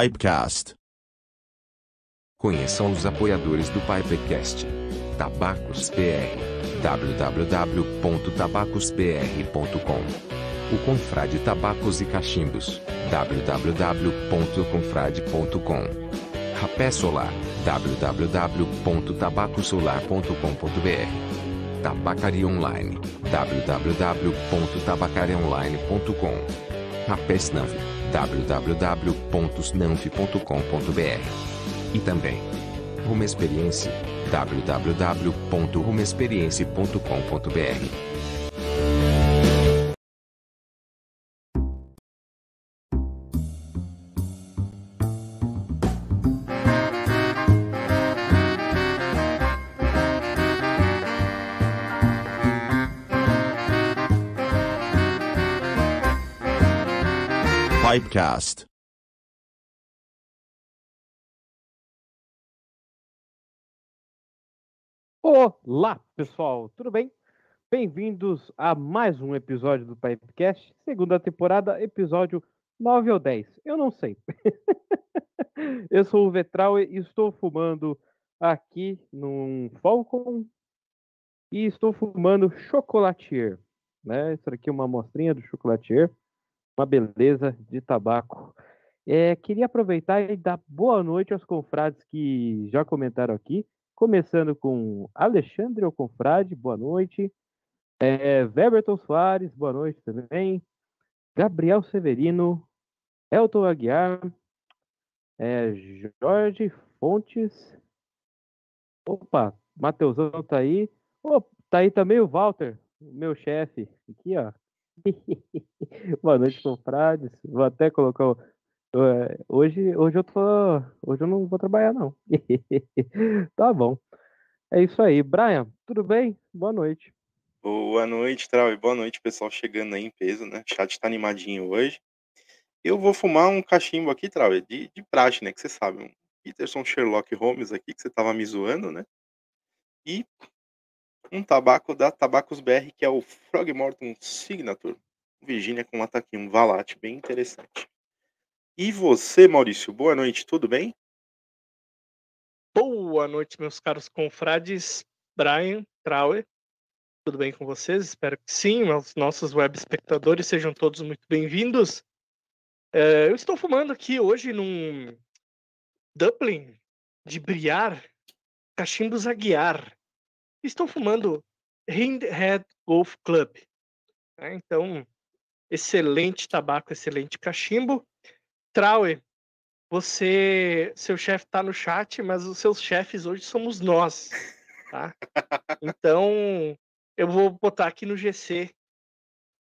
Pipecast. Conheçam os apoiadores do Pipecast. Tabacos PR. www.tabacospr.com O Confrade Tabacos e Cachimbos. www.confrade.com Rapé Solar. www.tabacosolar.com.br Tabacaria Online. www.tabacariaonline.com Snanf. www.snanf.com.br E também Rumo Experiência. www.rumoexperiência.com.br Pipecast. Olá, pessoal, tudo bem? Bem-vindos a mais um episódio do Pipecast, segunda temporada, episódio 9 ou 10, eu não sei. eu sou o Vetral e estou fumando aqui num Falcon e estou fumando chocolatier, né? Isso aqui é uma amostrinha do chocolatier, uma beleza de tabaco. É, queria aproveitar e dar boa noite aos confrades que já comentaram aqui. Começando com Alexandre o Confrade, boa noite. É, Weberton Soares, boa noite também. Gabriel Severino, Elton Aguiar, é, Jorge Fontes. Opa, Mateusão tá aí. Oh, tá aí também o Walter, meu chefe. Aqui, ó. boa noite, confrades. Vou até colocar é, hoje, hoje eu tô. Hoje eu não vou trabalhar, não. tá bom. É isso aí. Brian, tudo bem? Boa noite. Boa noite, Trau, boa noite, pessoal chegando aí em peso, né? O chat tá animadinho hoje. Eu vou fumar um cachimbo aqui, Trau, de, de praxe, né? Que você sabe, um Peterson Sherlock Holmes aqui, que você tava me zoando, né? E um tabaco da Tabacos BR, que é o Frog Morton Signature. Virgínia com um ataque, um valate bem interessante. E você, Maurício, boa noite, tudo bem? Boa noite, meus caros confrades. Brian, Trauer, tudo bem com vocês? Espero que sim. Os nossos web espectadores sejam todos muito bem-vindos. É, eu estou fumando aqui hoje num Dublin de Briar, cachimbos Aguiar. Estou fumando Hindhead Golf Club. É, então, excelente tabaco, excelente cachimbo. Trauer, você, seu chefe está no chat, mas os seus chefes hoje somos nós, tá? Então, eu vou botar aqui no GC,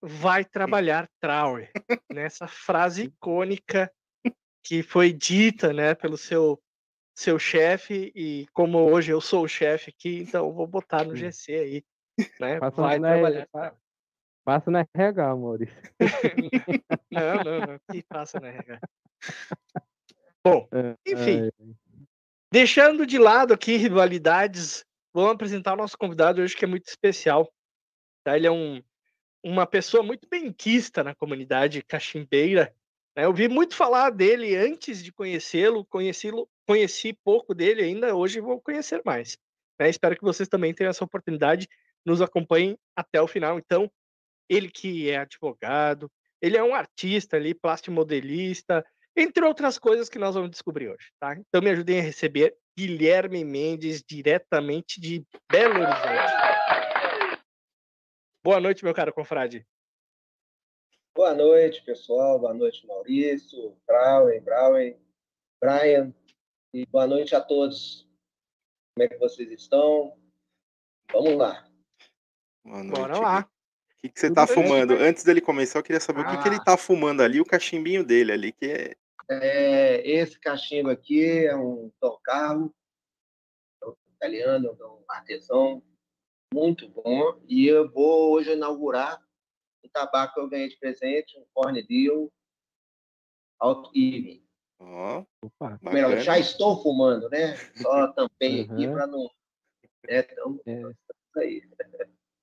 vai trabalhar Trauer, nessa frase icônica que foi dita, né, pelo seu seu chefe e como hoje eu sou o chefe aqui, então vou botar no GC aí, né? Passa vai na, trabalhar. pa- passa na RH, Maurício. Não, não, não, que passa na RH. Bom, enfim, deixando de lado aqui rivalidades, vamos apresentar o nosso convidado hoje que é muito especial. tá? Ele é um, uma pessoa muito benquista na comunidade cachimbeira. né? Eu ouvi muito falar dele antes de conhecê-lo, conheci-lo, conheci pouco dele ainda, hoje vou conhecer mais. né? Espero que vocês também tenham essa oportunidade, nos acompanhem até o final. Então, ele que é advogado, ele é um artista ali, plastimodelista, entre outras coisas que nós vamos descobrir hoje, tá? Então me ajudem a receber Guilherme Mendes, diretamente de Belo Horizonte. Boa noite, meu caro confrade. Boa noite, pessoal. Boa noite, Maurício, Brauen, Brauen, Brian. E boa noite a todos. Como é que vocês estão? Vamos lá. Boa noite. Bora lá. O que, que você Tudo tá bem, fumando? Antes dele começar, eu queria saber o que, que ele Ah. tá fumando ali, o cachimbinho dele ali, que é. É, esse cachimbo aqui é um Dom Carlo, um italiano, um artesão, muito bom. E eu vou hoje inaugurar um tabaco que eu ganhei de presente, um Cornedil Alt Evening. Ó, Opa, Melhor, já estou fumando, né? Só tampei aqui Uhum. para não. É, então, É. isso aí.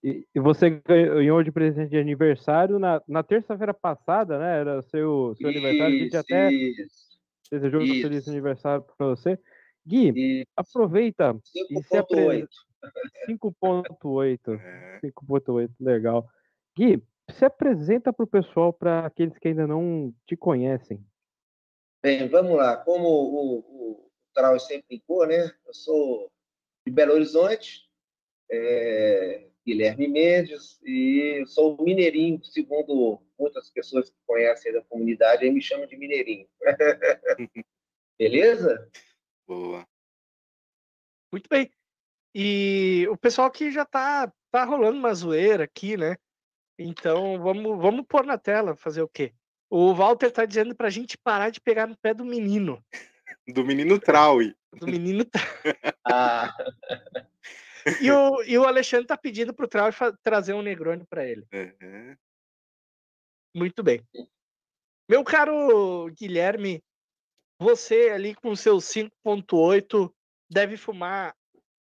E, e você ganhou de presente de aniversário na, na terça-feira passada, né? Era seu, seu aniversário. A gente Isso, até isso. Desejou um Isso. feliz aniversário para você. Gui, E aproveita e se apre- 5.8. 5.8. É, 5.8, legal. Gui, se apresenta para o pessoal, para aqueles que ainda não te conhecem. Bem, vamos lá. Como o, o Trau sempre indicou, né? Eu sou de Belo Horizonte, é, Guilherme Mendes, e eu sou mineirinho, segundo muitas pessoas que conhecem da comunidade, aí me chamam de mineirinho. Beleza? boa. Muito bem. E o pessoal aqui já tá, tá rolando uma zoeira aqui, né? Então vamos, vamos pôr na tela, fazer o quê? O Walter tá dizendo pra gente parar de pegar no pé do menino. Do menino Traui. Do menino tá- Ah, E o, e o Alexandre tá pedindo pro Trau fa- trazer um Negroni pra ele. É, Muito bem. Meu caro Guilherme, você ali com seus 5.8 deve fumar.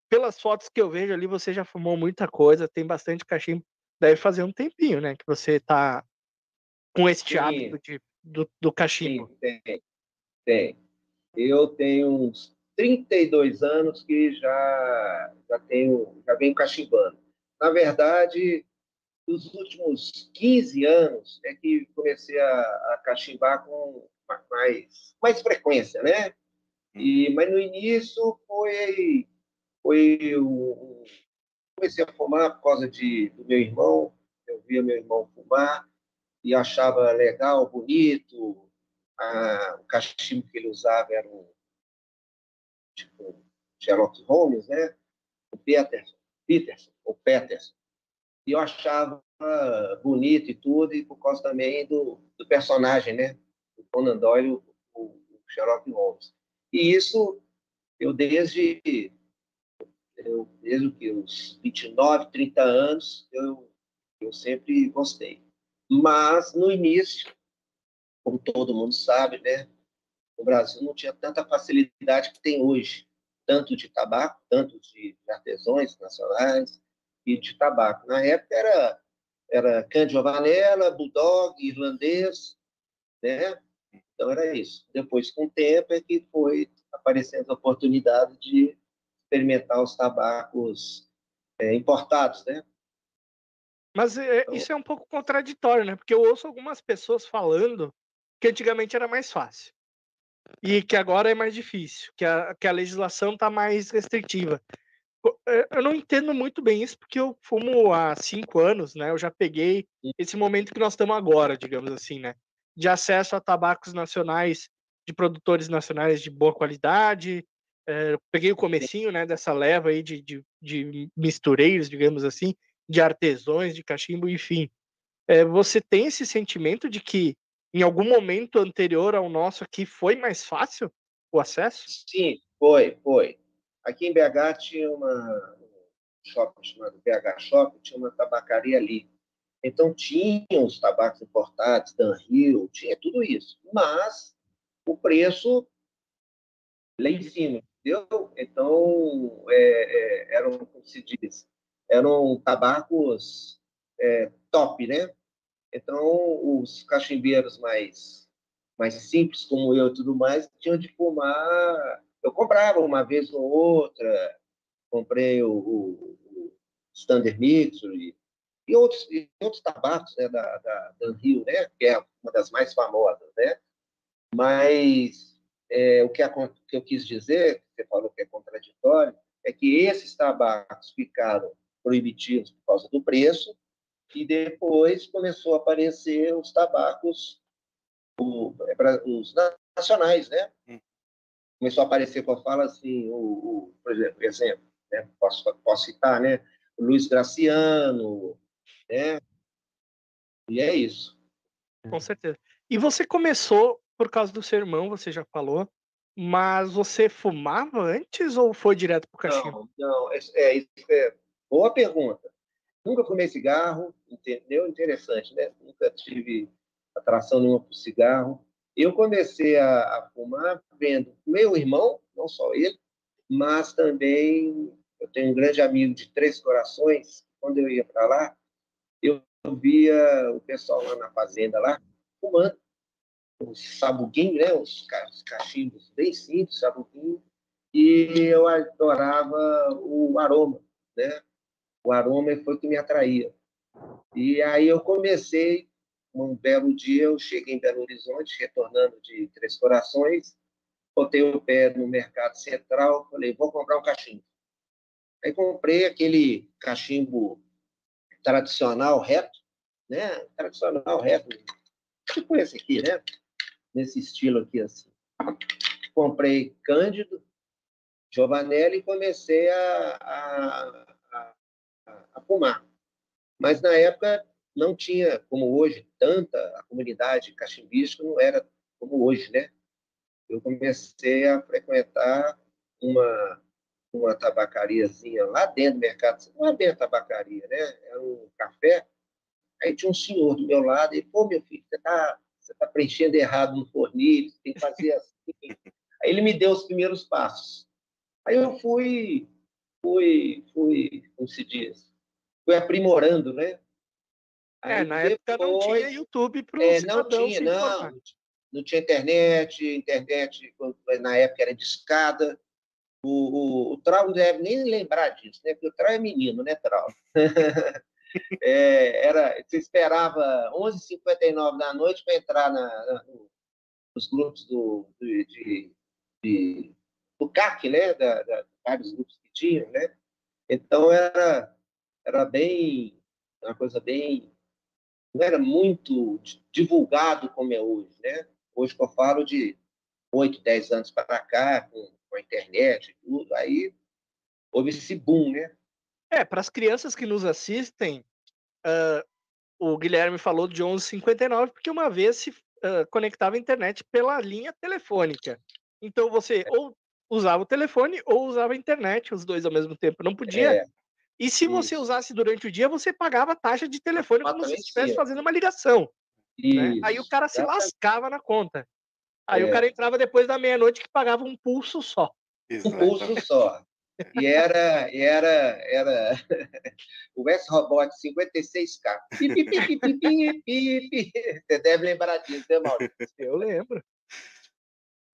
Pelas fotos que eu vejo ali, você já fumou muita coisa, tem bastante cachimbo. Deve fazer um tempinho, né? Que você tá com este Sim. hábito de, do, do cachimbo. sim, tem. Tem. Eu tenho uns 32 anos que já, já tenho, já venho cachimbando. Na verdade, nos últimos 15 anos é que comecei a, a cachimbar com ma- mais, mais frequência, né? E, mas no início foi, foi o, comecei a fumar por causa de, do meu irmão. Eu via meu irmão fumar e achava legal, bonito. O cachimbo que ele usava era um tipo Sherlock Holmes, né? O Peterson, Peterson, ou Peterson. E eu achava bonito e tudo, e por causa também do, do personagem, né? Do Conan Doyle, o, o Sherlock Holmes. E isso eu desde eu, desde que os 29, 30 anos, eu, eu sempre gostei. Mas no início, como todo mundo sabe, né? O Brasil não tinha tanta facilidade que tem hoje, tanto de tabaco, tanto de artesãos nacionais e de tabaco. Na época era era Cândido Vanella, Bulldog, irlandês, né? Então era isso. Depois, com o tempo, é que foi aparecendo a oportunidade de experimentar os tabacos é, importados, né? Mas é, isso é um pouco contraditório, né? Porque eu ouço algumas pessoas falando que antigamente era mais fácil e que agora é mais difícil, que a, que a legislação está mais restritiva. É, Eu não entendo muito bem isso, porque eu fumo há cinco anos, né? Eu já peguei esse momento que nós estamos agora, digamos assim, né? De acesso a tabacos nacionais, de produtores nacionais de boa qualidade. É, eu peguei o comecinho, né? Dessa leva aí de, de, de mistureiros, digamos assim, de artesões, de cachimbo, enfim. É, você tem esse sentimento de que em algum momento anterior ao nosso aqui foi mais fácil o acesso? Sim, foi, foi. Aqui em BH tinha uma, um shopping chamado BH Shopping, tinha uma tabacaria ali. Então tinha os tabacos importados, Danhill, tinha tudo isso. Mas o preço lá em cima, entendeu? Então é, é, eram, como se diz, eram tabacos é, top, né? Então os cachimbeiros mais mais simples como eu e tudo mais tinham de fumar eu comprava uma vez ou outra, comprei o, o, o Standard Mixer e, e, outros, e outros tabacos né, da, da Danhill, né, que é uma das mais famosas, né? Mas é, o que, a, que eu quis dizer, você falou que é contraditório, é que esses tabacos ficaram proibitivos por causa do preço e depois começou a aparecer os tabacos o, os nacionais, né? começou a aparecer, que eu falo assim, o, o, por exemplo, exemplo né? posso, posso citar, né? O Luiz Graciano, né? E é isso. Com certeza. E você começou por causa do seu irmão, você já falou, mas você fumava antes ou foi direto pro cachimbo? Não, não, é, é, é boa pergunta. Nunca fumei cigarro, entendeu? Interessante, né? Nunca tive atração nenhuma por cigarro. Eu comecei a, a, fumar vendo meu irmão, não só ele, mas também eu tenho um grande amigo de Três Corações. Quando eu ia para lá, eu via o pessoal lá na fazenda lá fumando. os sabuguinhos, né? Os, os cachimbos bem simples, sabuguinho, e eu adorava o aroma, né? O aroma foi que me atraía. E aí eu comecei, um belo dia, eu cheguei em Belo Horizonte, retornando de Três Corações, botei o pé no mercado central, falei, vou comprar um cachimbo. Aí comprei aquele cachimbo tradicional reto, né? Tradicional reto, tipo esse aqui, né? Nesse estilo aqui assim. Comprei Cândido, Giovanelli e comecei a, a, a, fumar. Mas na época não tinha, como hoje, tanta a comunidade cachimbística não era como hoje, né? Eu comecei a frequentar uma uma tabacariazinha lá dentro do mercado, não é bem a tabacaria, né? Era um café. Aí tinha um senhor do meu lado e pô, meu filho, você está você tá preenchendo errado no fornilho, você tem que fazer assim. Aí ele me deu os primeiros passos. Aí eu fui, fui, fui, como se diz, fui aprimorando, né? É, Aí é, na depois, época não tinha YouTube para o é, não tinha, não, não tinha internet, internet na época era de escada. O, o, o Trau não deve nem lembrar disso, né? Porque o Trau é menino, né, Trau? é, era, você esperava 11h59 da noite para entrar na, na, nos grupos do, do, de, de, do CAC, né? Da, da, vários grupos tinham, né? Então era, era bem, uma coisa bem, não era muito divulgado como é hoje, né? Hoje que eu falo de 8, 10 anos para cá, com, com a internet e tudo, aí houve esse boom, né? É, para as crianças que nos assistem, uh, o Guilherme falou de 1159 porque uma vez se uh, conectava a internet pela linha telefônica. Então você é. ou usava o telefone ou usava a internet, os dois ao mesmo tempo. Não podia. É. E se Isso. você usasse durante o dia, você pagava a taxa de telefone como se estivesse fazendo uma ligação. Né? Aí o cara se lascava na conta. Aí é. o cara entrava depois da meia-noite que pagava um pulso só. Um pulso só. E era, era, era o S-Robot 56K. Você deve lembrar disso, né, Maurício? Eu lembro.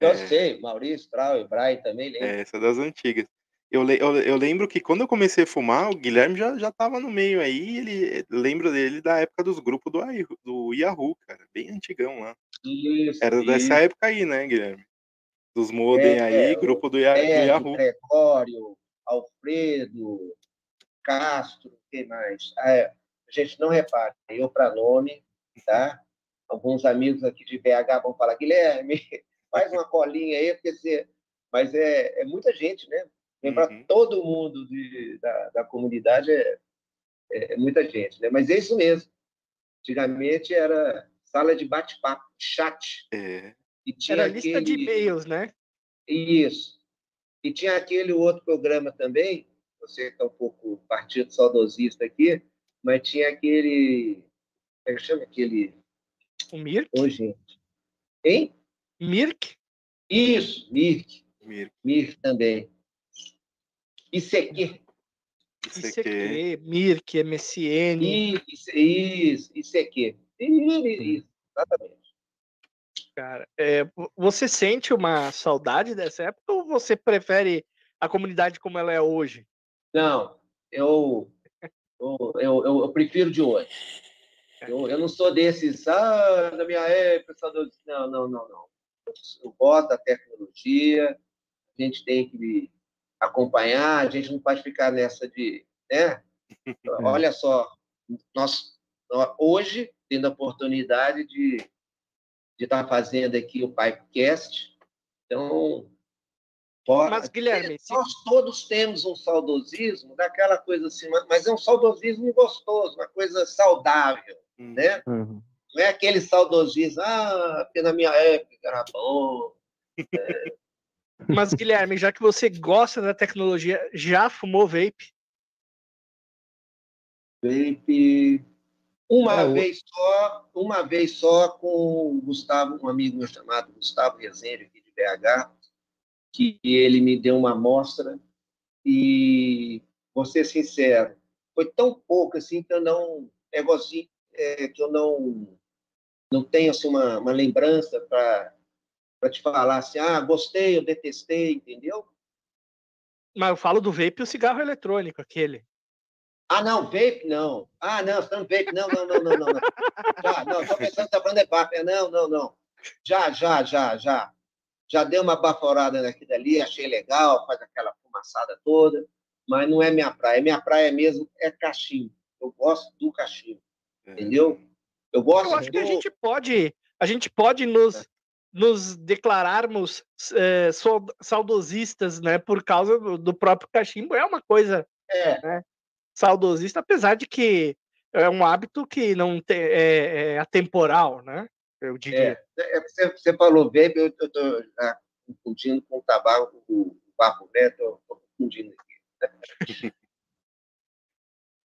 Eu é. sei, Maurício, Trau e Brian também lembram. É, essa é das antigas. Eu, eu, eu, lembro que quando eu comecei a fumar, o Guilherme já, já tava no meio aí, ele lembra dele da época dos grupos do, do Yahoo, cara, bem antigão lá. Isso, Era isso. dessa época aí, né, Guilherme? Dos modem é, aí, é, grupo do, Yahoo. Yahoo. Gregório, Alfredo, Castro, quem mais? Ah, é, a gente não repara, eu para nome, tá? Alguns amigos aqui de BH vão falar, Guilherme, faz uma colinha aí, porque você... mas é, é muita gente, né? Lembrar uhum. todo mundo de, da, da comunidade é, é, é, muita gente, né? Mas é isso mesmo. Antigamente era sala de bate-papo, chat. É. E tinha era lista de e-mails, né? Isso. E tinha aquele outro programa também, você está um pouco partido saudosista aqui, mas tinha aquele. Como é que chama aquele. O Mirk? Ô, gente. Hein? Mirk? Isso, Mirk. Mirk. Mirk também. ICQ. ICQ, Mirk, MSN. Isso, isso, ICQ. Isso, exatamente. Cara, é, você sente uma saudade dessa época ou você prefere a comunidade como ela é hoje? Não, eu, eu, eu, eu prefiro de hoje. Eu, eu não sou desses, ah, na minha época, não, não, não, não. Eu gosto da tecnologia, a gente tem que acompanhar, a gente não pode ficar nessa de, né? Olha só, nós, hoje tendo a oportunidade de de estar tá fazendo aqui o Pipecast, então mas, Guilherme, nós se... todos temos um saudosismo daquela coisa assim, mas é um saudosismo gostoso, uma coisa saudável, uhum. né? Uhum. Não é aquele saudosismo, ah, porque na minha época era bom. É, mas, Guilherme, já que você gosta da tecnologia, já fumou vape? Vape. Uma é, vez só, uma vez só com o Gustavo, um amigo meu chamado Gustavo Rezende, aqui de BH, que ele me deu uma amostra e, vou ser sincero, foi tão pouco assim que eu não, negocinho, é, que eu não, não tenho assim, uma, uma lembrança para te falar assim, ah, gostei, eu detestei, entendeu? Mas eu falo do vape e o cigarro eletrônico, aquele. Ah, não, vape não. Ah, não, você tá no vape. Não, não, não, não, não. não. Já, não, estou pensando que tá falando de vape. Não, não, não. Já, já, já, já. Já dei uma baforada daqui dali, achei legal, faz aquela fumaçada toda, mas não é minha praia. Minha praia mesmo é cachimbo. Eu gosto do cachimbo, É. entendeu? Eu gosto Eu acho que a gente pode, a gente pode nos, nos declararmos é, sau- saudosistas, né? Por causa do, do próprio cachimbo. É uma coisa É, saudosista, apesar de que é um hábito que não tem, é, é atemporal, né? Eu diria. É, você, você falou vape, eu estou confundindo com o tabaco, com o papo reto, estou confundindo aqui.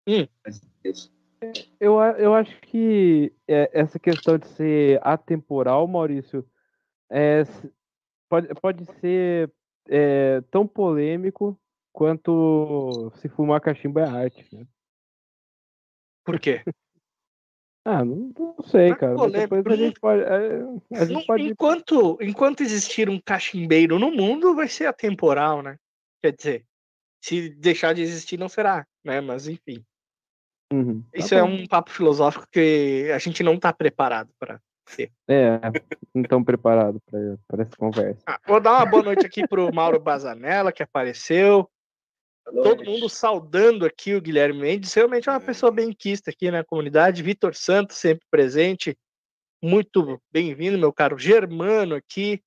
Hum. Mas isso. Eu, eu acho que é, essa questão de ser atemporal, Maurício, é, pode, pode ser é, tão polêmico quanto se fumar cachimbo é arte. né? Por quê? Ah, não, não sei, é cara. Depois a gente pode. é, a gente pode enquanto, enquanto existir um cachimbeiro no mundo, vai ser atemporal, né? Quer dizer, se deixar de existir, não será, né? Mas enfim. Uhum, tá Isso é um papo filosófico que a gente não está preparado para. É, não estão preparados para essa conversa. Ah, vou dar uma boa noite aqui pro Mauro Bazanella, que apareceu. Boa Todo noite. mundo saudando aqui o Guilherme Mendes. Realmente é uma pessoa bem quista aqui na comunidade. Vitor Santos, sempre presente. Muito bem-vindo, meu caro Germano aqui,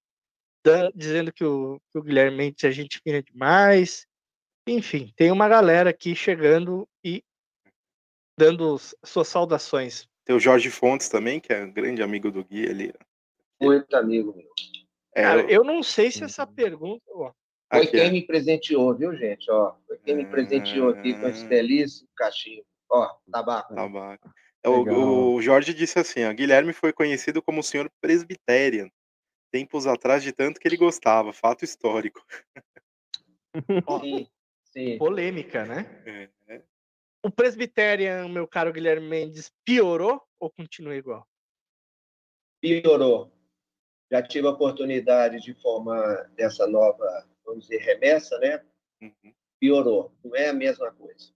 dizendo que o, que o Guilherme Mendes é gente fina demais. Enfim, tem uma galera aqui chegando dando suas saudações. Tem o Jorge Fontes também, que é um grande amigo do Gui ali. Muito amigo meu. É, Cara, eu- eu não sei se essa pergunta. ó, Foi aqui, quem é. me presenteou, viu, gente? Ó, foi quem me presenteou aqui com esse Ah. belíssimo cachimbo. Ó, tabaco. Tabaco. É, o, o Jorge disse assim: ó, Guilherme foi conhecido como o senhor Presbyterian, tempos atrás de tanto que ele gostava, fato histórico. Sim, sim. polêmica, né? É, é. O Presbyterian, meu caro Guilherme Mendes, piorou ou continua igual? Piorou. Já tive a oportunidade de formar dessa nova, vamos dizer, remessa, né? Uhum. Piorou. Não é a mesma coisa.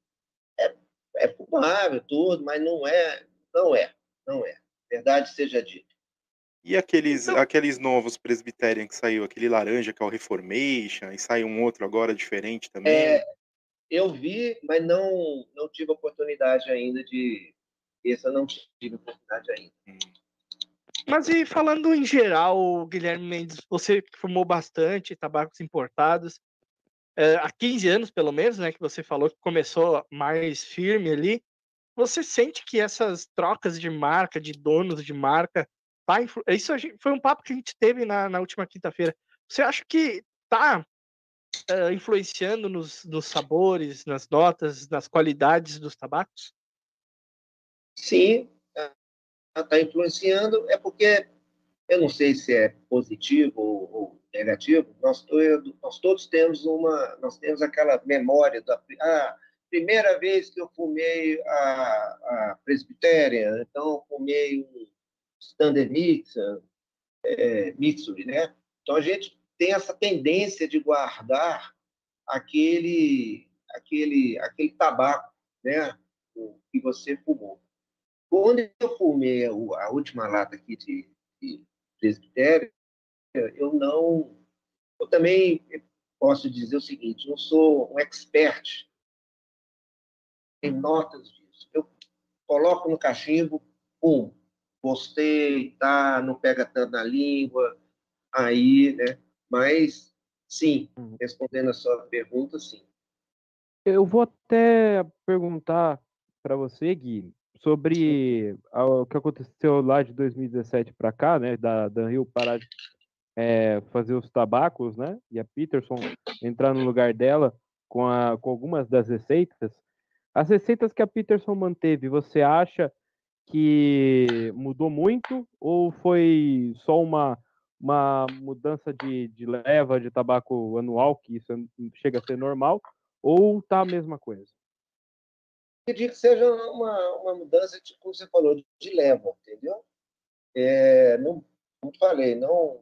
É, é fumável, tudo, mas não é, não é, não é. Verdade seja dita. E aqueles, Então- aqueles novos Presbyterian que saiu, aquele laranja que é o Reformation, e sai um outro agora diferente também. É, eu vi, mas não, não tive oportunidade ainda de. Esse eu não tive oportunidade ainda. Mas e falando em geral, Guilherme Mendes, você fumou bastante tabacos importados, é, há 15 anos pelo menos, né, que você falou que começou mais firme ali, você sente que essas trocas de marca, de donos de marca, tá influ- isso gente- foi um papo que a gente teve na, na última quinta-feira. Você acha que tá é, influenciando nos, nos sabores, nas notas, nas qualidades dos tabacos? Sim, está influenciando, é porque eu não sei se é positivo ou, ou negativo, nós, nós todos temos uma, nós temos aquela memória da ah, primeira vez que eu fumei a, a Presbyterian, então eu fumei um Standard Mix, é, Mitsuri, né? Então a gente tem essa tendência de guardar aquele, aquele, aquele tabaco, né? Que você fumou. Quando eu fumei a última lata aqui de, de presbitério, eu não. Eu também posso dizer o seguinte: não sou um expert em notas disso. Eu coloco no cachimbo, pum, gostei, tá, não pega tanto na língua, aí, né? Mas, sim, Uhum. respondendo a sua pergunta, sim. Eu vou até perguntar para você, Gui, sobre o que aconteceu lá de 2017 para cá, né? Da Danhill parar de eh, fazer os tabacos, né? E a Peterson entrar no lugar dela com, a, com algumas das receitas. As receitas que a Peterson manteve, você acha que mudou muito ou foi só uma, uma mudança de, de leva de tabaco anual, que isso é- chega a ser normal, ou tá a mesma coisa? acredito que seja uma, uma mudança, tipo, como você falou, de leva, entendeu? é, não, como falei, não,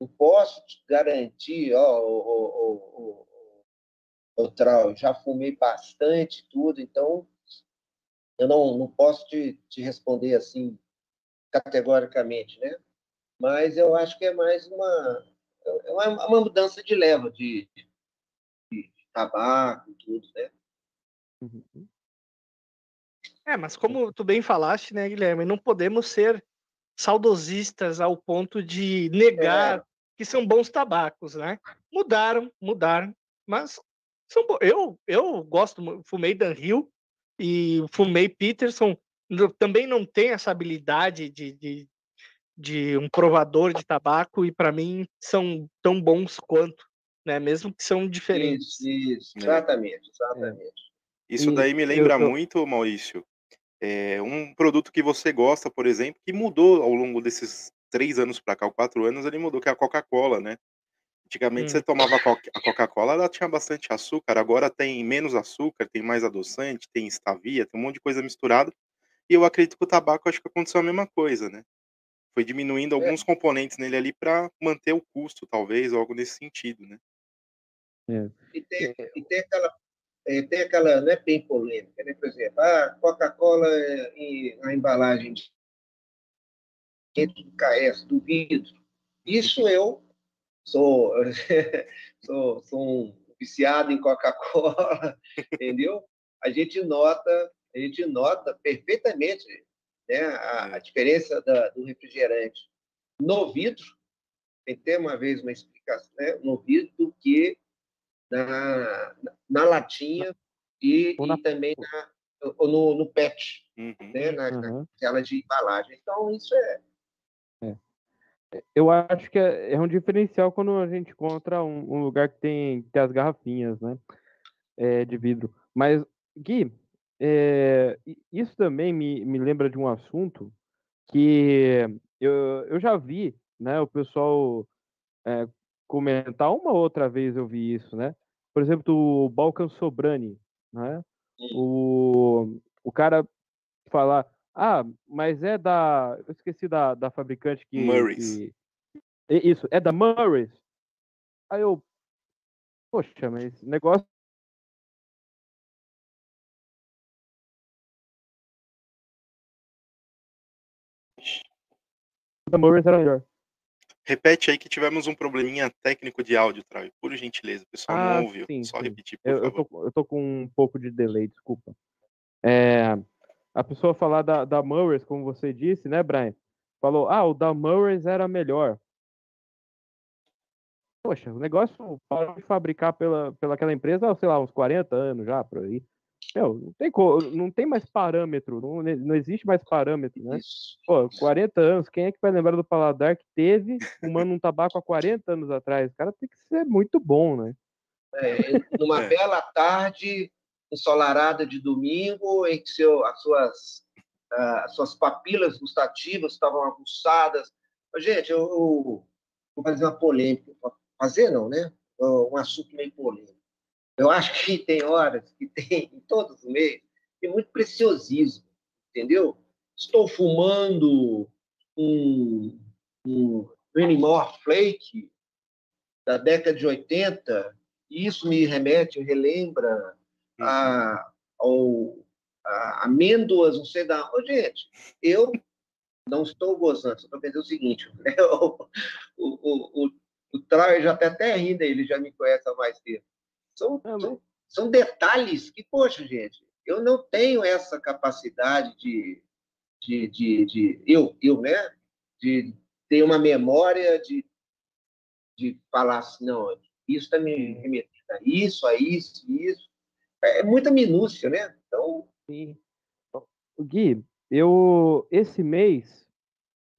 não, posso te garantir, ó, o, o, Trau, já fumei bastante tudo, então eu não, não posso te, te responder assim categoricamente, né? Mas eu acho que é mais uma, é uma, uma mudança de leva de, de, de tabaco e tudo, né? Uhum. É, mas como tu bem falaste, né, Guilherme, não podemos ser saudosistas ao ponto de negar é. que são bons tabacos, né? Mudaram, mudaram, mas são bons. Eu, eu gosto, fumei Dan Hill e fumei Peterson. Também não tem essa habilidade de, de, de um provador de tabaco e para mim são tão bons quanto, né? Mesmo que são diferentes. Isso, isso. exatamente, exatamente. Isso daí me lembra eu... muito, Maurício, é, um produto que você gosta, por exemplo, que mudou ao longo desses três anos para cá, ou quatro anos, ele mudou, que é a Coca-Cola, né? Antigamente hum. você tomava a Coca-Cola, ela tinha bastante açúcar, agora tem menos açúcar, tem mais adoçante, tem estavia, tem um monte de coisa misturada. E eu acredito que o tabaco acho que aconteceu a mesma coisa, né? Foi diminuindo é. alguns é. componentes nele ali para manter o custo, talvez, ou algo nesse sentido, né? É. E, tem, e tem aquela é, tem aquela, não é bem polêmica, né? por exemplo, a Coca-Cola e a embalagem dentro do KS, do vidro. Isso eu sou, sou, sou um viciado em Coca-Cola, entendeu? A gente nota, a gente nota perfeitamente né, a, a diferença da, do refrigerante no vidro, tem que ter uma vez uma explicação, né, no vidro do que na, na latinha e, na... e também na, no, no PET, uhum. né? na, uhum. na tela de embalagem. Então, isso é... é. Eu acho que é, é, um diferencial quando a gente encontra um, um lugar que tem, que tem as garrafinhas, né? É, de vidro. Mas, Gui, é, isso também me, me lembra de um assunto que eu, eu já vi, né? O pessoal é, comentar uma outra vez eu vi isso, né? Por exemplo, do Balkan Sobrani, né? O, o cara falar, ah, mas é da, eu esqueci da, da fabricante que, Murray's. Que, isso, é da Murray's. Aí eu, poxa, mas negócio da Murray's era melhor. Repete aí que tivemos um probleminha técnico de áudio, Trau, por gentileza. O pessoal ah, não ouviu. Sim, Só sim. repetir, por eu, favor. Eu tô, eu tô, com um pouco de delay, desculpa. É, a pessoa falar da, da Murray's, como você disse, né, Brian? Falou, ah, o da Murray's era melhor. Poxa, o negócio parou de fabricar pela, pela aquela empresa, sei lá, uns 40 anos já, por aí. Meu, não tem, não tem mais parâmetro, não, não existe mais parâmetro, né? Pô, 40 anos, quem é que vai lembrar do paladar que teve fumando um tabaco há 40 anos atrás? O cara tem que ser muito bom, né? É, numa é. bela tarde, ensolarada de domingo, em que seu, as, suas, uh, as suas papilas gustativas estavam aguçadas. Gente, eu, eu vou fazer uma polêmica. Fazer não, né? Um assunto meio polêmico. Eu acho que tem horas que tem, em todos os meios, tem muito preciosismo, entendeu? Estou fumando um, um Renimore Flake da década de 80, e isso me remete, relembra a, ao, a amêndoas, não sei da onde. Gente, eu não estou gozando, só estou pensando o seguinte: né? o, o, o, o Trau já está até rindo, ele já me conhece há mais tempo. São, é, são, são detalhes que, poxa, gente, eu não tenho essa capacidade de, de, de, de eu, eu, né? De ter uma memória de, de falar assim, não, isso está me remetendo a isso, a isso, isso. É, é muita minúcia, né? Então. Sim. Gui, eu esse mês,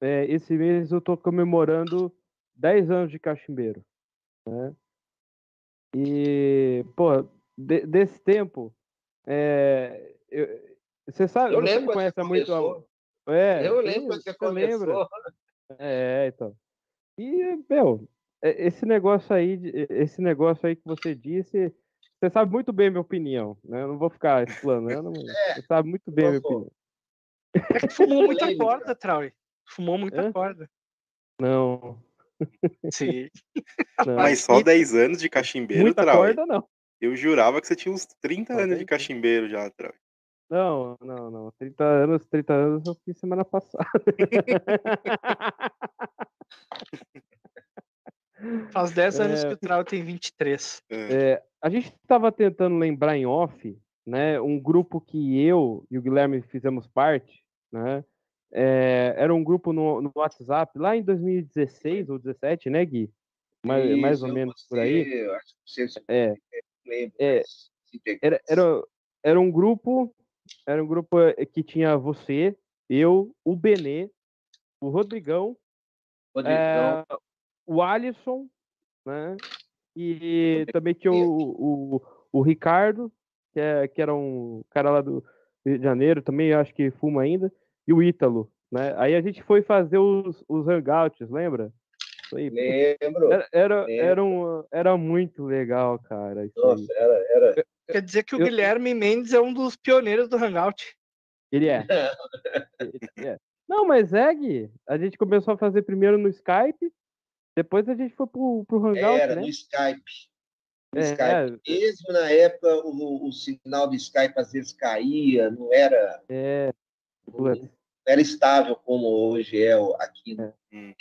é, esse mês eu estou comemorando 10 anos de cachimbeiro. Né? E, pô, de, desse tempo, é, eu, você sabe, eu você lembro conhece muito a... é, eu lembro que você, você lembra. É, então. E, meu, esse negócio aí, esse negócio aí que você disse, você sabe muito bem a minha opinião, né? Eu não vou ficar explanando, mas é, você sabe muito bem a minha opinião. É que fumou muita corda, Trauy. Fumou muita Hã? corda. Não, Sim. não. Mas só 10 anos de cachimbeiro, Muita Trau. corda, não. Eu jurava que você tinha uns 30 Só anos de 10 anos. cachimbeiro já, Trau. Não, não, não. 30 anos, 30 anos eu fiz semana passada. Faz 10 anos É. que o Trau tem 23. É. É, a gente estava tentando lembrar em off, né? Um grupo que eu e o Guilherme fizemos parte, né? É, era um grupo no, no WhatsApp lá em 2016 ou 17, né, Gui? Mais, mais ou Isso, menos por aí. eu acho que você É, lembra, É, era, era, era um grupo, era um grupo eh, que tinha você, eu, o Benê, o Rodrigão, Rodrigão, é, o Alisson, né? E também tinha o, o, o Ricardo, que, é, que era um cara lá do Rio de Janeiro, também acho que fuma ainda, e o Ítalo, né? Aí a gente foi fazer os, os hangouts, lembra? Aí, lembro. era, era, lembro. era, um, era muito legal, cara. Nossa, era, era. Quer dizer que o Eu- Guilherme Mendes é um dos pioneiros do Hangout. Ele é. Ele é. Não, mas é, Gui. A gente começou a fazer primeiro no Skype, depois a gente foi pro, pro Hangout, Era né? no Skype. No É, Skype. Mesmo na época, o, o sinal do Skype às vezes caía, não era, É. não era estável como hoje é o- aqui É. Né,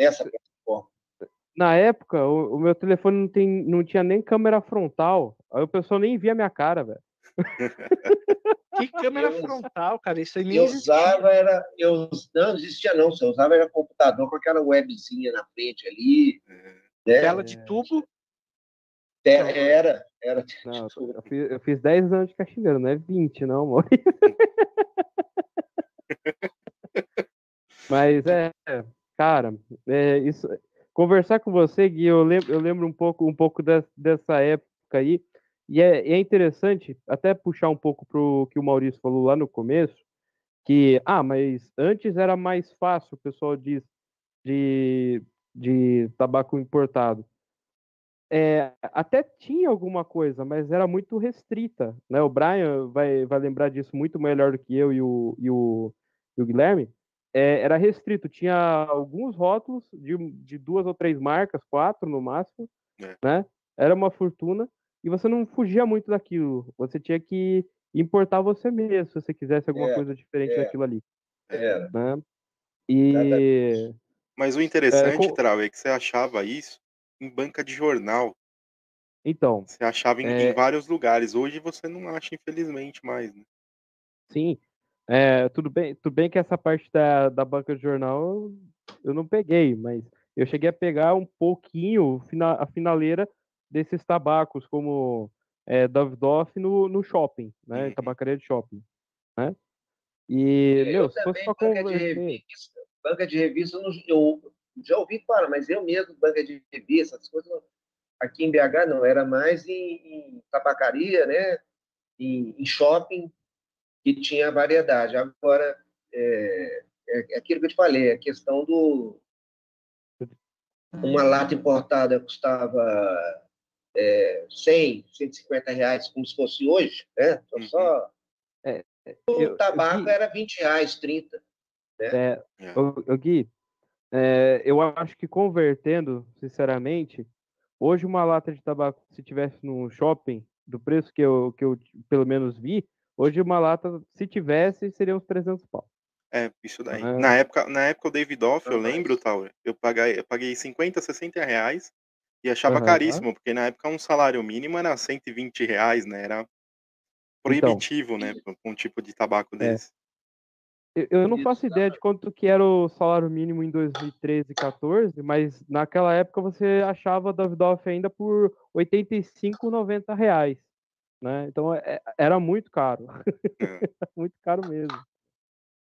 nessa plataforma. na época, o, o meu telefone não, tem, não tinha nem câmera frontal. Aí o pessoal nem via minha cara, velho. Que câmera Eu- frontal, cara. Isso aí nem Eu existia. usava, era. Eu, não, não existia não. Você usava era computador com aquela webzinha na frente ali. É. Né? Tela de tubo. Era, era. era Não, eu fiz, eu fiz 10 anos de cachineiro, não é 20, não, amor. Mas é, cara, é, isso, conversar com você, Gui, eu lembro, eu lembro um pouco, um pouco des- dessa época aí, e é, é interessante até puxar um pouco pro que o Maurício falou lá no começo, que, ah, mas antes era mais fácil, o pessoal diz, de, de tabaco importado. É, até tinha alguma coisa, mas era muito restrita, né? O Brian vai, vai lembrar disso muito melhor do que eu e o, e o, e o Guilherme. É, era restrito, tinha alguns rótulos de, de duas ou três marcas, quatro no máximo, É. né? Era uma fortuna e você não fugia muito daquilo. Você tinha que importar você mesmo, se você quisesse alguma É, coisa diferente é. daquilo ali, era. né? E Mas o interessante, com- Trau, é que você achava isso em banca de jornal. então, Você achava em, É. em vários lugares. Hoje você não acha, infelizmente, mais. Né? Sim. É, tudo bem, tudo bem que essa parte da, da banca de jornal eu- não peguei, mas eu cheguei a pegar um pouquinho a finaleira desses tabacos, como é, Davidoff no, no shopping, né? Uhum. Tabacaria de shopping, né? E, Eu meu, se fosse pra banca de converter... revista. Banca de revista, eu, já ouvi falar, mas eu mesmo, banca de revista, essas coisas, aqui em BH não, era mais em, em tabacaria, né? Em, em shopping, que tinha variedade. Agora, é, é aquilo que eu te falei, a questão do. Uma lata importada custava é, 100, 150 reais, como se fosse hoje, né? Só, Uhum. só É, o eu- eu tabaco vi- era 20 reais, 30. É, É. ô- ô, Gui, é, eu acho que convertendo, sinceramente, hoje uma lata de tabaco, se tivesse no shopping, do preço que eu, que eu pelo menos vi, hoje uma lata, se tivesse, seria uns 300 pau. É, isso daí. Na época, na época o Davidoff, eu Ah, mas- lembro, tal, eu paguei, eu paguei 50, 60 reais e achava Aham. caríssimo, porque na época um salário mínimo era 120 reais, né? Era proibitivo, né? pra Um tipo de tabaco É. desse. Eu, eu não faço ideia de quanto que era o salário mínimo em 2013 e 14, mas naquela época você achava Davidoff ainda por 85, 90 reais, né? Então é- era muito caro, É. muito caro mesmo.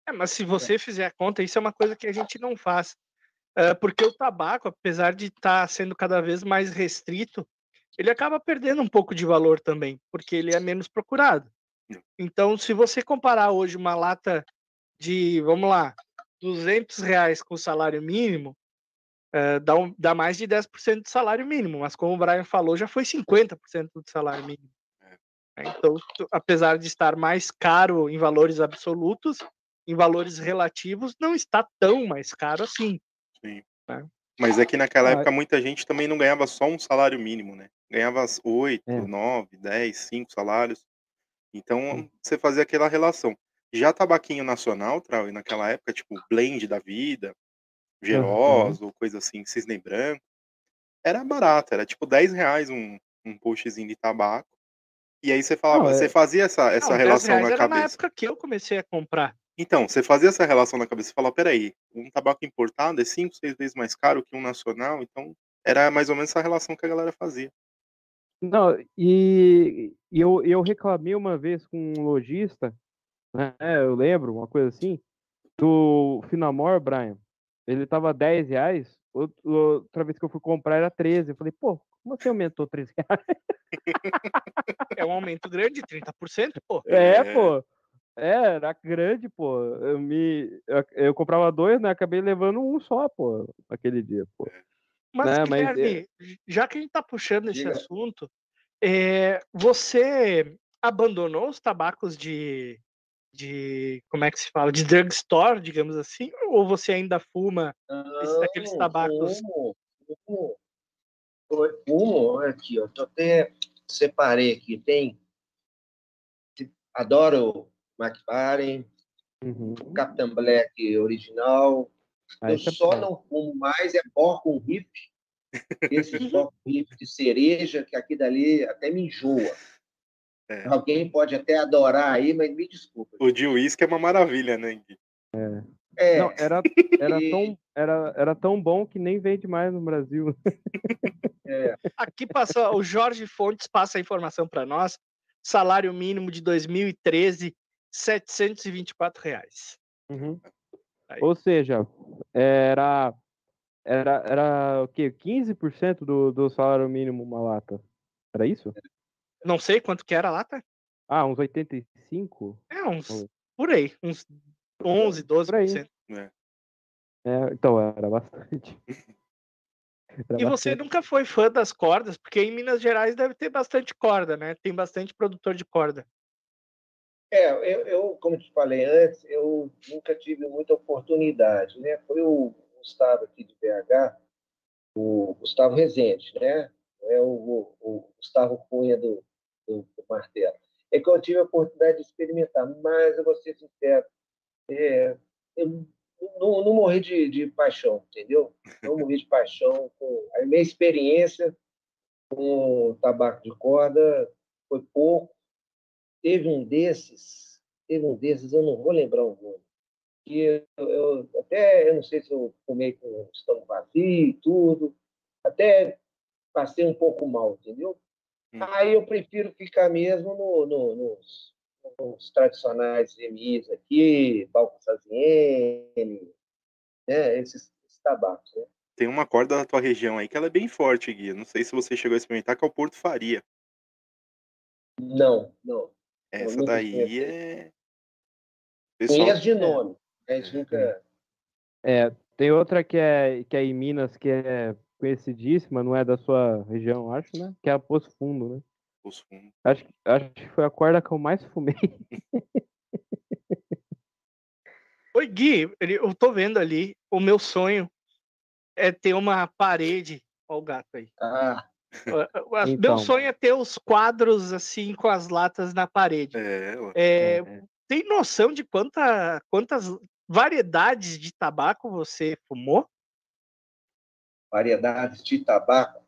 É, mas se você fizer a conta, isso é uma coisa que a gente não faz. É, porque o tabaco, apesar de estar sendo cada vez mais restrito, ele acaba perdendo um pouco de valor também, porque ele é menos procurado. Hum. Então, se você comparar hoje uma lata de, vamos lá, 200 reais com o salário mínimo, é, dá, um- dá mais de 10% do salário mínimo, mas como o Brian falou, já foi 50% do salário mínimo. É. Então, apesar de estar mais caro em valores absolutos, em valores relativos, não está tão mais caro assim. Sim. Tá. Mas é que naquela Ah, época muita gente também não ganhava só um salário mínimo, né? Ganhava 8, É. 9, 10, 5 salários. Então você fazia aquela relação. Já tabaquinho nacional, Trau, naquela época, tipo blend da vida, Gerosa ou coisa assim, cisne branco, era barato, era tipo 10 reais um, um postzinho de tabaco. E aí você falava, Não, é- você fazia essa, essa Não, 10 relação na era na cabeça. época que eu comecei a comprar. Então, você fazia essa relação na cabeça e falava, peraí, um tabaco importado é 5, 6 vezes mais caro que um nacional, então era mais ou menos essa relação que a galera fazia. Não, e, e eu, eu reclamei uma vez com um lojista, né? Eu lembro, uma coisa assim, do Finamor, Brian. Ele tava 10 reais, out- outra vez que eu fui comprar era 13. Eu falei, pô, como você aumentou 13 reais? É um aumento grande, 30%, pô. É, É. pô. É, era grande, pô. Eu me. Eu, eu comprava dois, né? Acabei levando um só, pô, aquele dia, pô. Mas, Né, mas é- Guilherme, já que a gente tá puxando esse Diga. assunto, é, você abandonou os tabacos de, de. Como é que se fala? De drugstore, digamos assim? Ou você ainda fuma? Esses- aqueles Não, tabacos. Fumo, fumo. Olha aqui, ó. Tô até separei aqui. Tem. Adoro McLaren, Uhum. Captain Black original. Aí eu você só não fumo mais é Bocon Hip. Esse Bocon Hip de cereja, que aqui dali até me enjoa. É. Alguém pode até adorar aí, mas me desculpa. O de uísque é uma maravilha, né, Gui? É, Não, era, era, E- tão, era, era tão bom que nem vende mais no Brasil. é. Aqui passa, o Jorge Fontes passa a informação para nós. Salário mínimo de 2013, 724 reais. Uhum. Ou seja, era, era, era o quê? 15% do, do salário mínimo uma lata. Era isso? Não sei quanto que era a lata. Ah, uns 85? É uns por aí, uns 11, 12%. É, então, era bastante. Era E você bastante. nunca foi fã das cordas, porque em Minas Gerais deve ter bastante corda, né? Tem bastante produtor de corda. É, eu, eu, como te falei antes, eu nunca tive muita oportunidade, né? Foi o Gustavo aqui de BH, o Gustavo Rezende, né? É o, o, o Gustavo Cunha do, do, do Martelo. É que eu tive a oportunidade de experimentar, mas eu vou ser sincero, é, eu não, não morri de, de paixão, entendeu? Não morri de paixão. Com, a minha experiência com tabaco de corda foi pouco teve um desses, teve um desses, eu não vou lembrar o nome, que eu, eu até, eu não sei se eu fumei com o estômago vazio e tudo, até passei um pouco mal, entendeu? Hum. Aí eu prefiro ficar mesmo no, no, nos, nos tradicionais MIs aqui, Balco Saziene, né, esses, esses tabacos, né? Tem uma corda da tua região aí que ela é bem forte, Gui. Não sei se você chegou a experimentar, que é o Porto Faria. Não, não. Essa daí é. Pessoal, Conheço de nome, mas nunca... É, tem outra que é, que é em Minas, que é conhecidíssima, não é da sua região, acho, né? Que é a Poço Fundo, né? Os fundos. Acho, que- acho que foi a corda que eu mais fumei. Oi, Gui, eu tô vendo ali, o meu sonho é ter uma parede. Olha o gato aí. Ah, Meu Então. sonho é ter os quadros assim com as latas na parede. É, ela- É, É, Tem noção de quanta, quantas variedades de tabaco você fumou? variedades de tabaco.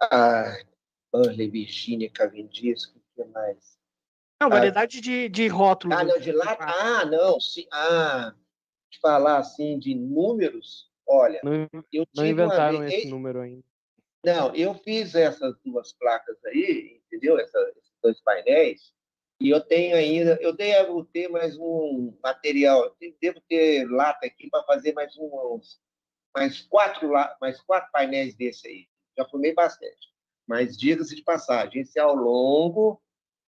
Ah, Burley, Virginia, Cavendish, o que mais? Não, Ah. variedade de, de rótulos. Ah, não, de lata? Ah, não, sim. Ah, de falar assim de números, olha, não, eu não tive uma inventaram vez. esse número ainda. Não, eu fiz essas duas placas aí, entendeu? Essa- esses dois painéis, e eu tenho ainda, eu devo ter mais um material, devo ter lata aqui para fazer mais uns, mais quatro, mais quatro painéis desse aí. Já fumei bastante. Mas diga-se de passagem, esse é ao longo,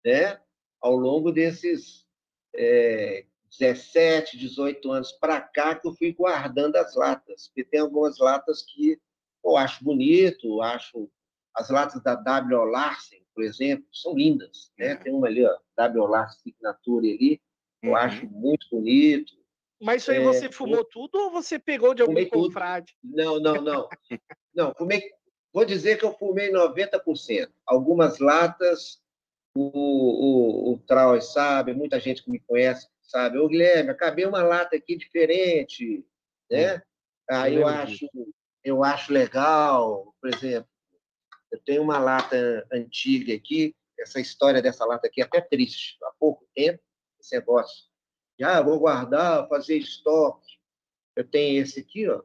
né? Ao longo desses é, 17, 18 anos para cá que eu fui guardando as latas, porque tem algumas latas que eu acho bonito, acho as latas da W. Larsen, por exemplo, são lindas, né? É. Tem uma ali, ó, W. Larsen Signature ali, eu Uhum. acho muito bonito. Mas isso aí É, você fumou tudo ou você pegou de algum tudo. confrade? Não, não, não. Não, fumei, vou dizer que eu fumei 90%. Algumas latas, o, o, o Trau sabe, muita gente que me conhece sabe. Ô, Guilherme, acabei uma lata aqui diferente, né? Aí eu acho, eu acho legal, por exemplo, eu tenho uma lata antiga aqui, essa história dessa lata aqui é até triste. Há pouco tempo, esse negócio. Já vou guardar, fazer estoque. Eu tenho esse aqui, ó,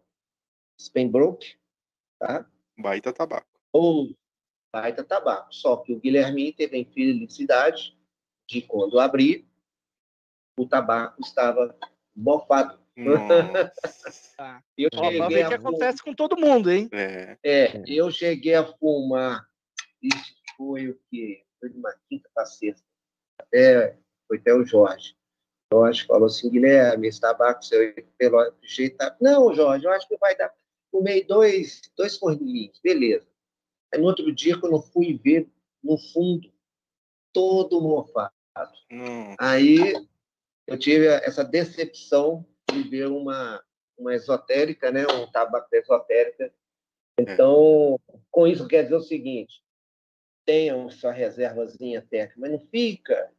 Spenbrook, tá? Baita tabaco. ou baita tabaco. Só que o Guilherme teve a infelicidade de, quando abrir, o tabaco estava. Nossa. Eu Ó, cheguei ver o a que acontece com todo mundo, hein? É, É, eu cheguei a fumar. Isso foi o quê? Foi de uma quinta para sexta. Até, foi até o Jorge. O Jorge falou assim, Guilherme, esse tabaco seu pelo jeito tá... Não, Jorge, eu acho que vai dar... Fumei dois, dois forninhos, beleza. Aí no outro dia, quando eu fui ver, no fundo, todo mofado. não. Aí eu tive essa decepção de ver uma, uma esotérica, né? um tabaco esotérica. Então, com isso quer dizer o seguinte, tenham sua reservazinha técnica, mas não fica,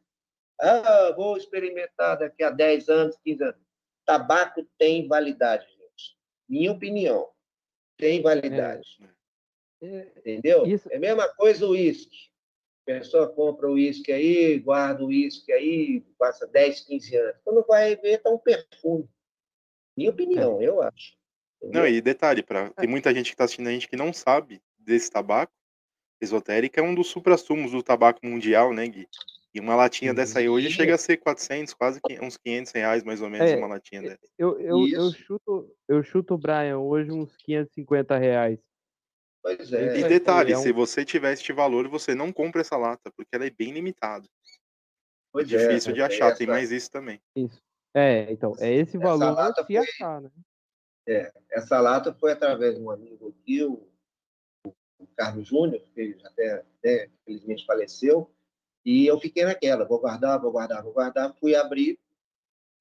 ah, vou experimentar daqui a 10 anos, 15 anos. Tabaco tem validade, gente. Minha opinião, tem validade. É, Entendeu? Isso- É a mesma coisa o uísque. A pessoa compra o uísque aí, guarda o uísque aí, passa 10, 15 anos. Quando vai ver, tá um perfume. Minha opinião, eu acho. Entendeu? Não, e detalhe, pra, tem muita gente que tá assistindo a gente que não sabe desse tabaco. Esotérica é um dos suprassumos do tabaco mundial, né, Gui? E uma latinha Uhum. dessa aí hoje chega a ser 400, quase uns 500 reais, mais ou menos, É, uma latinha dessa. Eu, eu, eu, chuto, eu chuto, Brian, hoje uns 550 reais. Pois E é. É, detalhe, é um- se você tiver este valor, você não compra essa lata, porque ela é bem limitada. Pois é, Difícil de achar, essa- tem mais isso também. Isso. É, então, é esse Essa valor lata se foi- achar, né? Essa lata foi através de um amigo aqui, o, o Carlos Júnior, que já até, até infelizmente faleceu, e eu fiquei naquela, vou guardar, vou guardar, vou guardar. Fui abrir,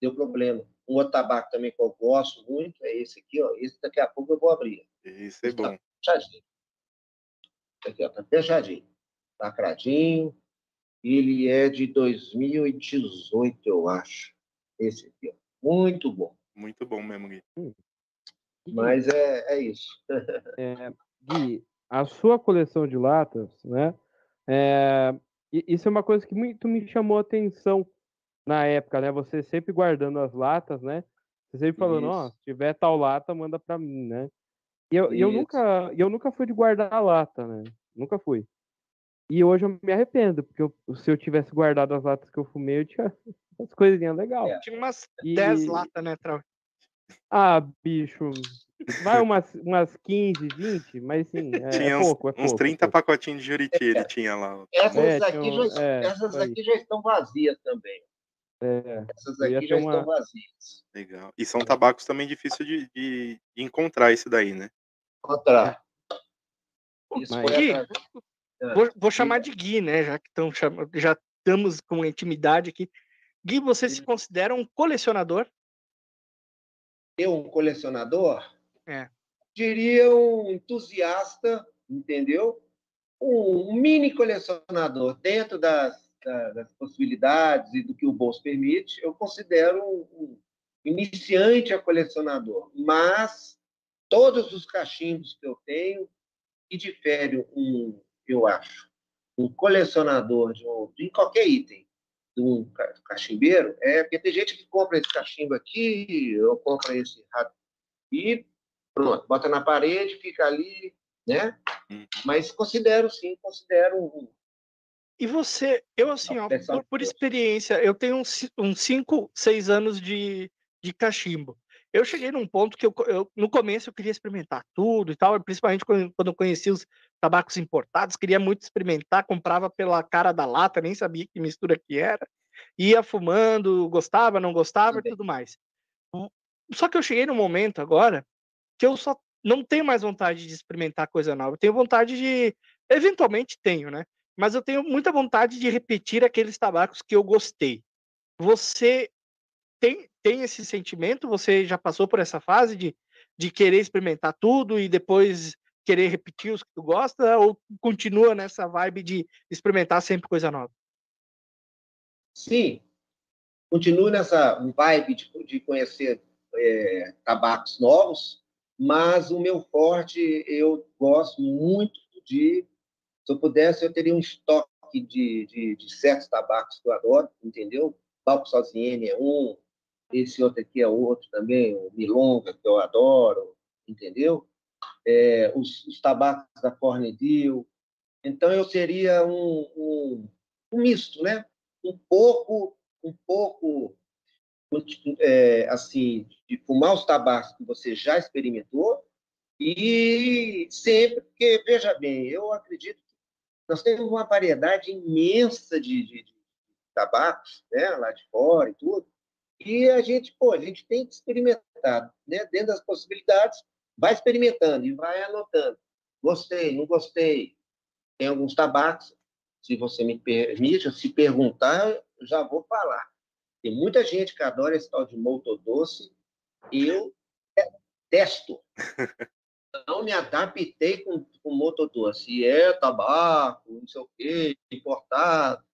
deu problema. Um outro tabaco também que eu gosto muito é esse aqui, ó. Esse daqui a pouco eu vou abrir. Isso é bom. Fechadinho. Aqui, ó, tá fechadinho. Lacradinho. Ele é de 2018, eu acho. Esse aqui, ó. Muito bom. Muito bom mesmo, Gui. Gui, Mas é, é isso. é, Gui, a sua coleção de latas, né? é, isso é uma coisa que muito me chamou a atenção na época, né? Você sempre guardando as latas, né? Você sempre falando, ó, Isso. se tiver tal lata, manda pra mim, né? E eu, e eu nunca, e eu nunca fui de guardar a lata, né? Nunca fui. E hoje eu me arrependo, porque eu- se eu tivesse guardado as latas que eu fumei, eu tinha umas coisinhas legais. É. Tinha umas E- 10 latas, né, Trau? Ah, bicho, vai umas, umas 15, 20, mas sim, é, tinha é uns, pouco, é uns pouco. 30 é pouco. pacotinhos de Juriti, ele tinha lá. Essas, É, aqui, tinha um- já, é, essas aqui já estão vazias também. É, Essas aqui já uma- estão vazias. Legal. E são tabacos também difíceis de, de, de encontrar esse daí, né? Isso Mas- Gui, Vou, vou chamar de Gui, né? Já que tão já estamos com intimidade aqui. Gui, você se considera um colecionador? Eu, um colecionador, É. diria um entusiasta, entendeu? Um, mini colecionador dentro das, da- das possibilidades e do que o bolso permite. Eu considero um, um iniciante a colecionador, mas todos os cachimbos que eu tenho que difere um, eu acho, um colecionador de, um, de qualquer item um ca- cachimbeiro é porque tem gente que compra esse cachimbo aqui, eu compro esse rato e pronto, bota na parede, fica ali, né? Uhum. Mas considero sim, considero um. E você, eu assim, ó, por, por experiência, eu tenho uns, ci- uns cinco, seis anos de, de cachimbo. Eu cheguei num ponto que eu, eu- no começo eu queria experimentar tudo e tal, principalmente quando, quando eu conheci os tabacos importados, queria muito experimentar, comprava pela cara da lata, nem sabia que mistura que era, ia fumando, gostava, não gostava e tudo mais. Só que eu cheguei num momento agora que eu só não tenho mais vontade de experimentar coisa nova, eu tenho vontade de, eventualmente tenho, né? Mas eu tenho muita vontade de repetir aqueles tabacos que eu gostei. Você tem, tem esse sentimento? Você já passou por essa fase de, de querer experimentar tudo e depois querer repetir os que tu gosta? Ou continua nessa vibe de experimentar sempre coisa nova? Sim, continuo nessa vibe de, de conhecer é, tabacos novos, mas o meu forte, eu gosto muito de. Se eu pudesse, eu teria um estoque de, de, de certos tabacos que eu adoro, entendeu? Palco Sozinho é um, esse outro aqui é outro também, o Milonga, que eu adoro, entendeu? É, os, os, tabacos da Cornedil. Então, eu seria um, um, um misto, né? Um pouco, um pouco é, assim, de fumar os tabacos que você já experimentou e sempre, porque, veja bem, eu acredito que nós temos uma variedade imensa de, de, de tabacos, né, lá de fora e tudo, e a gente, pô, a gente tem que experimentar, né, dentro das possibilidades, vai experimentando e vai anotando. Gostei, não gostei. Tem alguns tabacos, se você me permite, se perguntar, já vou falar. Tem muita gente que adora esse tal de molto doce. Eu detesto. Não me adaptei com, com molto doce. É tabaco, não sei o quê, importado.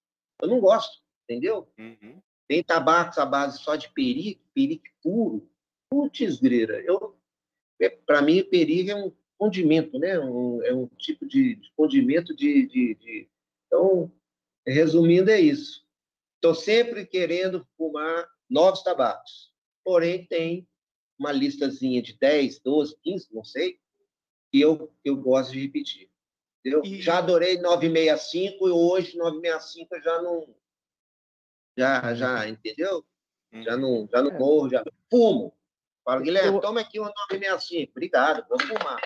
Eu não gosto, entendeu? Uhum. Tem tabacos à base só de perique, perique puro. Putz, grira. Eu, é, Para mim, perique é um condimento, né? Um, é um tipo de, de condimento de, de, de... Então, resumindo, é isso. Estou sempre querendo fumar novos tabacos. Porém, tem uma listazinha de 10, 12, 15, não sei, que eu, eu gosto de repetir. Eu e... já adorei 965 e hoje 965 eu já não. Já, já, entendeu? Já não, já não é. morro, já fumo. Fala, Guilherme, eu... toma aqui uma 965. Obrigado, vou fumar.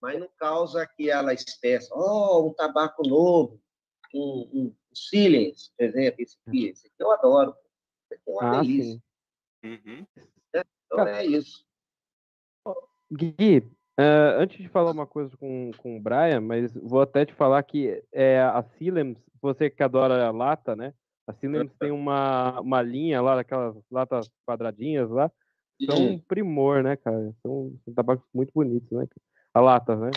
Mas não causa aquela espécie. Oh, um tabaco novo, um, um, Silence, por exemplo, esse aqui, esse aqui eu adoro. Esse aqui é uma ah, delícia. Uhum. É, então é isso. Gui, uh, antes de falar uma coisa com, com o Brian, mas vou até te falar que é, a Silems, você que adora a lata, né? A Silems tem uma, uma linha lá, aquelas latas quadradinhas lá, são um primor, né, cara? São, são tabacos muito bonitos, né? A lata, né?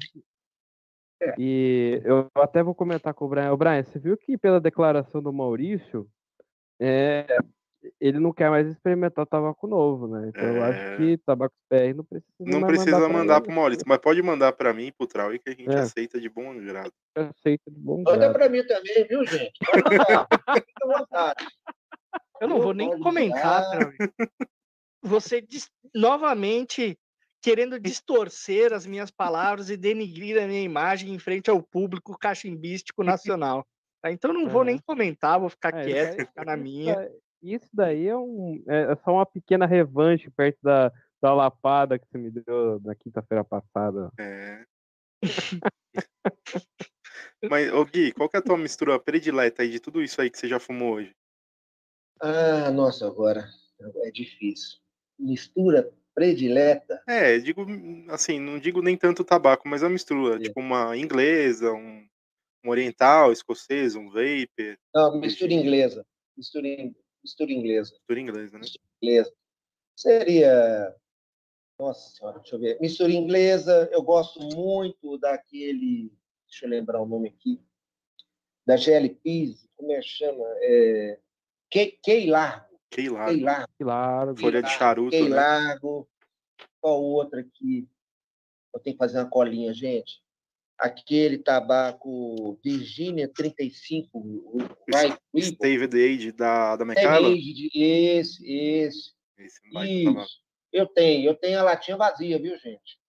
É. E eu até vou comentar com o Brian. O Brian, você viu que pela declaração do Maurício, é, ele não quer mais experimentar tabaco novo, né? Então é... eu acho é. que tabaco PR não precisa Não precisa mandar, mandar para o Maurício, mas pode mandar para mim, pro Trau, que a gente é. aceita de bom grado. Aceita de bom grado. Manda para mim também, viu, gente? eu não vou nem comentar, Trau. Você novamente querendo distorcer as minhas palavras e denigrir a minha imagem em frente ao público cachimbístico nacional. Tá? Então não vou nem comentar, vou ficar é, quieto, ficar na minha. Isso daí é, um, é, é só uma pequena revanche perto da, da lapada que você me deu na quinta-feira passada. É. Mas, ô Gui, qual que é a tua mistura predileta aí de tudo isso aí que você já fumou hoje? Ah, nossa, agora é difícil. Mistura predileta? É, digo assim, não digo nem tanto tabaco, mas uma mistura, é. tipo uma inglesa, um, um, oriental, escocês, um vapor. Não, mistura inglesa. Mistura, mistura inglesa. Mistura inglesa, né? Mistura inglesa. Seria. Nossa senhora, deixa eu ver. Mistura inglesa, eu gosto muito daquele. Deixa eu lembrar o nome aqui. Da GL como é que chama? É... Key Key Largo. Key Largo. Folha de charuto. Key né? Largo. Qual outra aqui? Eu tenho que fazer uma colinha, gente. Aquele tabaco Virginia 35, vai David Age da, da? Age, esse, esse. esse Isso. Eu tenho, eu tenho a latinha vazia, viu, gente?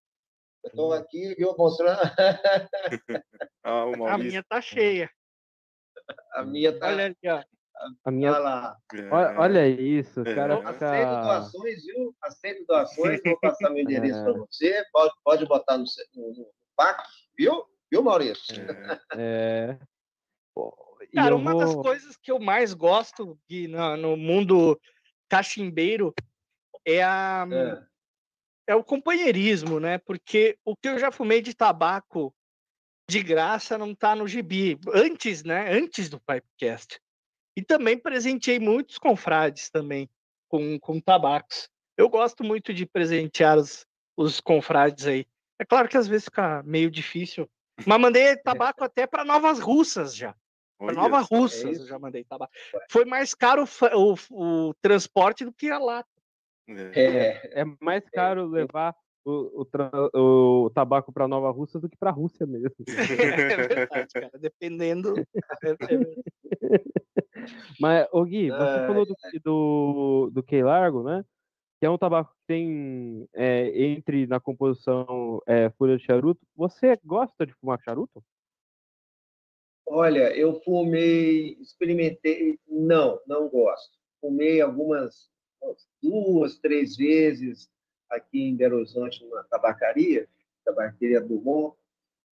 Eu estou hum. aqui, viu, mostrando. ah, a minha tá cheia. A minha tá. Olha aqui, ó. A minha... Olha, lá. É. Olha isso, é. cara. Fica... Aceito doações, viu? Aceito doações, vou passar meu endereço é. para você. Pode, pode botar no, no, no PAC, viu? Viu, Maurício? É. é. Cara, uma vou... das coisas que eu mais gosto de, no, no mundo cachimbeiro é a. É. é o companheirismo, né? Porque o que eu já fumei de tabaco de graça não tá no gibi. Antes, né? Antes do Pipecast. E também presenteei muitos confrades também. com, com tabacos. Eu gosto muito de presentear os, os confrades aí. É claro que às vezes fica meio difícil. Mas mandei tabaco até para Novas Russas já. Para Nova eu isso. já mandei tabaco. Foi mais caro o o, o transporte do que a lata. É. É, É mais caro levar o, o, o tabaco para Nova Rússia do que para a Rússia mesmo. É verdade, cara. Dependendo. é- é- Mas, ô Gui, você falou do, do, do Key Largo, né? Que é um tabaco que tem é, entre na composição é, folha de charuto. Você gosta de fumar charuto? olha, eu fumei, experimentei, não, não gosto. Fumei algumas, duas, três vezes aqui em Belo Horizonte, numa tabacaria, tabacaria do Bom,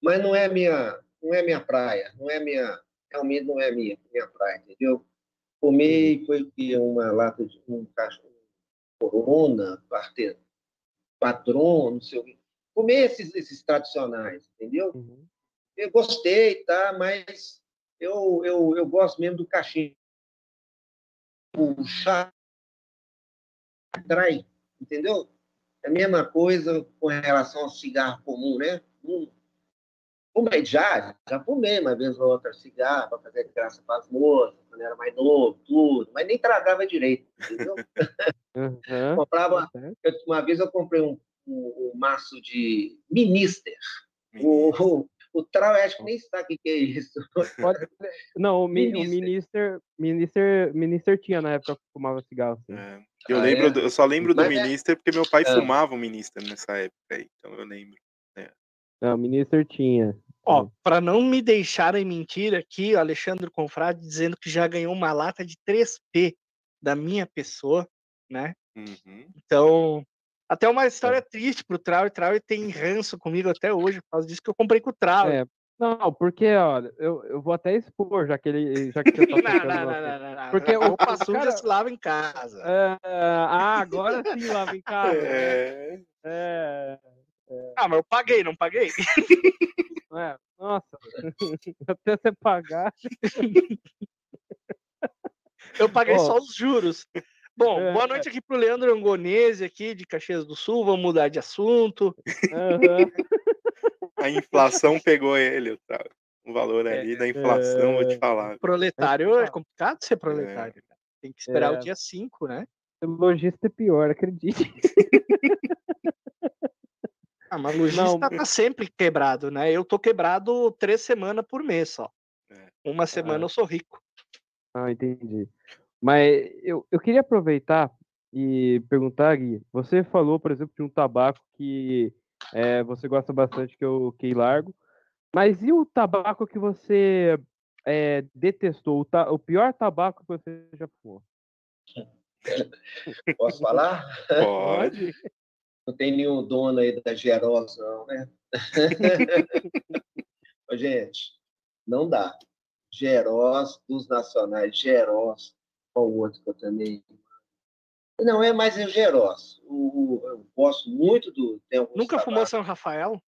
mas não é minha, não é minha praia, não é minha, realmente não é minha, minha praia, entendeu? Fumei, foi o quê? uma lata de um cachorro, Corona, parte- Patron, não sei o quê. Fumei esses, esses tradicionais, entendeu? eu gostei, tá? Mas eu, eu, eu gosto mesmo do cachimbo. O chá atrai, entendeu? É a mesma coisa com relação ao cigarro comum, né? Hum. Fumei já, já fumei uma vez ou outra cigarro para fazer graça para as moças, quando era mais novo, tudo, mas nem tragava direito, entendeu? Aham, Comprava, eu- uma vez eu comprei um, um, um maço de Minister. O, o, o Trau, acho que nem sabe o que é isso. Pode- Não, o, mi, o Minister. minister, minister, minister tinha na época que fumava cigarro. sim. É. Eu, Ah, lembro é? do- eu só lembro do Mas é- Minister porque meu pai Ah. fumava o Minister nessa época aí, então eu lembro. Não, o minister tinha. Ó, para não me deixarem mentir aqui, o Alexandre Confrade dizendo que já ganhou uma lata de 3P da minha pessoa, né? Uhum. Então, até uma história triste pro Trau, e Trau tem ranço comigo até hoje, por causa disso que eu comprei com o Trau. É, Não, porque, olha, eu, eu vou até expor, já que ele. Já que você tá Não, não, não, não, não. Porque o- roupa o suja cara- se lava em casa. É, ah, agora sim lava em casa. né? É, É, Ah, mas eu paguei, não paguei? é, nossa, até você pagar. Eu paguei Ó. só os juros. Bom, É, boa noite aqui pro Leandro Angonese aqui de Caxias do Sul. Vamos mudar de assunto. aham. a inflação pegou ele, tá? O valor É, ali da inflação, vou te é. falar. Proletário é complicado ser proletário. cara. Tem que esperar É. o dia 5, né? Lojista é pior, acredite. Ah, mas lojista Não. tá sempre quebrado, né? Eu tô quebrado três semanas por mês só. É. Uma semana eu sou rico. Ah, entendi. Mas eu, eu queria aproveitar e perguntar, Gui, você falou, por exemplo, de um tabaco que é, você gosta bastante, que é o Key Largo, mas e o tabaco que você é, detestou, o, ta- o pior tabaco que você já fumou? Posso falar? Pode. Não tem nenhum dono aí da Geros, não, né? Gente, não dá. Geros dos nacionais, Geros, qual o outro que eu também. Não, é mais o Geros. O, o- eu gosto muito do. Nunca fumou. São Rafael?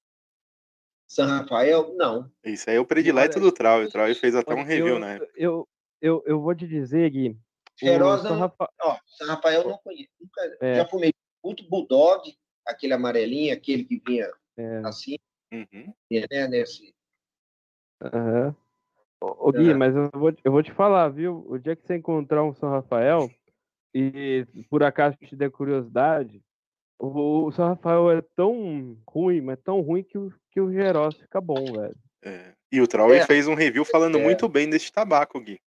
São Rafael? Não. Isso aí é o predileto do Trau. O Trau fez até um review, eu, né? Eu, eu, eu vou te dizer, Gui, o Geros São. Rafa- Ó, São Rafael eu não conheço. Nunca, É. Já fumei muito Bulldog, aquele amarelinho, aquele que vinha é, assim, Uhum. né? Nesse. Aham. Ô, Gui, É. mas eu vou, te- eu vou te falar, viu? O dia que você encontrar um São Rafael e por acaso te der curiosidade, o, o São Rafael é tão ruim, mas tão ruim que o, que o Geros fica bom, velho. É. E o Trau É. fez um review falando É. muito bem desse tabaco, Gui.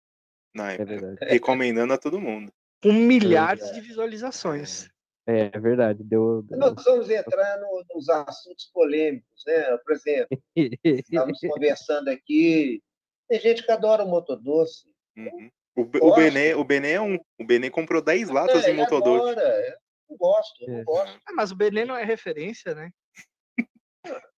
Na É época. verdade. Recomendando a todo mundo. Com milhares é. de visualizações. É, é verdade. Deu. deu- Nós vamos entrar no- nos assuntos polêmicos, né? Por exemplo, estamos conversando aqui. Tem gente que adora o motodoce. Uhum. O, o. Benê, o Benê é um. O Benê comprou 10 latas É, de motodoce. agora? Eu não gosto, eu É. não gosto. Ah, mas o Benê não é referência, né?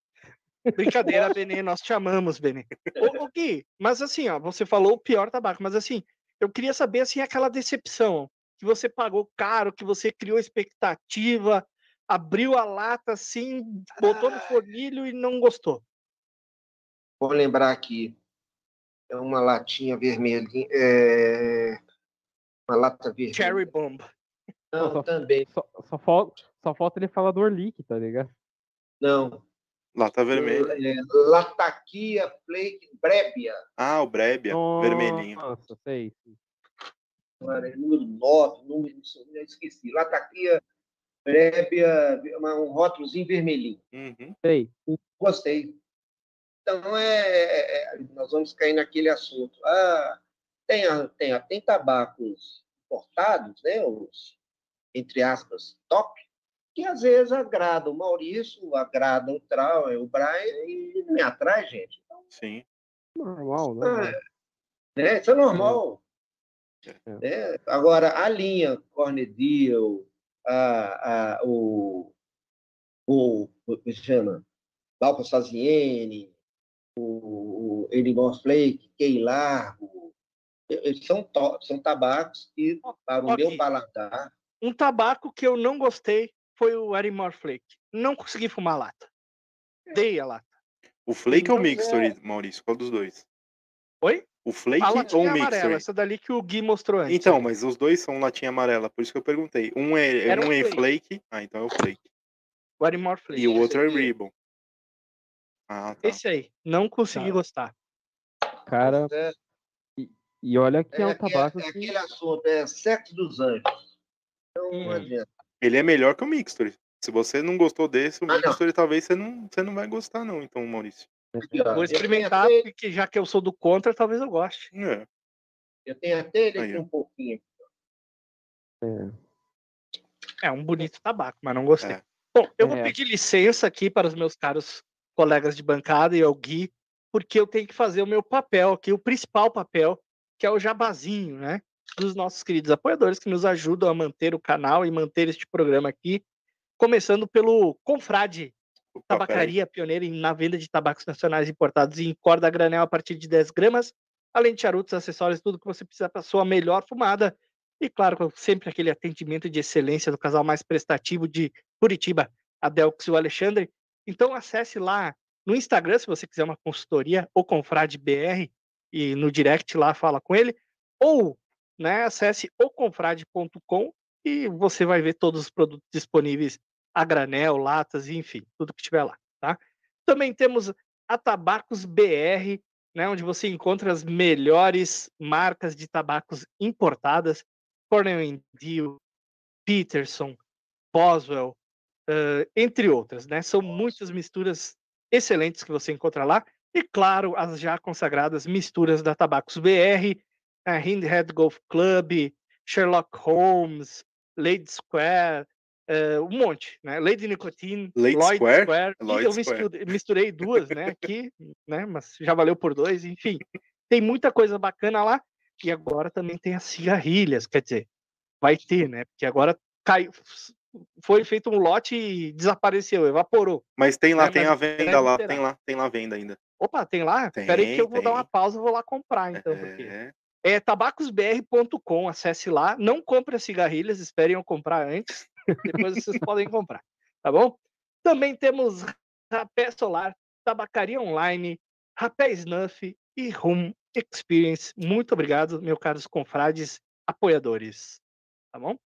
Brincadeira, Benê, nós te amamos, Benê. Ô, ô Gui, mas assim, ó, você falou o pior tabaco, mas assim, eu queria saber, assim, aquela decepção que você pagou caro, que você criou expectativa, abriu a lata assim, botou no fornilho e não gostou. Vou lembrar aqui. É uma latinha vermelhinha. é, Uma lata vermelha. Cherry Bomb. Não, Só- também. Só, só, falta, só falta ele falar do Orlick, tá ligado? Não. Lata vermelha. É, Lataquia Flake Brébia. Ah, o Brébia, vermelhinho. Nossa, sei. Agora, é número 9, número, eu esqueci. Lataquia Brébia, uma- um rótulozinho vermelhinho. Uhum. Sei. Gostei. Então, é, é, nós vamos cair naquele assunto. Ah, tem, tem, tem tabacos importados, né, os, entre aspas, top, que às vezes agradam o Maurício, agradam o Trau, o Brian, e não me atrai, gente. Sim. Normal, né? Né? Isso é normal. É. Né? Agora, a linha Cornedil, a, a, o, o, o que se chama? Balpa Saziene, o, o Elimor Flake, Key Largo, eles são, to- são tabacos que, para o meu paladar, Um tabaco que eu não gostei foi o Arimor Flake. Não consegui fumar a lata. Dei a lata. O Flake ou o Então, Mixtory, Maurício? Qual dos dois? Oi? O Flake A ou latinha o amarela, Mixtory? essa dali que o Gui mostrou antes. Então, mas os dois são latinha amarela, por isso que eu perguntei. Um é, Era um é Flake. Flake. Ah, então é o Flake. O Arimor Flake. E o outro é. Ribbon. Ah, tá. Esse aí. Não consegui Tá. gostar. Cara, é, e olha que é, um aquele- tabaco é que. aquele assunto, é sexo dos anjos. Então, não Hum. adianta. Ele é melhor que o Mixtory. Se você não gostou desse, o Ah, não. Mixtory talvez você não, você não vai gostar, não, então, Maurício. Vou eu tenho experimentar, até- porque já que eu sou do contra, talvez eu goste. É. Eu tenho até ele aqui um pouquinho. É um bonito tabaco, mas não gostei. É. Bom, eu vou É. pedir licença aqui para os meus caros colegas de bancada e ao Gui, porque eu tenho que fazer o meu papel aqui, o principal papel, que é o jabazinho, né? Dos nossos queridos apoiadores que nos ajudam a manter o canal e manter este programa aqui. Começando pelo Confrade. Tabacaria pioneira em- na venda de tabacos nacionais importados em corda a granel a partir de 10 gramas, além de charutos, acessórios, tudo que você precisa para sua melhor fumada. E claro, com sempre aquele atendimento de excelência do casal mais prestativo de Curitiba, Adelx e o Alexandre. Então acesse lá no Instagram, se você quiser uma consultoria, ou Confrade BR, e no direct lá fala com ele, ou né, acesse oconfrade.com e você vai ver todos os produtos disponíveis a granel, latas, enfim, tudo que tiver lá, tá? Também temos a Tabacos BR, né, onde você encontra as melhores marcas de tabacos importadas, Cornell Deal, Peterson, Boswell, eh, entre outras, né? São muitas misturas excelentes que você encontra lá. E claro, as já consagradas misturas da Tabacos BR, a Hindhead Golf Club, Sherlock Holmes, Lady Square, eh, um monte, né? Lady Nicotine, Lady Lloyd Square? Square. Lloyd eu Square. misturei, duas, né? Aqui, né? Mas já valeu por dois, enfim. Tem muita coisa bacana lá. E agora também tem as cigarrilhas, quer dizer, vai ter, né? Porque agora caiu, foi feito um lote e desapareceu, evaporou. Mas tem lá, É, tem a venda lá, tem lá, tem lá venda ainda. Opa, tem lá? Tem, Espera aí que eu vou dar uma tem. pausa, vou lá comprar então. Porque... É. É tabacosbr.com, acesse lá. Não compre as cigarrilhas, esperem eu comprar antes. Depois vocês podem comprar, tá bom? Também temos Rapé Solar, Tabacaria Online, Rapé Snuff e Room Experience. Muito obrigado, meus caros confrades apoiadores. Tá bom?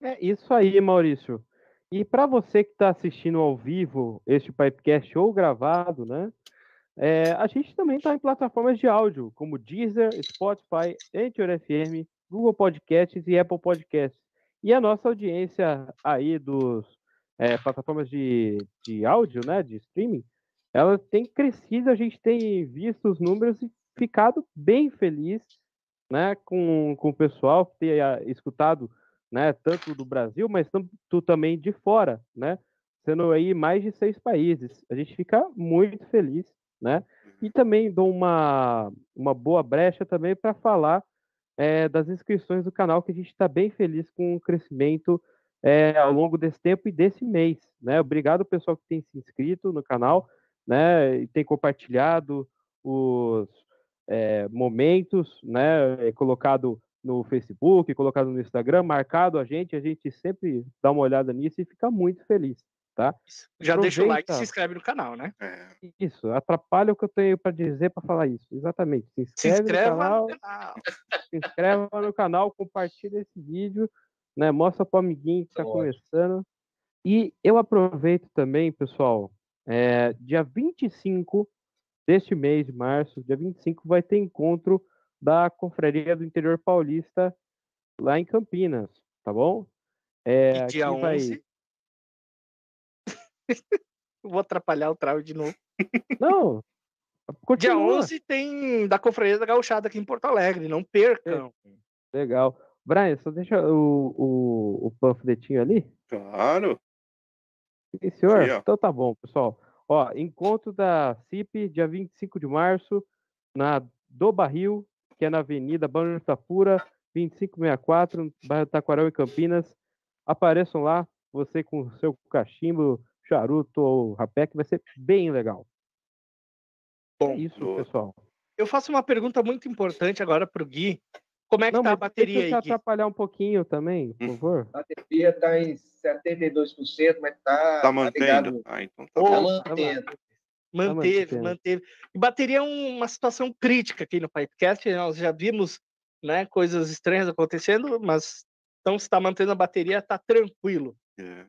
É isso aí, Maurício. E para você que está assistindo ao vivo este podcast ou gravado, né? é, a gente também está em plataformas de áudio, como Deezer, Spotify, Anchor FM, Google Podcasts e Apple Podcasts. E a nossa audiência aí dos é, plataformas de, de áudio, né, de streaming, ela tem crescido, a gente tem visto os números e ficado bem feliz, né, com, com o pessoal ah, escutado né, tanto do Brasil, mas tanto também de fora, né, sendo aí mais de seis países. A gente fica muito feliz, né, e também dou uma, uma boa brecha também para falar é, das inscrições do canal, que a gente está bem feliz com o crescimento é, ao longo desse tempo e desse mês, né, obrigado pessoal que tem se inscrito no canal, né, e tem compartilhado os é, momentos, né, colocado no Facebook, colocado no Instagram, marcado a gente, a gente sempre dá uma olhada nisso e fica muito feliz, tá? Já deixa o like e Aproveita. se inscreve no canal, né? É, Isso, atrapalha o que eu tenho para dizer para falar isso. Exatamente. Se Se inscreve inscreva no canal, no canal. se inscreva no canal, compartilha esse vídeo, né? Mostra pro amiguinho que está Tá começando. E eu aproveito também, pessoal, é, dia 25 deste mês de março, dia 25, vai ter encontro da Confraria do Interior Paulista lá em Campinas, tá bom? É, E dia aqui vai- 11. Vou atrapalhar o trau de novo. Não, Dia continua. 11 tem da Confraria da Gauchada aqui em Porto Alegre. Não percam. Legal. Brian, só deixa o, o, o panfletinho ali. claro. Sim, senhor? Então tá bom, pessoal. Ó, encontro da CIP, dia 25 de março, na do Barril, que é na Avenida de Itapura, 2564, no bairro Taquarão, em Campinas. Apareçam lá, você com o seu cachimbo, charuto ou rapé, que vai ser bem legal. Bom, é isso, boa. pessoal. eu faço uma pergunta muito importante agora pro Gui. Como é que Não, tá a bateria deixa aí, Gui? atrapalhar um pouquinho também, por favor. A bateria está em 72%, mas está Tá mantendo? ligado. Ah, então tá bom. Tá mantendo. Manteve, mantendo. manteve. E bateria é um- uma situação crítica aqui no Pipecast. Nós já vimos né, coisas estranhas acontecendo, mas então se está mantendo a bateria, tá tranquilo. É.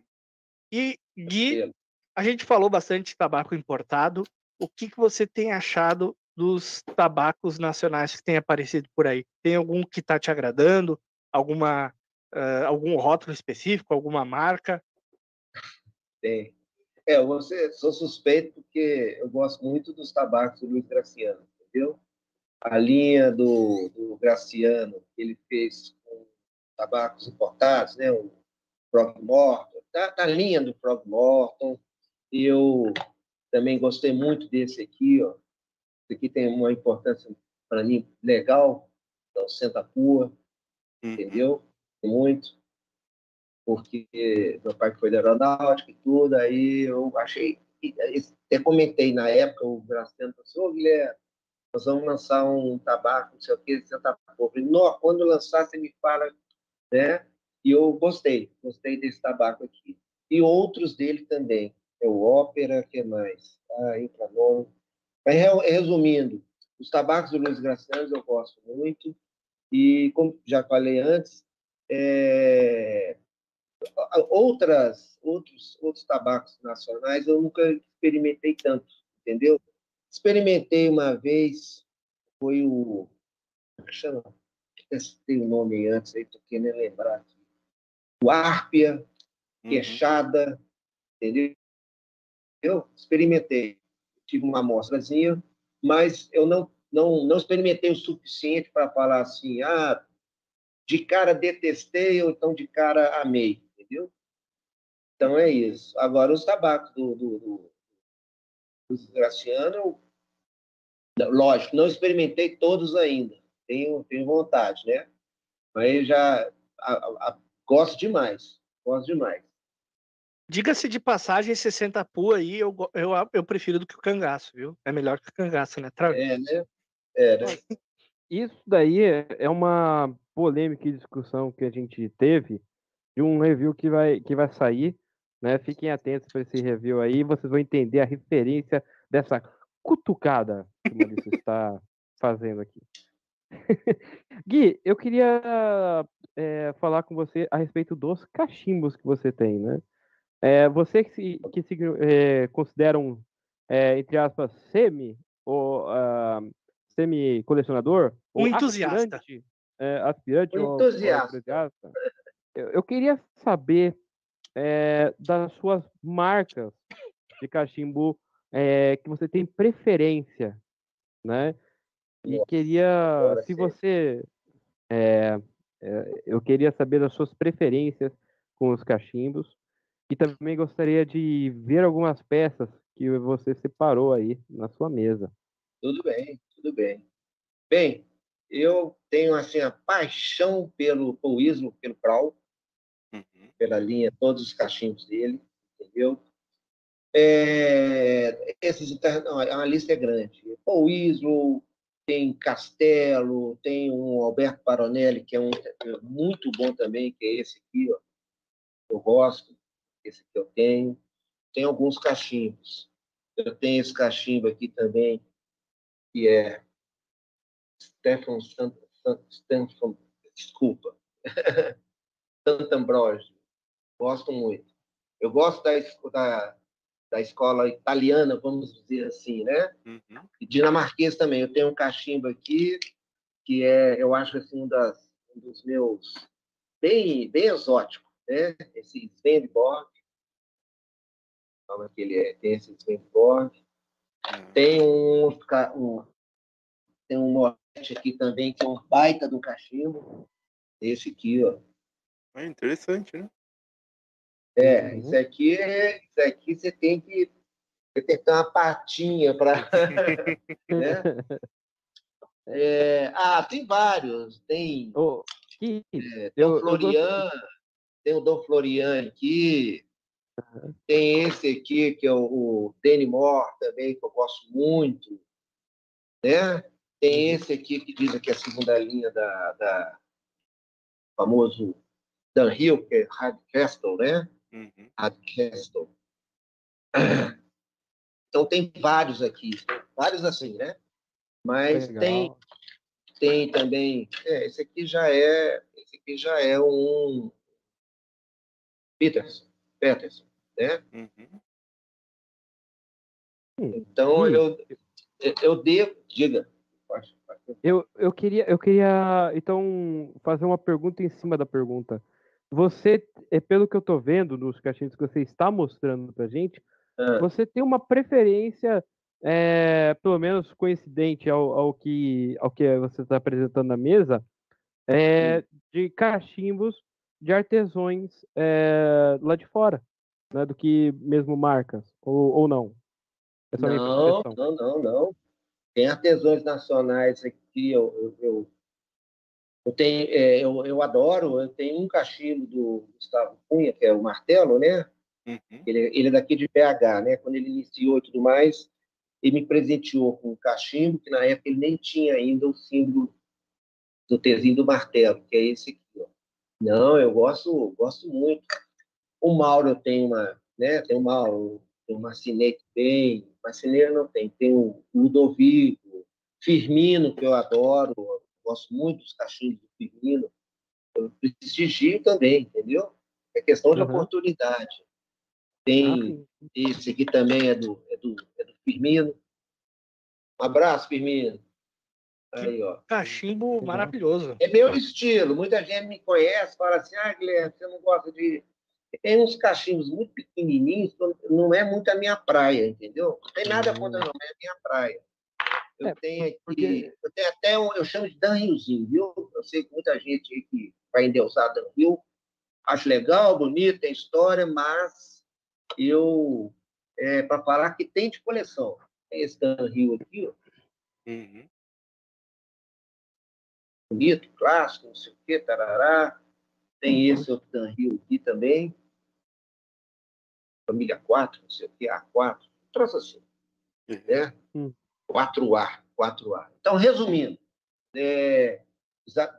E Gui, a gente falou bastante de tabaco importado. O que, que você tem achado dos tabacos nacionais que têm aparecido por aí? Tem algum que está te agradando? Alguma, ah, algum rótulo específico? Alguma marca? Tem. É, eu vou ser- sou suspeito porque eu gosto muito dos tabacos do Luiz Graciano, entendeu? A linha do, do Graciano, que ele fez com tabacos importados, né? O Frog Morton, tá, tá a linha do Frog Morton. E eu também gostei muito desse aqui, ó. Esse aqui tem uma importância para mim legal, é o Senta Pua, Uhum. entendeu? Muito. Porque meu pai foi da aeronáutica e tudo, aí eu achei. Até comentei na época, o Graciano falou assim: Ô Guilherme, nós vamos lançar um tabaco, não sei o que, Senta Pua. Eu falei, não, quando lançar, você me fala, né? E eu gostei, gostei desse tabaco aqui. E outros dele também. É o Ópera, que mais? Ah, Infranon. Mas, re- resumindo, os tabacos do Luiz Graciano eu gosto muito. E, como já falei antes, é, outras, outros, outros tabacos nacionais eu nunca experimentei tanto, entendeu? Experimentei uma vez, foi o. como é que chama? O nome antes, aí estou querendo lembrar. Aqui. O Árpia, Uhum. queixada, entendeu? Eu experimentei, tive uma amostrazinha, mas eu não, não, não experimentei o suficiente para falar assim, ah, de cara detestei ou então de cara amei, entendeu? Então é isso. Agora, os tabacos do, do, do, do Graciano, eu- lógico, não experimentei todos ainda, tenho, tenho vontade, né? Mas já a- a- gosto demais, gosto demais. Diga-se de passagem, 60 pu aí eu, eu, eu prefiro do que o cangaço, viu? É melhor que o cangaço, né? Tra- É, né? É, né? Isso daí é é uma polêmica e discussão que a gente teve de um review que vai, que vai sair, né? Fiquem atentos para esse review aí, vocês vão entender a referência dessa cutucada que o Maurício está fazendo aqui. Gui, eu queria eh, falar com você a respeito dos cachimbos que você tem, né? Eh, você que se, que se eh, considera um, entre aspas, semi ou ah, semi-colecionador? Um ou entusiasta. Aspirante, é, aspirante Um ou- ou entusiasta. entusiasta. Eu, eu queria saber é, das suas marcas de cachimbo é, que você tem preferência, né? E Nossa, queria, agora se sim. você, é, é, eu queria saber das suas preferências com os cachimbos e também gostaria de ver algumas peças que você separou aí na sua mesa. Tudo bem, tudo bem. Bem, eu tenho assim a paixão pelo Paul Islo, pelo Prau, Uhum. pela linha, todos os cachimbos dele, entendeu? É, esses, não, a lista é grande. Paul Islo, tem Castelo, tem um Alberto Paronelli, que é um muito bom também, que é esse aqui, ó. Eu gosto, esse que eu tenho. tem alguns cachimbos. Eu tenho esse cachimbo aqui também, que é Stefan Stanford, desculpa, Santo Ambrósio. Gosto muito. Eu gosto da, da, da escola italiana, vamos dizer assim, né? Uhum. E dinamarquês também. Eu tenho um cachimbo aqui que é, eu acho assim, um, das, um dos meus bem, bem exótico, né? Esse Svenborg. Fala que ele é, tem esse Svenborg. É. Tem um, um tem um mote aqui também que é um baita do cachimbo. Esse aqui, ó. É interessante, né? É, Uhum. isso aqui, isso aqui você tem que você tem que ter uma patinha para. né? É, ah, tem vários. Tem Ô, que- é, tem eu- o eu Florian, tem o Dom Florian aqui. Tem esse aqui, que é o, o Danny Moore também, que eu gosto muito. Né? Tem esse aqui que diz que é a segunda linha da, da famoso Dan Hill, que é Hard Castle, né? Uhum. Castle. Então tem vários aqui, vários assim, né? Mas legal. tem tem também, é, esse aqui já é, esse aqui já é um Peterson, Peterson, né? Uhum. Então Ih. eu eu devo, diga. Eu, eu queria, eu queria então fazer uma pergunta em cima da pergunta. Você, é, pelo que eu tô vendo nos caixinhos que você está mostrando pra gente, Ah. você tem uma preferência, é, pelo menos coincidente ao, ao que ao que você está apresentando na mesa, é, de cachimbos de artesões é, lá de fora, né, do que mesmo marcas ou, ou não. É Não, não, não, não. Tem artesãos nacionais aqui, eu, eu, eu, eu tenho, é, eu, eu adoro, eu tenho um cachimbo do Gustavo Cunha, que é o Martelo, né? Uhum. Ele, ele é daqui de BH, né? Quando ele iniciou e tudo mais, ele me presenteou com um cachimbo, que na época ele nem tinha ainda o símbolo do Tezinho do Martelo, que é esse aqui, ó. Não, eu gosto, gosto muito. O Mauro eu tenho uma, né? Tem o Mauro, tem o Marcinete bem, Marcineiro não tem, tem o Ludovico, Firmino, que eu adoro, gosto muito dos cachimbos do Firmino. Eu prestigio também, entendeu? É questão de Uhum. oportunidade. Ah, Tem sim. esse aqui também é do, é do, é do Firmino. Um abraço, Firmino. Aí, ó. Cachimbo Legal. maravilhoso. É meu estilo. Muita gente me conhece, fala assim, ah, Guilherme, você não gosta de... Tem uns cachimbos muito pequenininhos, que não é muito a minha praia, entendeu? Não tem nada contra, não, é a minha praia. Eu É, tenho aqui, porque- eu tenho até um, eu chamo de Dan Riozinho, viu? Eu sei que muita gente que vai endeusar Dan Rio, acho legal, bonito, tem história, mas eu, é, para falar que tem de coleção. Tem esse Dan Rio aqui, ó, Uhum. bonito, clássico, não sei o quê, tarará. Tem esse outro Dan Rio aqui também. Família 4, não sei o quê, A4. Troço assim, né? Hum. 4A, 4A. Então, resumindo, é,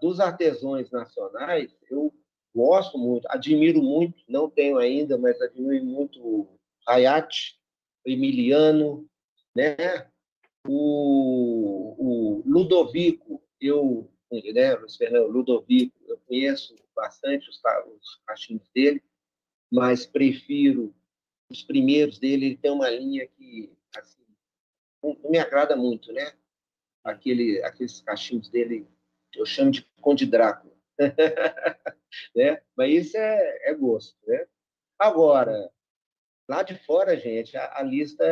dos artesãos nacionais, eu gosto muito, admiro muito, não tenho ainda, mas admiro muito Hayat, Emiliano, né? o, o Ludovico, eu, né, Luiz Fernando Ludovico, eu conheço bastante os, os cachimbos dele, mas prefiro os primeiros dele. Ele tem uma linha que me agrada muito, né? Aquele, aqueles cachimbos dele, eu chamo de Conde Drácula. né? Mas isso é, é gosto, né? Agora, lá de fora, gente, a, a lista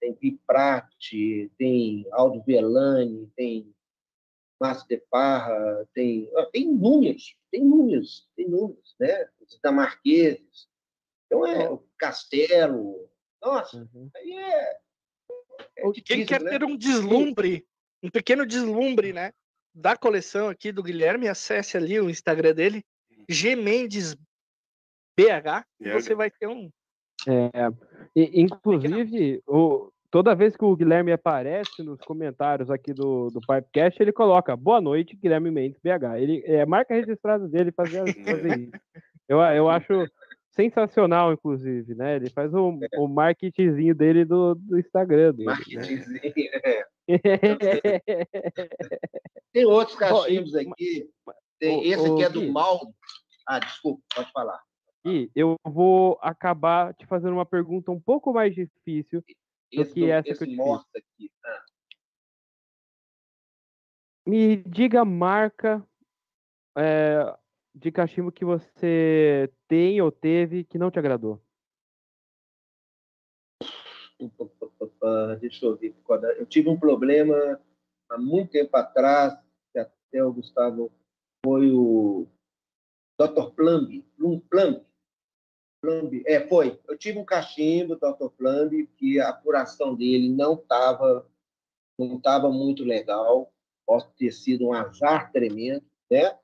tem Piprati, tem Aldo Velani, tem Márcio de Parra, tem, tem números, tem números, tem números, né? Os dinamarqueses. Então, é o Castelo. Nossa, Uhum. aí é. É Quem quer né? ter um deslumbre, um pequeno deslumbre, né? Da coleção aqui do Guilherme, acesse ali o Instagram dele, GMendesBH, e BH. você vai ter um. É, e, inclusive, o, toda vez que o Guilherme aparece nos comentários aqui do, do Pipecast, ele coloca boa noite, Guilherme Mendes BH. Ele, é a marca registrada dele fazer, fazer isso. Eu, eu acho sensacional, inclusive, né? Ele faz o, o marketingzinho dele do, do Instagram dele. né? Marketingzinho, é. Tem outros cachimbos aqui. Tem ô, esse aqui é do. Maldo. Ah, desculpa, pode falar. E eu vou acabar te fazendo uma pergunta um pouco mais difícil. Esse, que do, essa que eu te fiz. aqui. Ah, Me diga a marca é, de cachimbo que você tem ou teve que não te agradou. deixa eu ver. Eu tive um problema há muito tempo atrás, que até o Gustavo foi o Dr. Plumb. Plum- Plumb. Plumb. É, foi. Eu tive um cachimbo, Dr. Plumb, que a apuração dele não estava não tava muito legal. Pode ter sido um azar tremendo, né?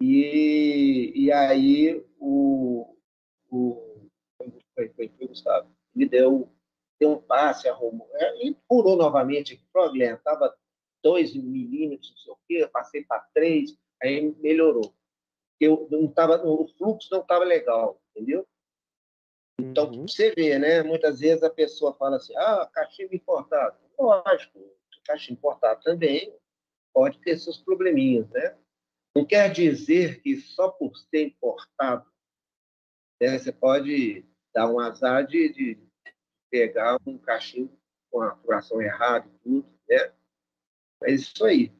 E, e aí o, o foi, foi, foi o Gustavo. Ele deu deu um passe, arrumou, é, e curou novamente aqui, problema, estava 2 milímetros, não sei o quê, eu passei para 3, aí melhorou. Eu não tava, o fluxo não estava legal, entendeu? Então, Uhum. você vê, né? Muitas vezes a pessoa fala assim, ah, cachimbo importado. Lógico, cachimbo importado também pode ter seus probleminhas, né? Não quer dizer que só por ser importado, né, você pode dar um azar de, de pegar um cachimbo com a apuração errada e tudo, né? É isso aí.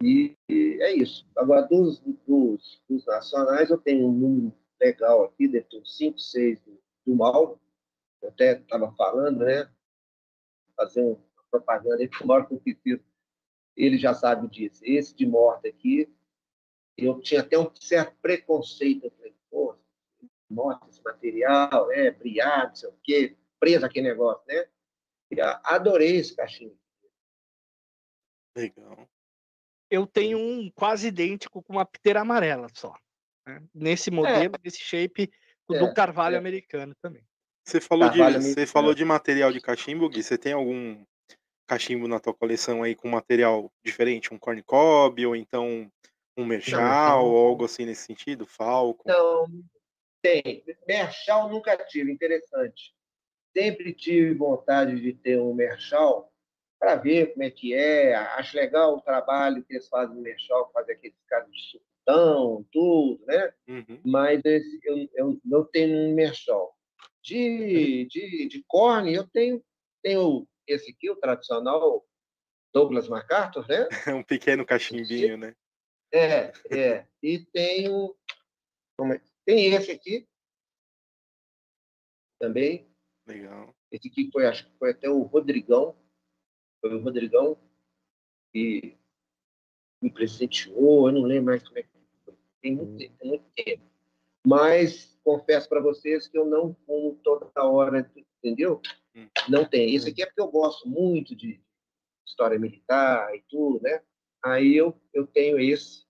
E, e é isso. Agora, dos, dos, dos nacionais, eu tenho um número legal aqui, deve ter uns 5, 6 do, do Mauro. Eu até estava falando, né? Fazer uma propaganda aí que o Mauro Confiteiro, ele já sabe disso. Esse de morte aqui, eu tinha até um certo preconceito. Eu falei, pô, morte esse material, é, briar, não sei o quê, preso aquele negócio, né? E a- adorei esse cachimbo. Legal. Eu tenho um quase idêntico com uma piteira amarela só. né? Nesse modelo, nesse shape, o do É, Carvalho é. americano também. Você falou, de, você falou de material de cachimbo, Gui. Você tem algum cachimbo na tua coleção aí com material diferente? Um corn cob ou então um merchal ou algo assim nesse sentido? Falco? Não, tem. Merchal nunca tive, interessante. Sempre tive vontade de ter um Merchal para ver como é que é. Acho legal o trabalho que eles fazem no Merchal, fazer aqueles caras de sultão, tudo, né? Uhum. Mas eu, eu não tenho um Merchal. De, de, de corne, eu tenho, tenho esse aqui, o tradicional Douglas MacArthur, né? um pequeno cachimbinho, né? É, é. E tenho. como é- Tem esse aqui. Também. Legal. Esse aqui foi, acho que foi até o Rodrigão. Foi o Rodrigão que me presenteou. Eu não lembro mais como é que foi. Tem muito, tempo, tem muito tempo. Mas confesso para vocês que eu não fumo toda hora, entendeu? Hum. Não tem. Esse aqui é porque eu gosto muito de história militar e tudo, né? Aí eu, eu tenho esse,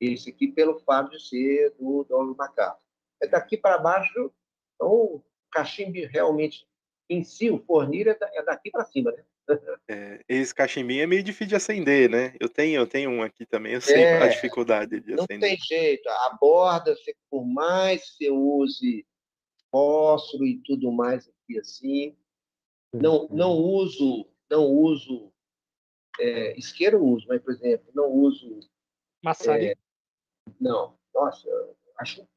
esse aqui pelo fato de ser do Dono Macaco. É daqui para baixo, então o cachimbo realmente em si, o fornir é da- é daqui para cima, né? É, esse cachimbinho é meio difícil de acender, né? Eu tenho, eu tenho um aqui também, eu sei É. a dificuldade de Não acender. tem jeito. A borda, por mais que você use fósforo e tudo mais aqui assim, não, não uso, não uso é, isqueiro eu uso, mas por exemplo, não uso Maçarico. Não, nossa, acho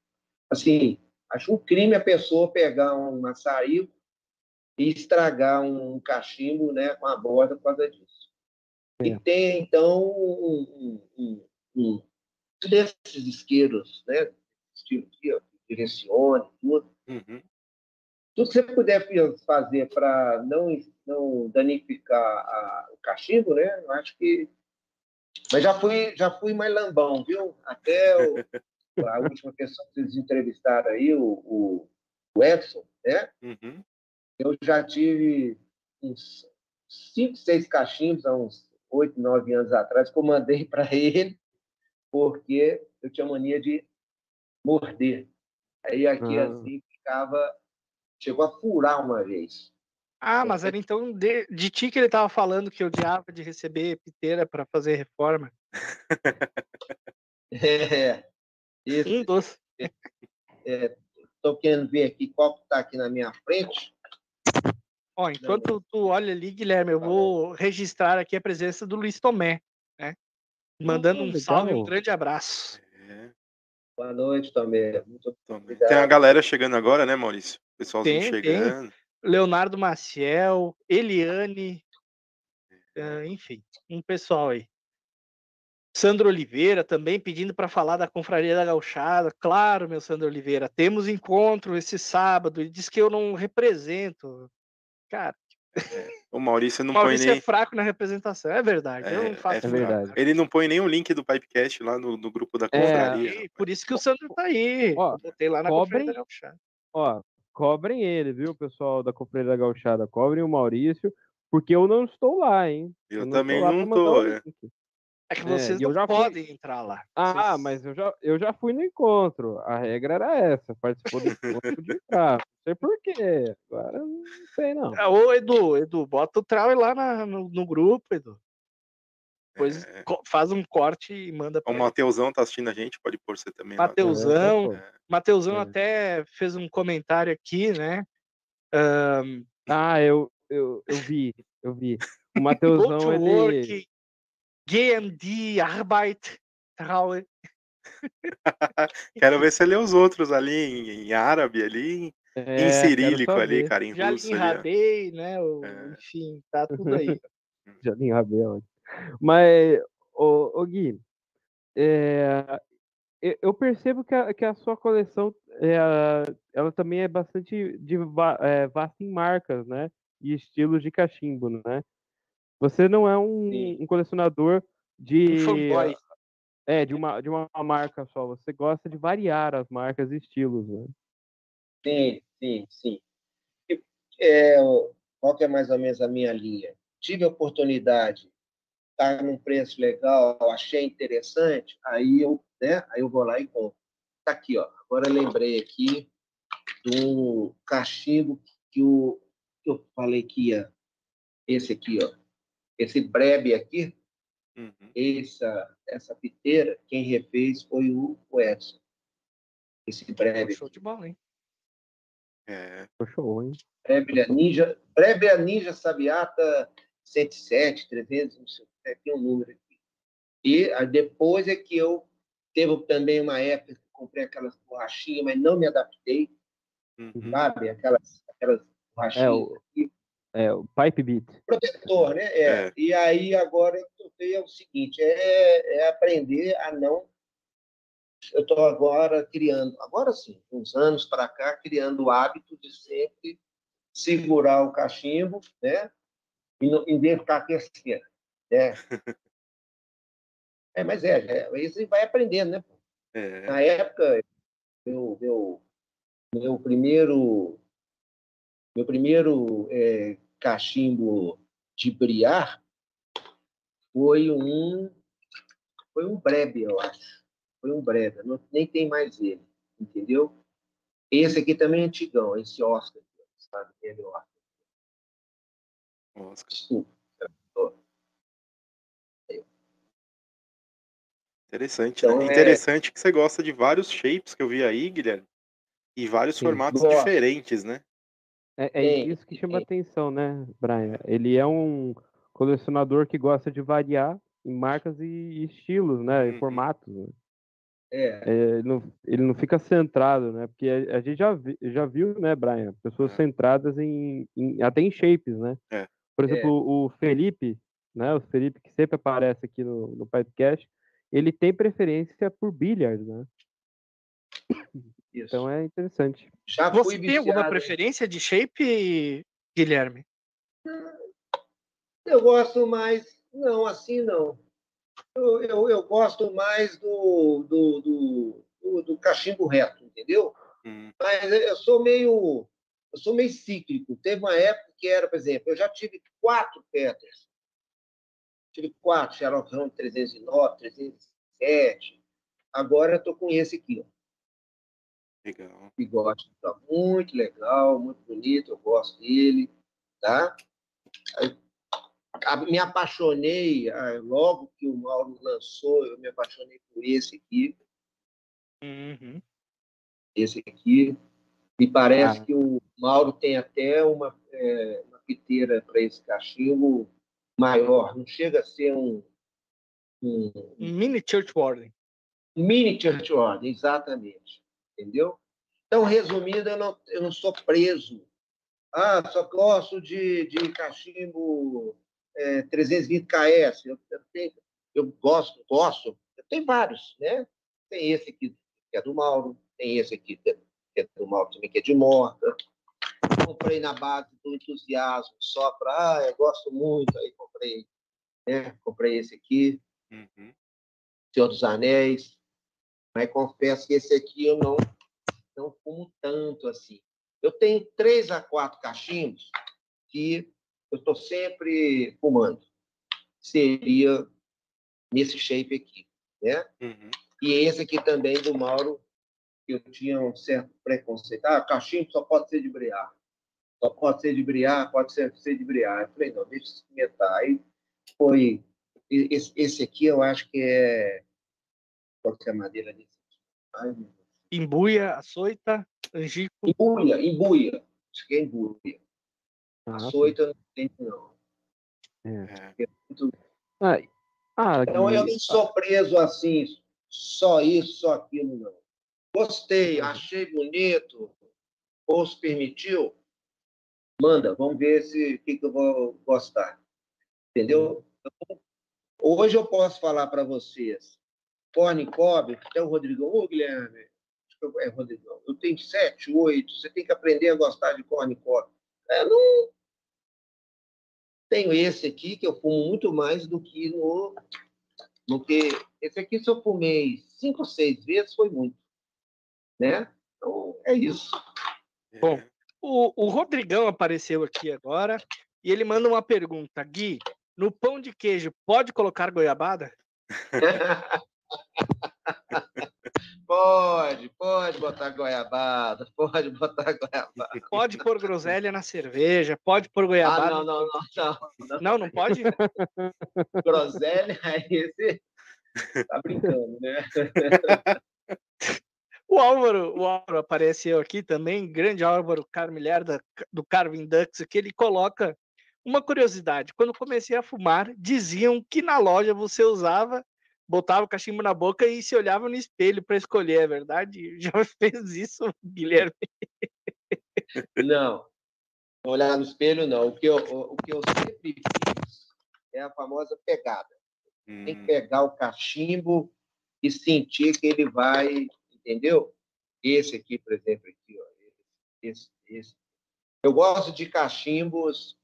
assim, acho um crime a pessoa pegar um maçarico e estragar um cachimbo, né, com a borda por causa disso. E É. tem então um, um, um, um desses isqueiros, né, estilo aqui, ó, direcione tudo, Uhum. tudo que você puder fazer para não não danificar a- o cachimbo, né? Eu acho que mas já fui já fui mais lambão, viu? Até o- a última pessoa que vocês entrevistaram aí, o, o, o Edson, né? Uhum. Eu já tive uns cinco, seis cachimbos há uns oito, nove anos atrás que eu mandei para ele porque eu tinha mania de morder. Aí aqui Ah. assim ficava chegou a furar uma vez. Ah, mas era então de, de ti que ele tava falando que odiava de receber piteira para fazer reforma. É, esse, Um dos. estou querendo ver aqui qual que está aqui na minha frente. Ó, enquanto tu olha ali, Guilherme, eu vou registrar aqui a presença do Luiz Tomé, né? Mandando um legal. salve, um grande abraço. É, Boa noite, Tomé. Muito. Obrigado. Tem a galera chegando agora, né, Maurício? O pessoalzinho Tem, tem. Leonardo Maciel, Eliane, ah, enfim, um pessoal aí. Sandro Oliveira também pedindo para falar da Confraria da Gauchada. Claro, meu Sandro Oliveira, temos encontro esse sábado. Ele diz que eu não represento. Cara, O Maurício não o põe Maurício nem. é fraco na representação. É verdade, eu É, não faço é É verdade. Ele não põe nem o link do Pipecast lá no, no grupo da É, confraria. E por isso que o Sandro tá aí. Ó, Eu botei lá na cobrem- Confraria da Gauchada. Ó, cobrem ele, viu, pessoal da Confraria da Gauchada? Cobrem o Maurício, porque eu não estou lá, hein? Eu não também estou lá não o é. É que É, vocês eu não já fui- podem entrar lá. Ah, Vocês- mas eu já, eu já fui no encontro. A regra era essa. Participou do encontro de entrar. Não sei por quê. Agora não sei, não. Ah, Ô, Edu, Edu, bota o Trau lá na- no, no grupo, Edu. Depois É. co- faz um corte e manda O pra ele. Mateusão tá assistindo a gente, pode pôr você também. Mateusão. É, Mateusão É. até fez um comentário aqui, né? Ahn, Ah, eu, eu, eu vi. Eu vi. O Mateusão, ele. work, GMD, Arbeit, Traue. Quero ver você lê os outros ali em, em árabe, ali, em- É, em cirílico ali, cara, em Já russo ó. Rabei, né? o- É. Enfim, tá tudo aí. Jardim Rabel. Mas, ô, ô Gui, é, eu- percebo que a, que a sua coleção é, ela também é bastante de, é, vasta em marcas, né? E estilos de cachimbo, né? Você não é um, um colecionador de, Um é, de, uma, de uma marca só. Você gosta de variar as marcas e estilos, né? Sim, sim, sim. É, qual que é mais ou menos a minha linha? Tive a oportunidade, está num preço legal, achei interessante, aí eu, né, aí eu vou lá e compro. Tá aqui, ó. Agora eu lembrei aqui um cachimbo que, o, que eu falei que ia. Esse aqui, ó. Esse brebe aqui, Uhum. essa, essa piteira, quem refez foi o, o Edson. Esse brebe Show de bola, hein? É, show, hein? Brébia Ninja, Brébia Ninja Sabiata 107, 300, não sei, é, tem um número aqui. E aí, depois é que eu teve também uma época que comprei aquelas borrachinhas, mas não me adaptei, uhum. sabe? Aquelas, aquelas borrachinhas É, o- aqui. É, o Pipe Beat. protetor, né? É. É. E aí agora eu sei é o seguinte, é, é aprender a não eu estou agora criando, agora sim, uns anos para cá, criando o hábito de sempre segurar o cachimbo, né? E não e não ficar terceira, né? É, mas é, é, você vai aprendendo, né? É, Na época, meu, meu, meu primeiro, meu primeiro é, cachimbo de briar foi um, foi um brebe, eu acho. Foi um brebe, não, nem tem mais ele, entendeu? Esse aqui também é antigão, esse Oscar, sabe? Ele, Oscar, Oscar. desculpa. Interessante, Então, né? é- Interessante que você gosta de vários shapes que eu vi aí, Guilherme. E vários Sim. formatos Gosto. diferentes, né? É, é Tem, isso que chama tem. atenção, né, Brian? Ele é um colecionador que gosta de variar em marcas e estilos, né? Uhum. E formatos. né? É, É, ele, não, ele não fica centrado, né? Porque a, a gente já, vi- já viu, né, Brian? Pessoas É. centradas em, em- até em shapes, né? É. Por exemplo, o Felipe, né? O Felipe que sempre aparece aqui no, no podcast, ele tem preferência por billiard, né? isso. Então é interessante. Já fui Você tem alguma viciado em- preferência de shape, Guilherme? Eu gosto mais. Não, assim não. Eu, eu, eu gosto mais do, do, do, do, do cachimbo reto, entendeu? Hum, Mas eu sou meio. Eu sou meio cíclico. Teve uma época que era, por exemplo, eu já tive quatro Peters. Tive quatro, Sherlock Holmes 309, 307. Agora eu estou com esse aqui, ó. legal. bigode. Tá muito legal, muito bonito, eu gosto dele, tá? Aí, me apaixonei, logo que o Mauro lançou, eu me apaixonei por esse aqui, Uhum. esse aqui. Me parece Ah. que o Mauro tem até uma, é, uma piteira para esse cachimbo maior. Não chega a ser um, um Um mini Church Warden. mini church order, exatamente. Entendeu? Então, resumindo, eu não, eu não sou preso. Ah, só gosto de, de cachimbo é, 320 KS. Eu, eu, tenho- eu gosto, gosto. Eu tenho vários, né? Tem esse aqui que é do Mauro, tem esse aqui que é, que é do Mauro também, que é de Morta. Comprei na base do entusiasmo, só para, ah, eu gosto muito, aí comprei, né? Comprei esse aqui. Uhum. Senhor dos Anéis, mas confesso que esse aqui eu não, não fumo tanto assim. Eu tenho três a quatro cachimbos que eu estou sempre fumando. Seria nesse shape aqui, né? Uhum. E esse aqui também do Mauro, que eu tinha um certo preconceito. Ah, cachimbo só pode ser de briar. Só pode ser de briar, pode ser, ser de briar. Eu falei, não, deixa eu experimentar. Aí foi... Esse, esse aqui eu acho que é... Qual que é a madeira desse aqui? Ai, meu Deus. Embuia, açoita, angico. Embuia, embuia. Acho que é embuia. Ah, Açoita eu não tenho, não. É. Ah, ah, Então eu não sou preso assim, só isso, só aquilo, não. Gostei, achei bonito, ou se permitiu, manda, vamos ver se que, que eu vou gostar. Entendeu? Então, hoje eu posso falar para vocês, corne cobre, até o Rodrigão, ô Guilherme, é Rodrigão, eu tenho sete, oito, você tem que aprender a gostar de corne cobre. Eu não tenho esse aqui, que eu fumo muito mais do que no no que esse aqui se eu fumei cinco ou seis vezes foi muito, né? Então é isso. Bom. O, o Rodrigão apareceu aqui agora e ele manda uma pergunta. Gui, no pão de queijo pode colocar goiabada? pode, pode botar goiabada, pode botar goiabada. Pode pôr groselha na cerveja? Pode pôr Ah, goiabada? não, não, não, não, não. não, não pode? Groselha, esse tá brincando, né? O Álvaro, o Álvaro apareceu aqui também, grande Álvaro Carmilher da, do Carvin Dux, que ele coloca uma curiosidade. Quando comecei a fumar, diziam que na loja você usava, botava o cachimbo na boca e se olhava no espelho para escolher, é verdade? Já fez isso, Guilherme? Não. Olhar no espelho, não. O que eu, o, que eu sempre fiz é a famosa pegada. Tem que Hum, pegar o cachimbo e sentir que ele vai, entendeu? Esse aqui, por exemplo, aqui, ó, esse, esse. Eu gosto de cachimbos,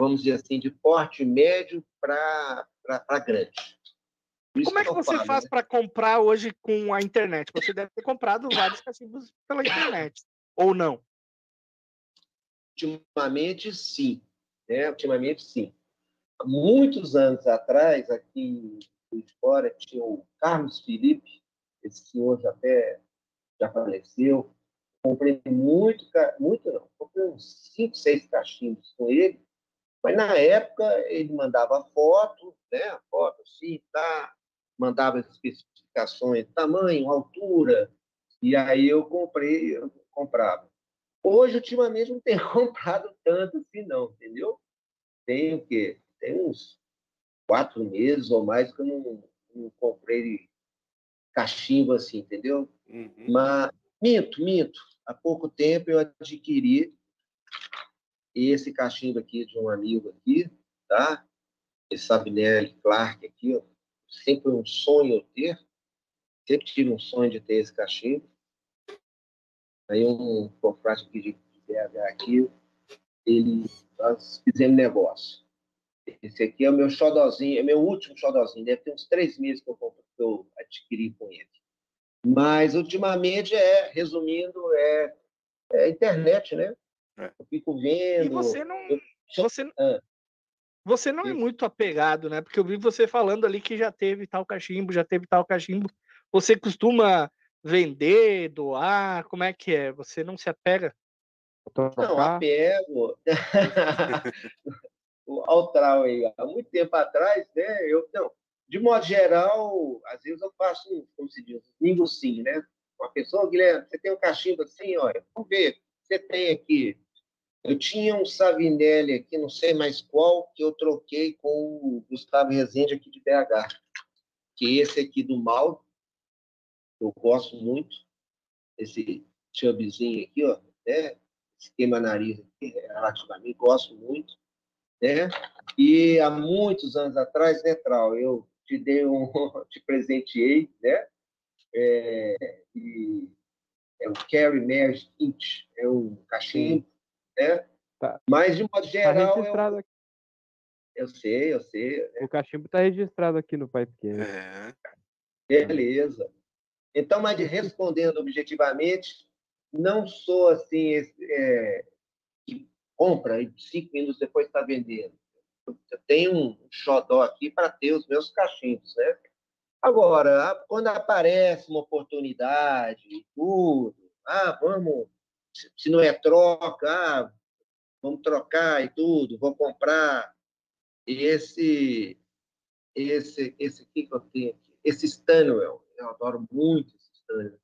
vamos dizer assim, de porte médio para grande. Como é que você falo, faz né? para comprar hoje com a internet? Você deve ter comprado vários cachimbos pela internet, ou não? Ultimamente, sim. Né? Ultimamente, sim. Há muitos anos atrás, aqui de Fora, tinha o Carlos Felipe, esse senhor já até já faleceu. Comprei muito, muito não, comprei uns cinco, seis cachimbos com ele, mas na época ele mandava foto, né? Foto assim, tá? Mandava especificações, tamanho, altura, e aí eu comprei, eu comprava. Hoje, ultimamente, não tenho comprado tanto assim, não, entendeu? Tem o quê? Tem uns quatro meses ou mais que eu não, não comprei cachimbo assim, entendeu? uhum. Mas, minto, minto. Há pouco tempo eu adquiri esse cachimbo aqui de um amigo aqui, tá? Esse Sabinelli Clark aqui, ó. Sempre um sonho eu ter. Sempre tive um sonho de ter esse cachimbo. Aí um confrade aqui de de BH aqui, ele, nós fizemos negócio. Esse aqui é o meu xodozinho, é meu último xodozinho. Deve ter uns três meses que eu, que eu adquiri com ele. Mas, ultimamente, é, resumindo, é, é internet, né? É. Eu fico vendo... E você não. eu- Você, Ah. você não é muito apegado, né? Porque eu vi você falando ali que já teve tal cachimbo, já teve tal cachimbo. Você costuma vender, doar? Como é que é? Você não se apega? Não, apego. Altral aí, há muito tempo atrás, né? Eu, não, de modo geral, às vezes eu faço, como se diz, sim, né? Uma pessoa, Guilherme, você tem um cachimbo assim, olha, vamos ver. você tem aqui. Eu tinha um Savinelli aqui, não sei mais qual, que eu troquei com o Gustavo Rezende aqui de BH. Que esse aqui do Mal, eu gosto muito. Esse chubzinho aqui, ó, né? Esse queima-nariz aqui, relativamente, gosto muito. Né? E há muitos anos atrás, né, Trau, eu te dei um, te presenteei, né? É, e é o Carry Mary Inch, é um cachimbo, né? Tá. Mas, de modo Tá geral, registrado eu, aqui. eu sei, eu sei, O cachimbo está registrado aqui no Pipecast. É. beleza. Então, mas respondendo objetivamente, não sou assim, é, compra e cinco minutos depois está vendendo. Eu tenho um xodó aqui para ter os meus cachimbos, né? Agora, quando aparece uma oportunidade e tudo, ah, vamos, se- se não é troca, ah, vamos trocar e tudo, vou comprar esse, esse, esse aqui que eu tenho aqui, esse Stanwell, eu adoro muito esse Stanwell.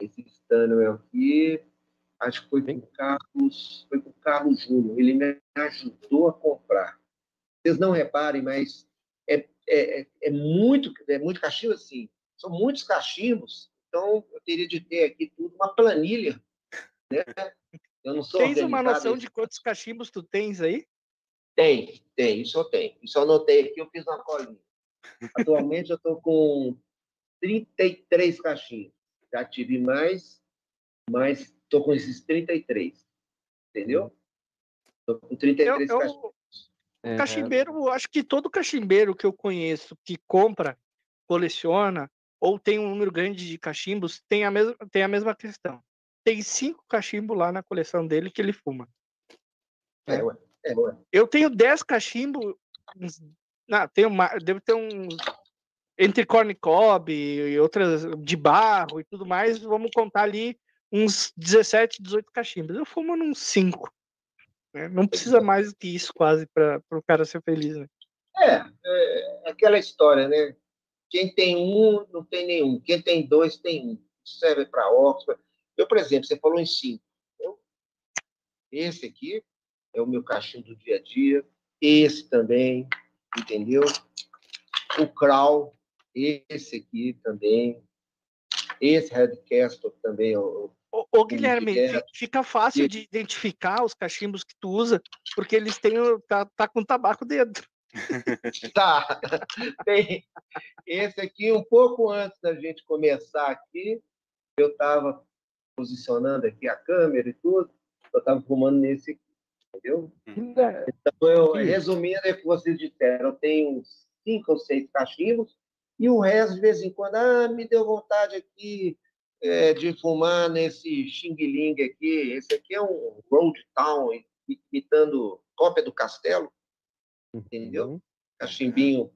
Esse Stanwell aqui, acho que foi com o Carlos, foi com o Carlos Júnior, ele me ajudou a comprar. Vocês não reparem, mas é, é, é muito, é muito cachimbo assim. São muitos cachimbos, então eu teria de ter aqui tudo uma planilha, né? Eu não sou Tens uma noção de quantos cachimbos tu tens aí? tem, tem, isso eu tenho. Isso eu anotei aqui, eu fiz uma colinha. Atualmente eu estou com 33 caixinhas. Já tive mais, mas estou com esses 33. Entendeu? Estou com 33 Eu, eu, É, cachimbeiro, acho que todo cachimbeiro que eu conheço que compra, coleciona ou tem um número grande de cachimbos tem a mesma, tem a mesma questão. Tem cinco cachimbos lá na coleção dele que ele fuma. É, ué. É, ué. Eu tenho 10 cachimbos. Não, tenho mais, devo ter uns. Entre corn cob e outras de barro e tudo mais, vamos contar ali uns 17, 18 cachimbos. Eu fumo uns 5. né? Não precisa mais do que isso, quase, para o cara ser feliz. Né? É, é aquela história, né? Quem tem um, não tem nenhum. Quem tem dois, tem um. Isso serve para Oxford. Eu, por exemplo, você falou em cinco. Eu, esse aqui é o meu cachimbo do dia a dia. Esse também, entendeu? O Crow, esse aqui também. Esse Red Castle também. O, Ô, ô, Guilherme, é. fi- fica fácil E- de identificar os cachimbos que tu usa, porque eles têm. Tá, tá com tabaco dentro. Tá. Tem esse aqui, um pouco antes da gente começar aqui, eu estava posicionando aqui a câmera e tudo, eu estava fumando nesse aqui, entendeu? ainda- Então, eu, resumindo é o que vocês disseram, eu tenho uns cinco ou seis cachimbos, e o resto, de vez em quando, ah, me deu vontade aqui é, de fumar nesse Xing Ling aqui. Esse aqui é um Road Town, imitando cópia do castelo, entendeu? Uhum. cachimbinho,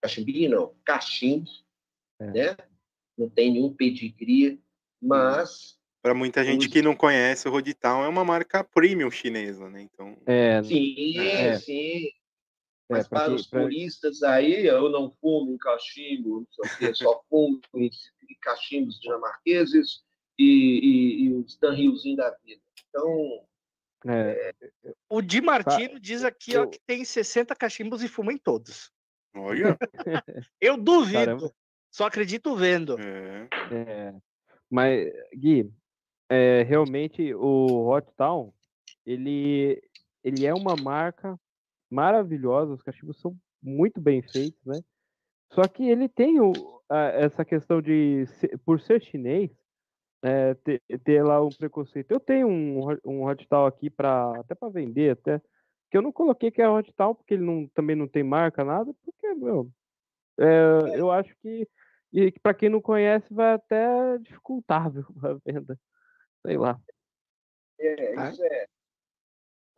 cachimbinho não, cachimbo, É. né? Não tem nenhum pedigree, mas Para muita gente que não conhece, o Roditown é uma marca premium chinesa, né? Então, É, sim, É. sim. É, Mas pra para quem- os pra- turistas aí, eu não fumo em cachimbo, não sei o quê, só fumo em cachimbos dinamarqueses e, e, e os danriozinhos da vida. Então, é, O Di Martino diz aqui ó, eu- que tem 60 cachimbos e fuma em todos. olha. Eu duvido. Caramba. Só acredito vendo. é, é. Mas, Gui, é, realmente o Hot Town, ele, ele é uma marca maravilhosa, os cachimbos são muito bem feitos, né? Só que ele tem o, a- essa questão de, por ser chinês, é, ter, ter lá um preconceito. Eu tenho um, um Hot Town aqui para até para vender, até que eu não coloquei que é Hot Town porque ele não, também não tem marca nada, porque meu, é, eu acho que e para quem não conhece vai até dificultar viu, a venda, sei lá. é, isso é.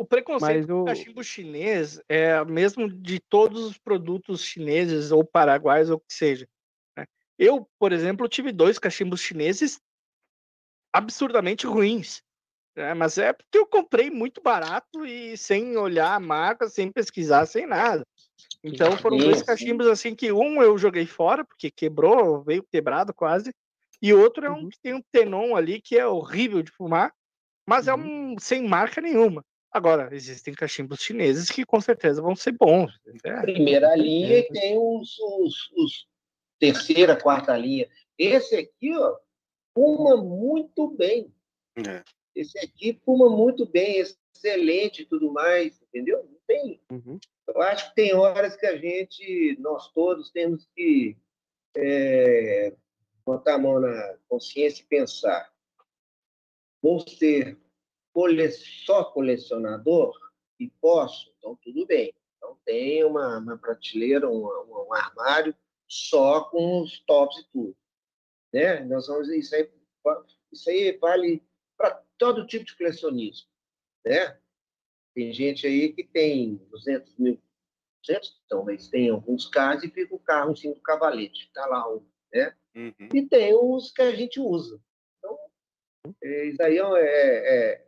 O preconceito Mas com o- cachimbo chinês é o mesmo de todos os produtos chineses ou paraguaios ou o que seja. né? Eu, por exemplo, tive dois cachimbos chineses absurdamente ruins. né? Mas é porque eu comprei muito barato e sem olhar a marca, sem pesquisar, sem nada. Então foram Sim, dois cachimbos assim que um eu joguei fora, porque quebrou, veio quebrado quase, E outro é um Uhum. que tem um tenon ali que é horrível de fumar, mas é Uhum. um sem marca nenhuma. Agora, existem cachimbos chineses que com certeza vão ser bons. É, Primeira linha e tem os, os, os terceira, quarta linha. Esse aqui, ó, fuma muito bem. É. Esse aqui fuma muito bem, excelente e tudo mais, entendeu? Tem. Uhum. Eu acho que tem horas que a gente, nós todos, temos que é, botar a mão na consciência e pensar. Vou ser cole- só colecionador e posso? Então, tudo bem. Então, tem uma, uma prateleira, um, um- um armário só com os tops e tudo. Né? Nós vamos, isso, aí, isso aí vale para todo tipo de colecionismo. Né? Tem gente aí que tem 200 mil 200, então, mas tem alguns carros e fica o carro em cima do cavalete. Está lá um, né? Uhum. E tem os que a gente usa. Então, é, isso aí é, é,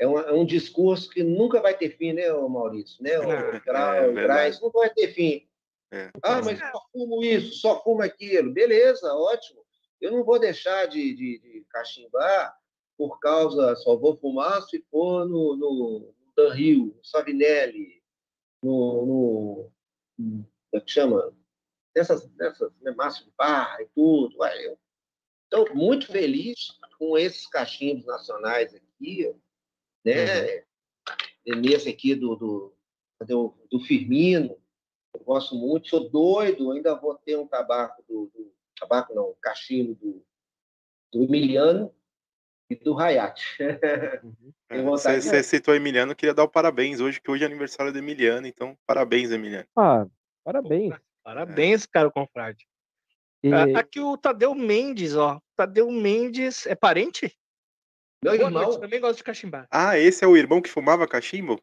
é, um, é um discurso que nunca vai ter fim, né, Maurício? Né, o É, Grau, é o Braz, nunca vai ter fim. É. Ah, mas só fumo isso, só fumo aquilo. Beleza, ótimo. Eu não vou deixar de, de, de cachimbar por causa, só vou fumar se for no, no, Dan Rio, no Savinelli, no, no, no- como é que chama? Nessas, nessas né, Márcio de Barra e tudo. Ué, eu estou muito feliz com esses cachimbos nacionais aqui, né? Nesse aqui do, do, do, do Firmino, eu gosto muito, sou doido, ainda vou ter um tabaco do, do tabaco não, um cachimbo do, do Emiliano e do Hayat. Uhum. Você de- você citou Emiliano, eu queria dar o parabéns hoje, que hoje é aniversário do Emiliano, então parabéns, Emiliano. Ah, parabéns. Parabéns, cara, confrade. E- Aqui o Tadeu Mendes, ó. Tadeu Mendes é parente? Meu Boa irmão, noite, também gosto de cachimbar. Ah, esse é o irmão que fumava cachimbo?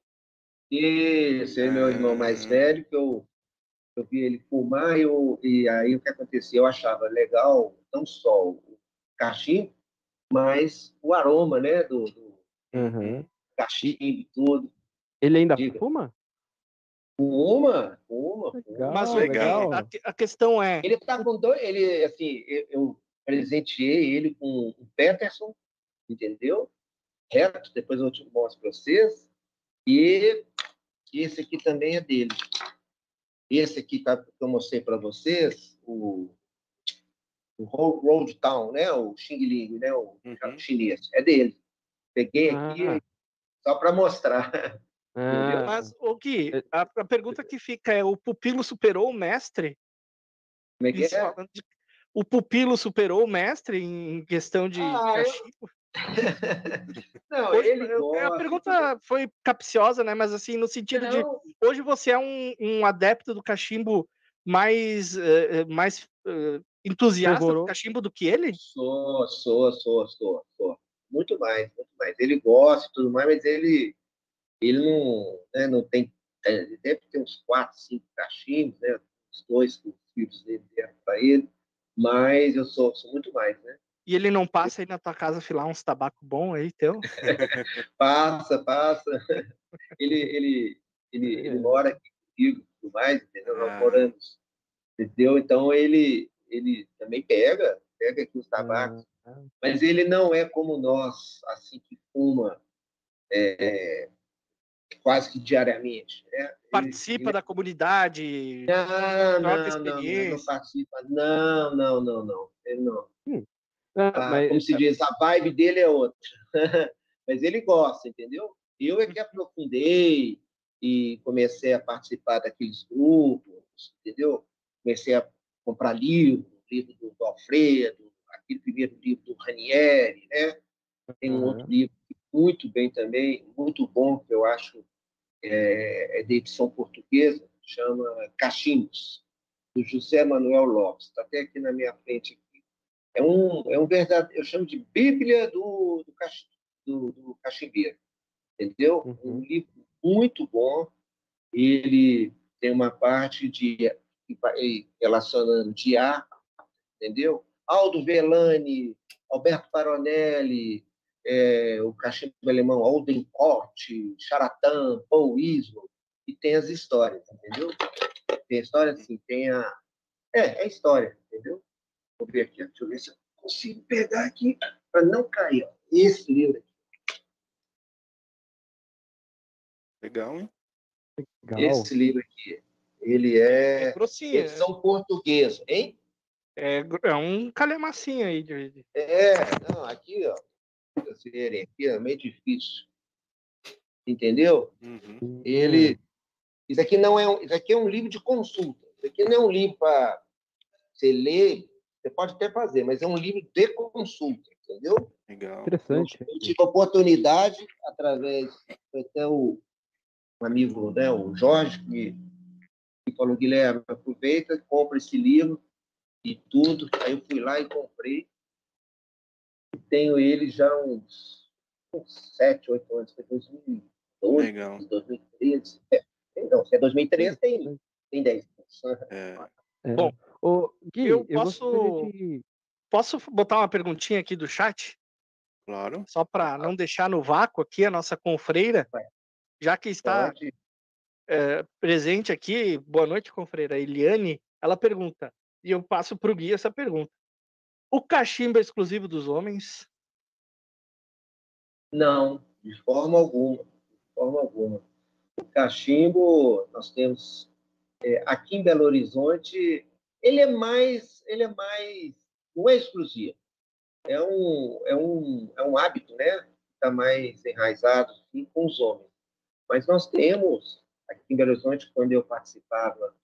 esse é meu irmão mais velho, que eu, eu vi ele fumar e, eu, e aí o que acontecia? Eu achava legal não só o cachimbo, mas o aroma, né, do, do Uhum. cachimbo e tudo. Ele ainda Diga. fuma? Fuma, fuma. Legal, Mas legal. a, que- a questão é, Ele tá com dois, ele assim, eu, eu presenteei ele com o Peterson, entendeu? Reto, depois eu te mostro para vocês. E esse aqui também é dele. Esse aqui tá, que eu mostrei para vocês, o, o Ro- Road Town, né? O Xing Ling, né? O Uhum. chinês, é dele. Peguei aqui Ah. só para mostrar. Ah, mas o Gui, É- a, a pergunta que fica é: o pupilo superou o mestre? Como é que Isso é? de- O pupilo superou o mestre em questão de Ah, eu- cachimbo? Não, Hoje, ele eu- a gosta, pergunta foi capciosa, né? Mas assim, no sentido de Não, hoje você é um, um adepto do cachimbo mais, eh, mais eh, entusiasta do cachimbo do que ele? Sou, sou, sou, sou, sou. Muito mais, muito mais. Ele gosta e tudo mais, mas ele, ele não, né, não tem. é, Ele deve ter uns quatro, cinco cachimbos, né? Os dois que os filhos dele deram para ele. Mas eu sou, sou muito mais, né? E ele não passa aí na tua casa filar uns tabaco bom aí, teu? Passa, passa. Ele, ele, ele, ele mora aqui comigo e tudo mais, entendeu? Nós Ah. moramos, entendeu? Então ele, ele também pega, pega aqui os tabacos. ah, mas ele não é como nós, assim que fuma é, quase que diariamente. Né? Participa ele- da comunidade? Não, troca não, não, ele não experiência. participa. Não, não, não, não. Ele não. ah, Ah, mas- como se diz, a vibe dele é outra. mas ele gosta, entendeu? Eu é que aprofundei e comecei a participar daqueles grupos, entendeu? Comecei a comprar livro, livro do, do Alfredo, aquele primeiro livro do Ranieri, né? Tem um outro livro muito bem também, muito bom, que eu acho é, é de edição portuguesa, chama Cachimbos, do José Manuel Lopes. Está até aqui na minha frente. É um, é um verdadeiro, eu chamo de Bíblia do, do, cach, do, do cachimbeiro, entendeu? Uhum. Um livro muito bom. Ele tem uma parte de relacionando de arte, entendeu? Aldo Velani, Alberto Paronelli, é, o cachimbo alemão Alden Corte, Charatan, Paul Ismo, e tem as histórias, entendeu? Tem a história assim, tem a. É, é história, entendeu? Vou ver aqui, deixa eu ver se eu consigo pegar aqui para não cair. Ó. Esse livro aqui. Legal, hein? Legal. Esse livro aqui. Ele é É grossinho. edição portuguesa, hein? É, é um calhamacinho aí. De, É, não, aqui, ó. Vocês verem aqui, é meio difícil. Entendeu? Uhum. Ele. Isso aqui não é um, isso aqui é um livro de consulta. Isso aqui não é um livro para você ler, você pode até fazer, mas é um livro de consulta, entendeu? Legal. Interessante. Eu tive a oportunidade, através, foi até o um amigo, né, o Jorge, que, que falou, Guilherme, aproveita, compra esse livro e tudo. Aí eu fui lá e comprei. E tenho ele já uns, uns 7, 8 anos, foi 2012, Legal. 2013. É, então, se é 2013, tem, tem 10 anos. É, É. Bom, Ô, Gui, eu eu, posso- de. Posso botar uma perguntinha aqui do chat? claro. Só para não deixar no vácuo aqui a nossa confreira, já que está é, presente aqui, boa noite, confreira Eliane, ela pergunta, e eu passo para o Gui essa pergunta. O cachimbo é exclusivo dos homens? Não, de forma alguma. De forma alguma. O cachimbo, nós temos é, aqui em Belo Horizonte, ele é mais, ele é mais, não é exclusivo. É um, é um, é um hábito, né? Está mais enraizado assim, com os homens. Mas nós temos aqui em Belo Horizonte, quando eu participava,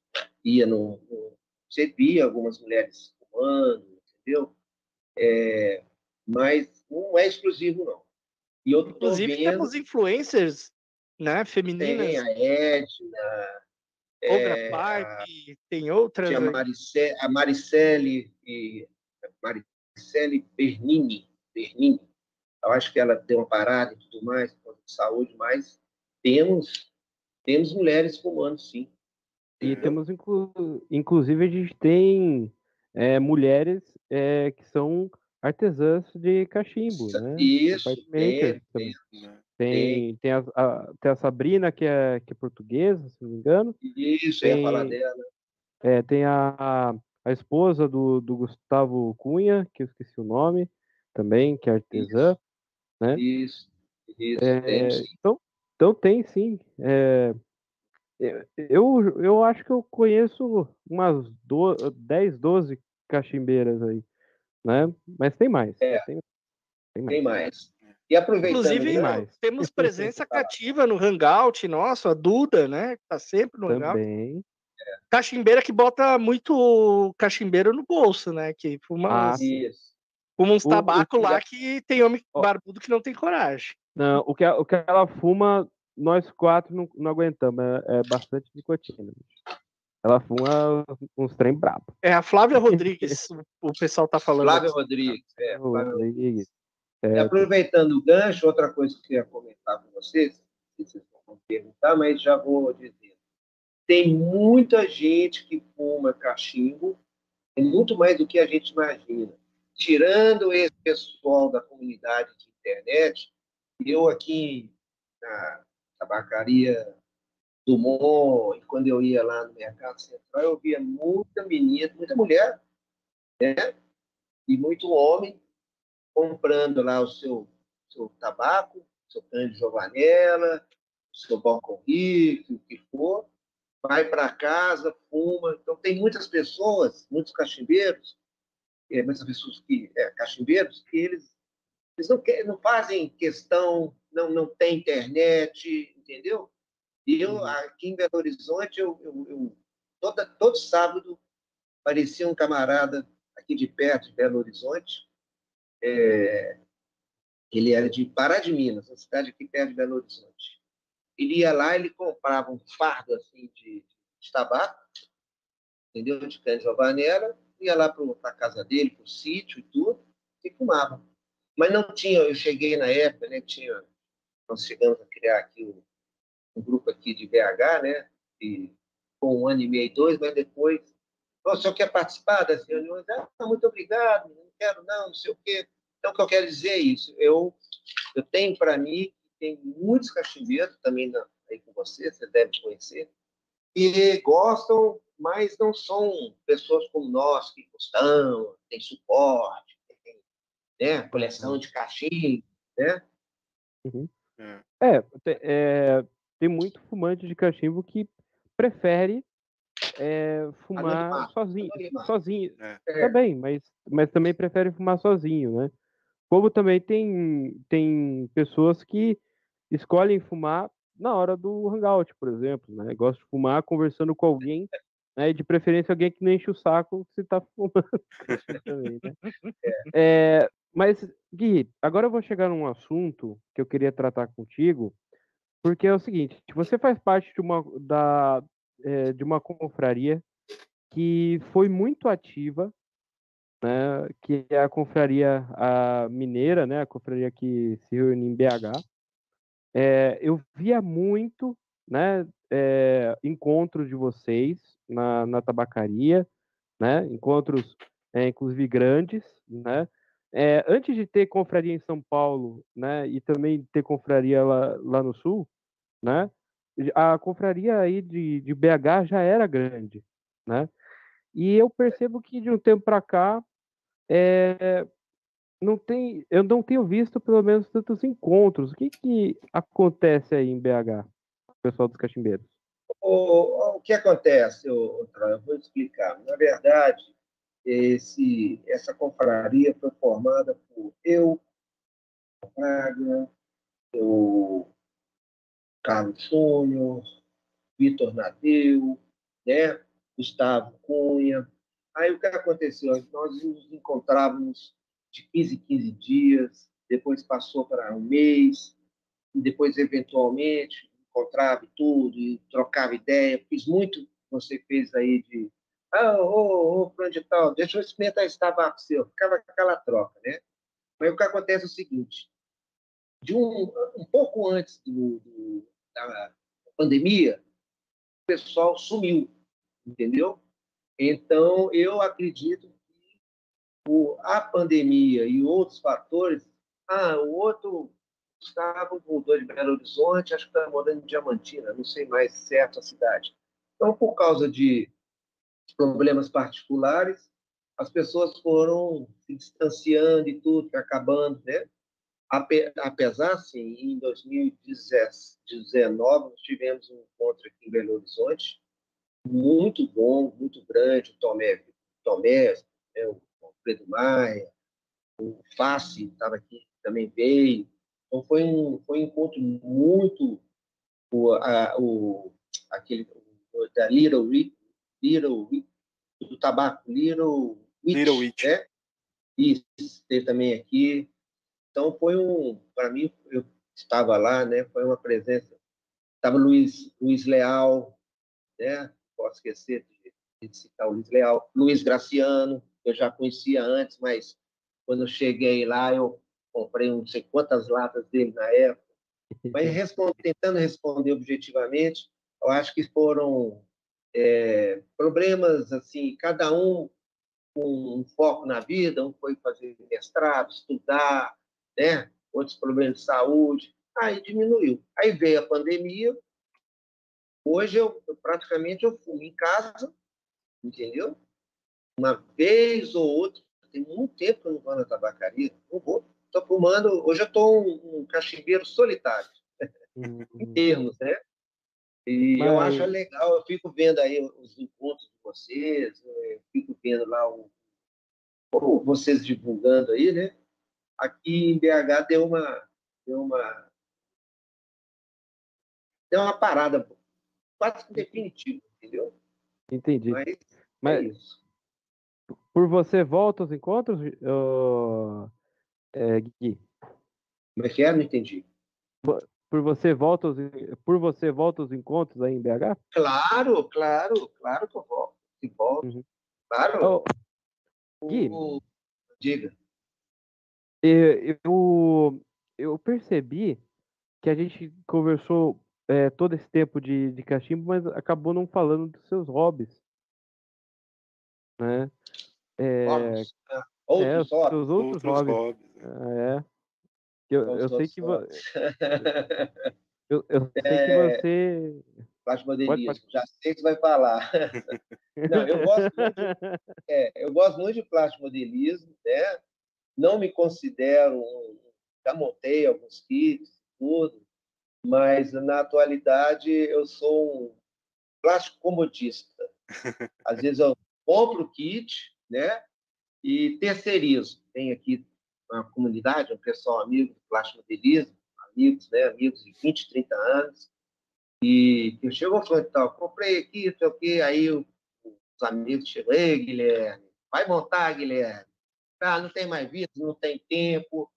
ia no, no você via algumas mulheres fumando, entendeu? É, mas não é exclusivo não. E eu Inclusive vendo- temos influencers, né, femininas, tem a Edna, Olga é, Park, tem outras tinha a, aí. Marice, a Maricele, e, Maricele Bernini, Bernini. Eu acho que ela deu uma parada e tudo mais, saúde, mas temos, temos mulheres fumando, sim. E Entendeu? temos, inclu- inclusive, a gente tem é, mulheres é, que são artesãs de cachimbo, né? Isso, Pipe tem, makers tem? Tem, tem, a, a- tem a Sabrina, que é, que é portuguesa, se não me engano. isso, eu ia Tem- falar dela. É, tem a, a, esposa do, do Gustavo Cunha, que eu esqueci o nome, também, que é artesã. né? Isso, isso, É, tem, então, então tem sim. É, eu, eu acho que eu conheço umas do, 10, 12 cachimbeiras aí, né? Mas tem mais. É. Tem, tem mais. tem mais. E aproveitando, Inclusive, né, mais. temos presença cativa no Hangout nosso, a Duda, né? Tá sempre no Hangout. Também. Cachimbeira que bota muito cachimbeiro no bolso, né? Que fuma, Ah, uns, fuma uns O- o tabaco que lá que tem homem barbudo que não tem coragem. Não, o que, o que ela fuma, nós quatro não, não aguentamos. É, é bastante nicotina. Ela fuma uns trem brabo. É a Flávia Rodrigues, o, o pessoal tá falando. Flávio aqui. Rodrigues. É, Ô, Flávio Rodrigues. É, aproveitando o gancho, outra coisa que eu ia comentar com vocês, não sei se vocês vão perguntar, mas já vou dizer. Tem muita gente que fuma cachimbo, é muito mais do que a gente imagina. Tirando esse pessoal da comunidade de internet, eu aqui na tabacaria Dumont, e quando eu ia lá no Mercado Central, eu via muita menina, muita mulher, né? E muito homem comprando lá o seu, seu tabaco, seu cano de jovanela, o seu balcão rico, o que for, vai para casa, fuma. Então, tem muitas pessoas, muitos cachimbeiros, é, muitas pessoas que, é, cachimbeiros, que eles, eles não, querem, não fazem questão, não, não tem internet, entendeu? E eu, Uhum. aqui em Belo Horizonte, eu, eu, eu toda, todo sábado, parecia um camarada aqui de perto, de Belo Horizonte, é, ele era de Pará de Minas, uma cidade aqui perto de Belo Horizonte. Ele ia lá, ele comprava um fardo assim de, de tabaco, entendeu? De cana de jovanela, ia lá para a casa dele, para o sítio e tudo, e fumava. Mas não tinha, eu cheguei na época, né? Tinha, nós chegamos a criar aqui um, um grupo aqui de BH, né? E, com um ano e meio, dois, mas depois o senhor quer participar das reuniões? Ah, muito obrigado, quero não, não sei o quê. Então, o que eu quero dizer é isso. Eu, eu tenho para mim, tem muitos cachimbeiros também na, aí com você, você deve conhecer, que gostam, mas não são pessoas como nós, que gostam, tem suporte, tem né? Coleção de cachimbo, né? É. É, te- é, tem muito fumante de cachimbo que prefere é, fumar Anonimato, sozinho, anonimato. sozinho. É. É. Também, mas, mas também prefere fumar sozinho, né? Como também tem, tem pessoas que escolhem fumar na hora do hangout, por exemplo, né? Gosta de fumar conversando com alguém, né? E de preferência alguém que não enche o saco se tá fumando também, né? É, mas, Gui, agora eu vou chegar num assunto que eu queria tratar contigo, porque é o seguinte, você faz parte de uma, da, eh, de uma confraria que foi muito ativa, né, que é a confraria a mineira, né, a confraria que se reúne em BH. Eh, eu via muito, né, eh, encontros de vocês na, na tabacaria, né, encontros, eh, inclusive grandes, né, é, antes de ter confraria em São Paulo, né, e também ter confraria lá, lá no Sul, né, a confraria aí de, de BH já era grande, né, e eu percebo que de um tempo para cá, é, não tem, eu não tenho visto pelo menos tantos encontros. O que que acontece aí em BH, pessoal dos cachimbeiros? O, o que acontece, Troy? eu vou explicar. Na verdade, esse, essa confraria foi formada por eu, Braga, o Carlos Júnior, Vitor Nadeu, né? Gustavo Cunha. Aí o que aconteceu? Nós nos encontrávamos de 15 em 15 dias, depois passou para um mês, e depois, eventualmente, encontrava tudo e trocava ideia. Fiz muito, você fez aí de. Ah, ô, ô, de tal, deixa eu experimentar esse tabaco seu. Ficava aquela troca, né? Mas o que acontece é o seguinte: de um, um pouco antes do, do, da pandemia, o pessoal sumiu, entendeu? Então, eu acredito que o, a pandemia e outros fatores. Ah, o outro Gustavo mudou de Belo Horizonte, acho que está morando em Diamantina, não sei mais certo a cidade. Então, por causa de problemas particulares, as pessoas foram se distanciando e tudo, acabando, né? Ape- Apesar, sim, em 2019, nós tivemos um encontro aqui em Belo Horizonte, muito bom, muito grande, o Tomé, Tomé né, o Alfredo Maia, o Face estava aqui, também veio, então foi um, foi um encontro muito o, a, o aquele o, da Little Little do tabaco Little Witch, Little Witch. né? Isso, teve também aqui. Então foi um, para mim, eu estava lá, né? Foi uma presença. Estava Luiz Luiz Leal, né? Posso esquecer de, de citar o Luiz Leal, Luiz Graciano, eu já conhecia antes, mas quando eu cheguei lá eu comprei não sei quantas latas dele na época, mas responde, tentando responder objetivamente, eu acho que foram é, problemas assim, cada um com um foco na vida, um foi fazer mestrado, estudar, né? outros problemas de saúde, aí diminuiu. Aí veio a pandemia, hoje eu, eu praticamente eu fumo em casa, entendeu? Uma vez ou outra, tem muito tempo que eu não vou na tabacaria, não vou estou fumando. Hoje eu estou um, um cachimbeiro solitário, em termos, né? E eu Mas- acho legal, eu fico vendo aí os encontros de vocês, eu fico vendo lá o, vocês divulgando aí, né? Aqui em BH deu uma, deu uma, deu uma parada quase que definitiva, entendeu? Entendi. Mas, Mas- é. Por você volta aos encontros, é, Gui? Como é que é? Não entendi. Por você volta aos, por você volta aos encontros aí em BH? Claro, claro, claro que eu volto. Que volto. Uhum. Claro. Ô, Gui. O- Diga. Eu, eu, eu percebi que a gente conversou é, todo esse tempo de, de cachimbo, mas acabou não falando dos seus hobbies. Né? É, Hobbies. Ah, é, Outros os hobbies. seus outros, Outros hobbies. hobbies. né? É. Eu, eu sei que vo- hobbies. eu, eu sei que É. você Plasmodelismo. Já sei que você vai falar. Não, eu gosto muito, é, eu gosto muito de plasmodelismo, né? Não me considero um, já montei alguns kits, tudo, mas na atualidade eu sou um plástico comodista. Às vezes eu compro o kit, né? E terceirizo. Tem aqui uma comunidade, um pessoal amigo do plástico modelismo, amigos, né? Amigos de 20, 30 anos. E eu chego e tal, comprei aqui, sei o quê. Aí os amigos chegam, ei, Guilherme, vai montar, Guilherme. Ah, não tem mais vida, não tem tempo.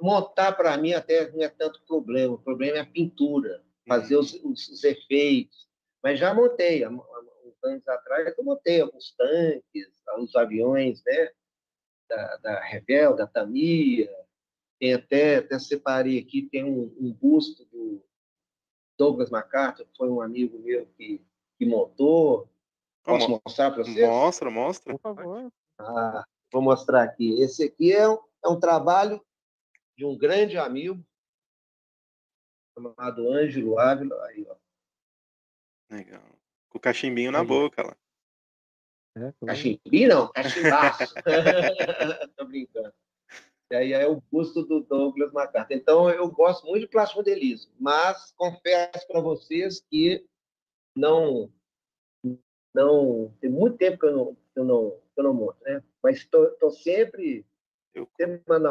Montar, para mim, até não é tanto problema. O problema é a pintura, fazer os, os, os efeitos. Mas já montei, há uns anos atrás, eu montei alguns tanques, os aviões né, da, da Revel, da Tamia. Tem até, até separei aqui, tem um, um busto do Douglas MacArthur, que foi um amigo meu que, que montou. Posso mostrar para você? Mostra, mostra. Por favor. Ah, vou mostrar aqui. Esse aqui é um, é um trabalho de um grande amigo chamado Ângelo Ávila. Aí, ó. Legal. Com o cachimbinho na boca lá. É, Cachimbinho não, cachimbaço. Tô brincando. E aí é o busto do Douglas MacArthur. Então, eu gosto muito de plástico modelismo, mas confesso para vocês que não, não tem muito tempo que eu não, que eu não, que eu não monto, né? Mas estou sempre, Eu,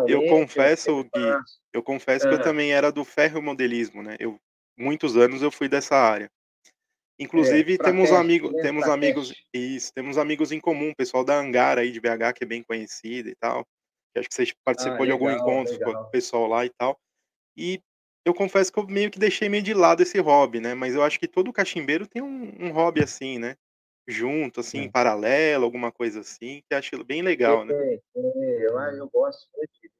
eu confesso, Gui, eu confesso que eu Ah. também era do ferromodelismo, né? Eu muitos anos eu fui dessa área. Inclusive É, temos Prateste, amigos, né? temos amigos, Prateste. isso, temos amigos em comum, pessoal da Angara aí de BH que é bem conhecido e tal. Que acho que você participou Ah, de algum legal, encontro com o legal. pessoal lá e tal. E eu confesso que eu meio que deixei meio de lado esse hobby, né? Mas eu acho que todo cachimbeiro tem um, um hobby assim, né? Junto, assim, É. em paralelo, alguma coisa assim, que acho bem legal, né? É, é, eu, eu gosto muito de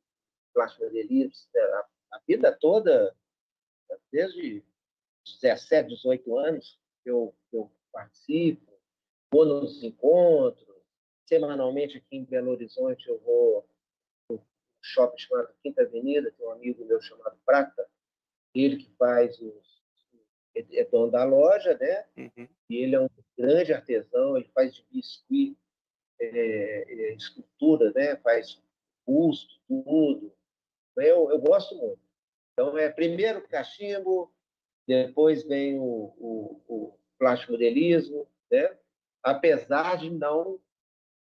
plástico modelismo. é, A, a vida toda, desde os 17, 18 anos, eu, eu participo, vou nos encontros. Semanalmente aqui em Belo Horizonte eu vou no shopping chamado Quinta Avenida, tem um amigo meu chamado Prata, ele que faz os. É é dono da loja, né? Uhum. E ele é um grande artesão, ele faz de biscuit, é, é, escultura, né? faz busto, tudo. Eu, eu gosto muito. Então, é primeiro cachimbo, depois vem o, o, o plástico modelismo, né? apesar de não,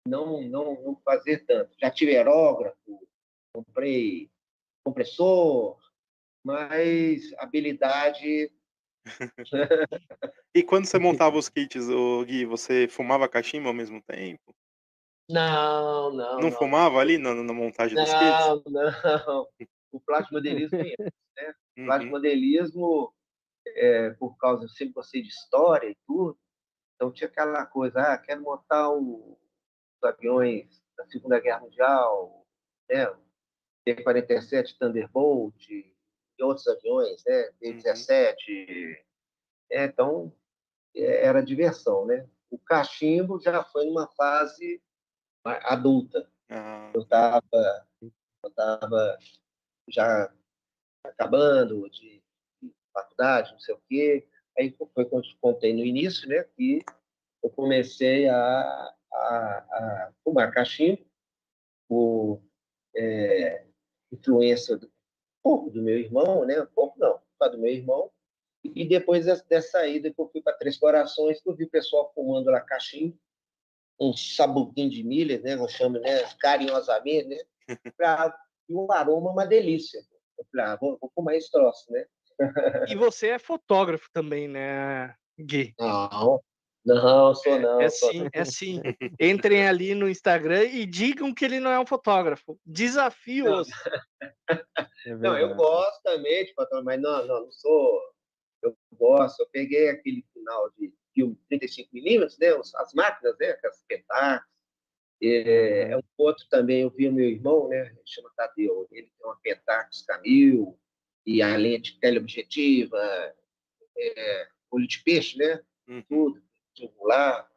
não, não, não fazer tanto. Já tive aerógrafo, comprei compressor, mas habilidade E quando você montava os kits, ô, Gui, você fumava cachimbo ao mesmo tempo? Não, não. Não, fumava ali na, na montagem dos kits? Não, não. O plástico modelismo é esse. O plástico Uhum. modelismo, é, por causa, eu sempre gostei de história e tudo, então tinha aquela coisa, ah, quero montar o- os aviões da Segunda Guerra Mundial, né? T-47 Thunderbolt e outros aviões, né? B-17. É, então, é, era diversão, né? O cachimbo já foi numa fase adulta. Ah, Eu estava eu tava já acabando de de faculdade, não sei o quê. Aí foi quando eu contei no início, né, que eu comecei a, a, a fumar cachimbo por é, influência do, pouco do meu irmão, né, um pouco não, do meu irmão. E depois dessa, ida que eu fui para Três Corações, que eu vi o pessoal fumando lá cachimbo, um sabuquinho de milha, né, eu chamo né, carinhosamente, né, pra, e o aroma é uma delícia. Eu falei, ah, vou, vou fumar esse troço, né? E você é fotógrafo também, né, Gui? Não, não, sou não. é sou sim, é sim. Entrem ali no Instagram e digam que ele não é um fotógrafo. Desafio-os. É Não, eu gosto também de fotografia, mas não, não, não sou. Eu gosto, eu peguei aquele final de filme 35mm, né? As máquinas, né? Aquelas Pentax. É, é um outro também, eu vi o meu irmão, né? Ele chama Tadeu, ele tem uma Pentax Camil e a lente teleobjetiva, é, olho de peixe, né? uhum. tudo, singular.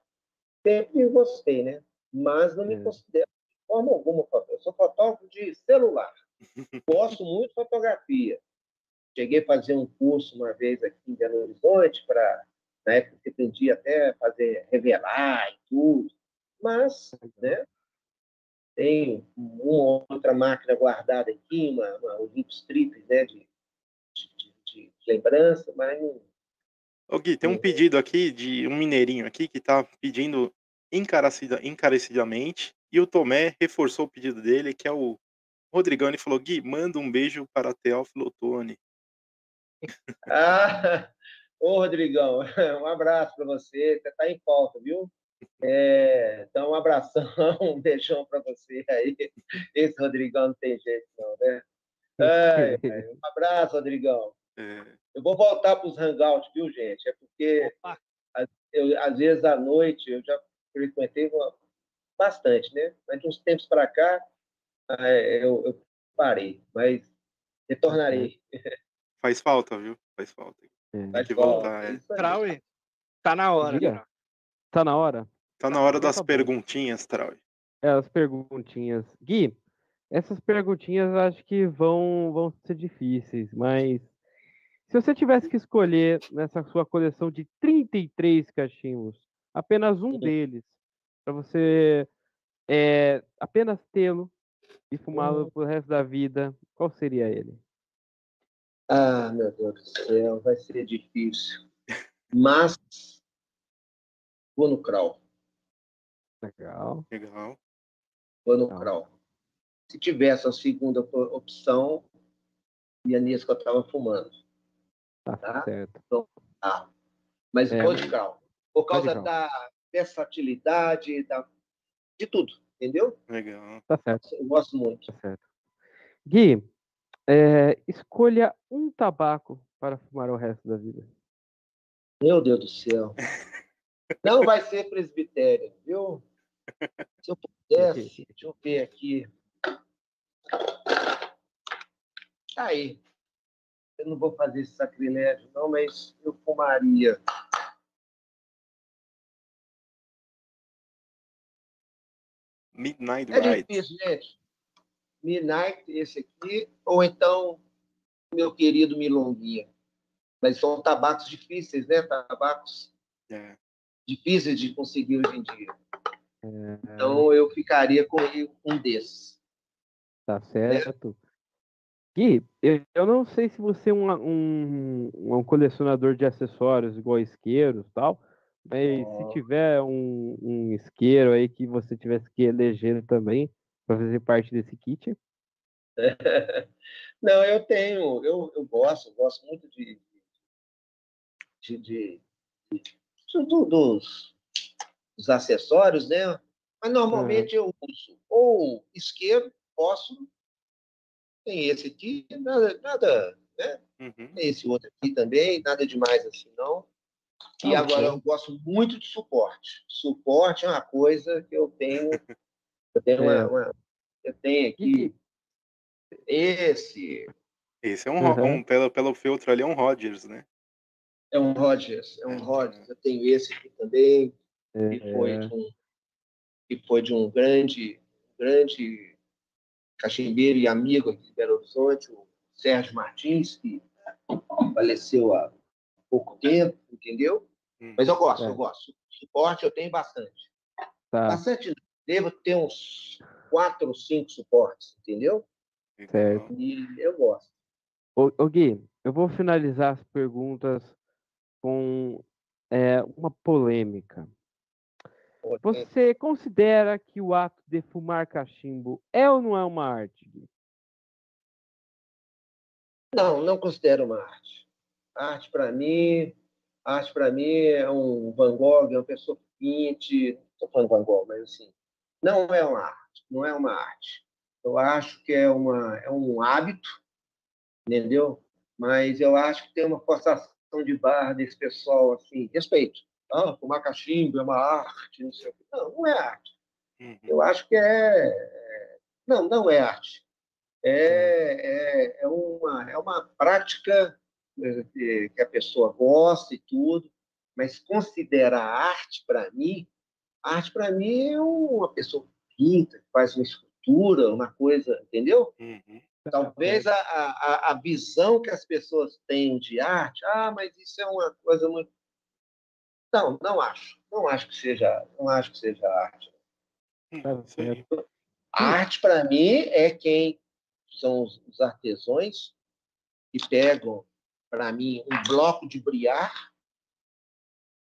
Sempre gostei, né? Mas não me É. considero de forma alguma fotógrafo. Eu sou fotógrafo de celular. Gosto muito de fotografia. Cheguei a fazer um curso uma vez aqui em Belo Horizonte para na época que aprendi até fazer revelar e tudo. Mas, né? Tem uma outra máquina guardada aqui, uma, uma Olympus Trip, né, de, de, de, de lembrança, mas não, Ô Gui, tem um Uhum. pedido aqui de um mineirinho aqui que tá pedindo encarecida, encarecidamente e o Tomé reforçou o pedido dele, que é o Rodrigão. Ele falou: Gui, manda um beijo para Teófilo Otoni. Ah, ô Rodrigão, um abraço para você. Você está em falta, viu? É, então, um abração, um beijão para você aí. Esse Rodrigão não tem jeito, não, né? Ai, um abraço, Rodrigão. É, Eu vou voltar para os hangouts, viu, gente? É porque, Opa. eu, às vezes, à noite, eu já frequentei uma- bastante, né? Mas de uns tempos para cá, é, eu, eu parei. Mas retornarei. faz falta, viu? Faz falta. É. Vai que voltar, é. Isso aí. Trauê, tá na hora. Diga. Tá na hora? Tá na hora então das tá perguntinhas, Trau. É, as perguntinhas. Gui, essas perguntinhas eu acho que vão, vão ser difíceis, mas se você tivesse que escolher nessa sua coleção de 33 cachimbos, apenas um deles, para você é, apenas tê-lo e fumá-lo Uhum. pro resto da vida, qual seria ele? Ah, meu Deus do céu, vai ser difícil. Mas vou no Krau. Legal. Legal. Vou no Tá. Krau. Se tivesse a segunda op- opção, ia nisso que eu estava fumando. Tá, Tá. certo. Ah, mas É. Krau. Por causa da versatilidade, da... de tudo, entendeu? Legal. Tá certo, Eu gosto muito. tá certo. Gui, é, escolha um tabaco para fumar o resto da vida. Meu Deus do céu. Não vai ser presbitério, viu? Se eu pudesse, deixa eu ver aqui. Aí. Eu não vou fazer esse sacrilégio, não, mas eu fumaria. Midnight É Ride. difícil, gente. Midnight, esse aqui, ou então meu querido Milonguinha. Mas são tabacos difíceis, né? Tabacos É. difíceis de conseguir hoje em dia. É, Então eu ficaria com um desses. Tá certo. Gui, eu, não sei se você é um, um, um colecionador de acessórios igual isqueiros e tal, mas Ó. se tiver um, um isqueiro aí que você tivesse que eleger também para fazer parte desse kit, Não, eu tenho, eu, eu gosto, eu gosto muito de, de, de- de- do- dos, dos acessórios, né? Mas normalmente eu uso ou isqueiro, fósforo, tem esse aqui, nada, nada, né? Uhum. Tem esse outro aqui também, nada demais assim, não. E Tá agora eu gosto muito de suporte. Suporte é uma coisa que eu tenho, eu tenho uma, É. uma- eu tenho aqui esse Esse é um, Uhum. um pelo, pelo filtro ali, é um Rogers, né? É um Rogers, é um É. Rogers. Eu tenho esse aqui também, que é, foi de um, que foi de um grande, grande cachimbeiro e amigo aqui de Belo Horizonte, o Sérgio Martins, que faleceu há pouco tempo, entendeu? Hum. Mas eu gosto, É. eu gosto. Suporte eu tenho bastante. tá, Bastante, devo ter uns quatro ou cinco suportes, entendeu? Certo. E eu gosto. Ô, ô Gui, eu vou finalizar as perguntas com é, uma polêmica. Você considera que o ato de fumar cachimbo é ou não é uma arte? Não, não considero uma arte. Arte para mim, arte para mim é um Van Gogh, é uma pessoa que pinte, estou falando Van Gogh, mas assim, não é uma arte, não é uma arte. Eu acho que é uma é um hábito, entendeu? Mas eu acho que tem uma forçação de barra desse pessoal assim, respeito. Ah, fumar cachimbo é uma arte, não sei o quê. Não, não é arte. Uhum. Eu acho que é. é- Não, não é arte. É, é, é, uma, é uma prática eh, que a pessoa gosta e tudo, mas considerar arte para mim, arte para mim é uma pessoa que pinta, que faz uma escultura, uma coisa, entendeu? Uhum. Talvez a, a, a visão que as pessoas têm de arte, ah, mas isso é uma coisa muito. Não, não acho. Não acho que seja, não acho que seja arte. Tá aí. certo. A arte, para mim, é quem são os, os artesãos que pegam, para mim, um bloco de briar,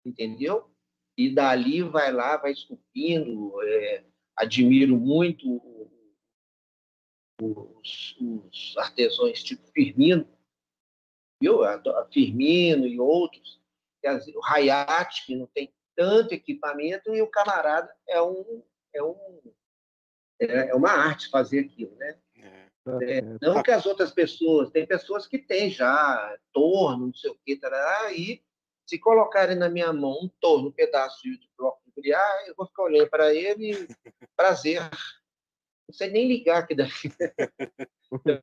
entendeu? E dali vai lá, vai esculpindo. É, admiro muito os, os artesãos tipo Firmino, viu? A Firmino e outros. O Hayat, que não tem tanto equipamento, e o camarada é um é um é, é uma arte fazer aquilo, né? É, não que as outras pessoas, tem pessoas que têm já torno, não sei o que, tarará, e se colocarem na minha mão um torno, um pedaço de bloco de briar, eu vou ficar olhando para ele, prazer. Não sei nem ligar aqui daqui.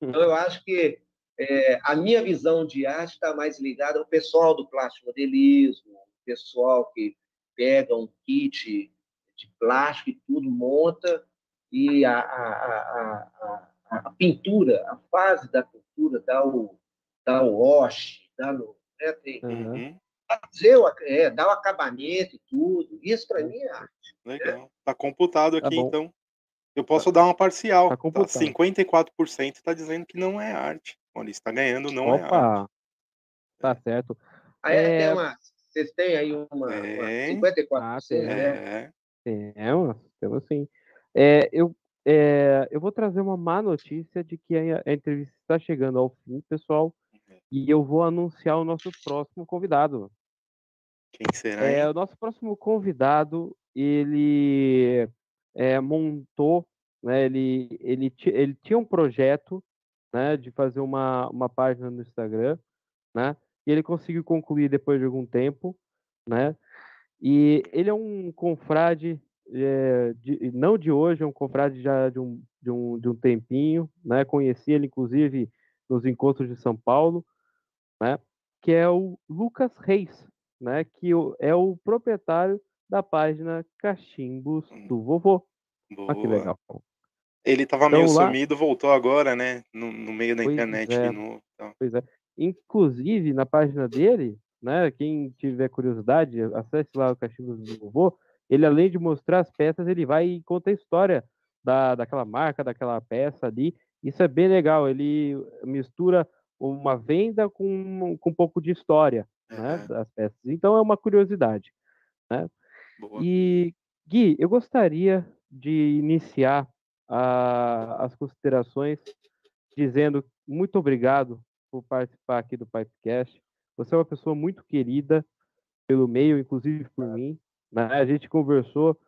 Então, eu acho que é, a minha visão de arte está mais ligada ao pessoal do plástico modelismo, o pessoal que pega um kit de plástico e tudo, monta, e a, a, a, a pintura, a fase da pintura dá o, dá o wash, dá no, né, tem, uhum. fazer o, é, dá o acabamento e tudo. Isso para mim é arte. Né? Legal. Né? Tá computado tá aqui, tá então. Eu posso tá. dar uma parcial. Tá, tá 54% está dizendo que não é arte. Olha, está ganhando, não é Opa. é arte. Tá certo. Aí é... tem uma, vocês têm aí uma, é... uma 54%, ah, tem, né? É, temos sim. É, eu, é, eu vou trazer uma má notícia de que a, a entrevista está chegando ao fim, pessoal, e eu vou anunciar o nosso próximo convidado. Quem será? É, o nosso próximo convidado, ele é, montou, né, ele, ele, ele tinha um projeto né, de fazer uma, uma página no Instagram, né, e ele conseguiu concluir depois de algum tempo, né, e ele é um confrade, é, de, não de hoje, é um confrade já de um, de um, de um tempinho, né, conheci ele inclusive nos encontros de São Paulo, né, que é o Lucas Reis, né, que é o proprietário da página Cachimbos hum. do Vovô. Boa. que legal. Ele estava então, meio lá... sumido, voltou agora, né? No, no meio da pois internet é. de novo. Então. Pois é. Inclusive, na página dele, né? Quem tiver curiosidade, acesse lá o Cachimbos do Vovô. Ele, além de mostrar as peças, ele vai e conta a história da, daquela marca, daquela peça ali. Isso é bem legal. Ele mistura uma venda com, com um pouco de história é. né, das peças. Então é uma curiosidade. Né? E, Gui, eu gostaria de iniciar a, as considerações dizendo muito obrigado por participar aqui do Pipecast. Você é uma pessoa muito querida pelo meio, inclusive por mim. Né? A gente conversou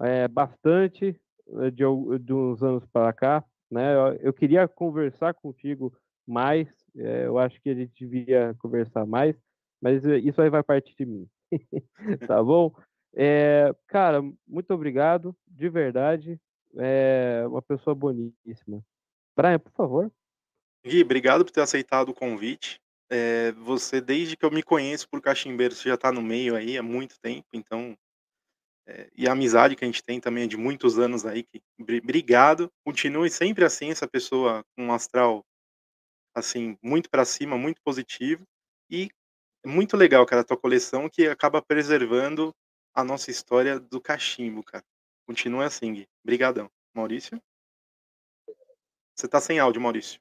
é, bastante eh, de, de, uns anos para cá. Né? Eu, eu, queria conversar contigo mais. É, eu acho que a gente devia conversar mais, mas isso aí vai partir de mim. tá bom? É, cara, muito obrigado, de verdade. É uma pessoa boníssima. Brian, por favor. Gui, obrigado por ter aceitado o convite. É, você, desde que eu me conheço por cachimbeiro, você já está no meio aí há muito tempo, então. É, e a amizade que a gente tem também é de muitos anos aí. Que, obrigado. Continue sempre assim, essa pessoa com um astral assim, muito para cima, muito positivo. E muito legal, cara, a tua coleção que acaba preservando a nossa história do cachimbo, cara. Continua assim, Gui. Brigadão. Maurício? Você tá sem áudio, Maurício.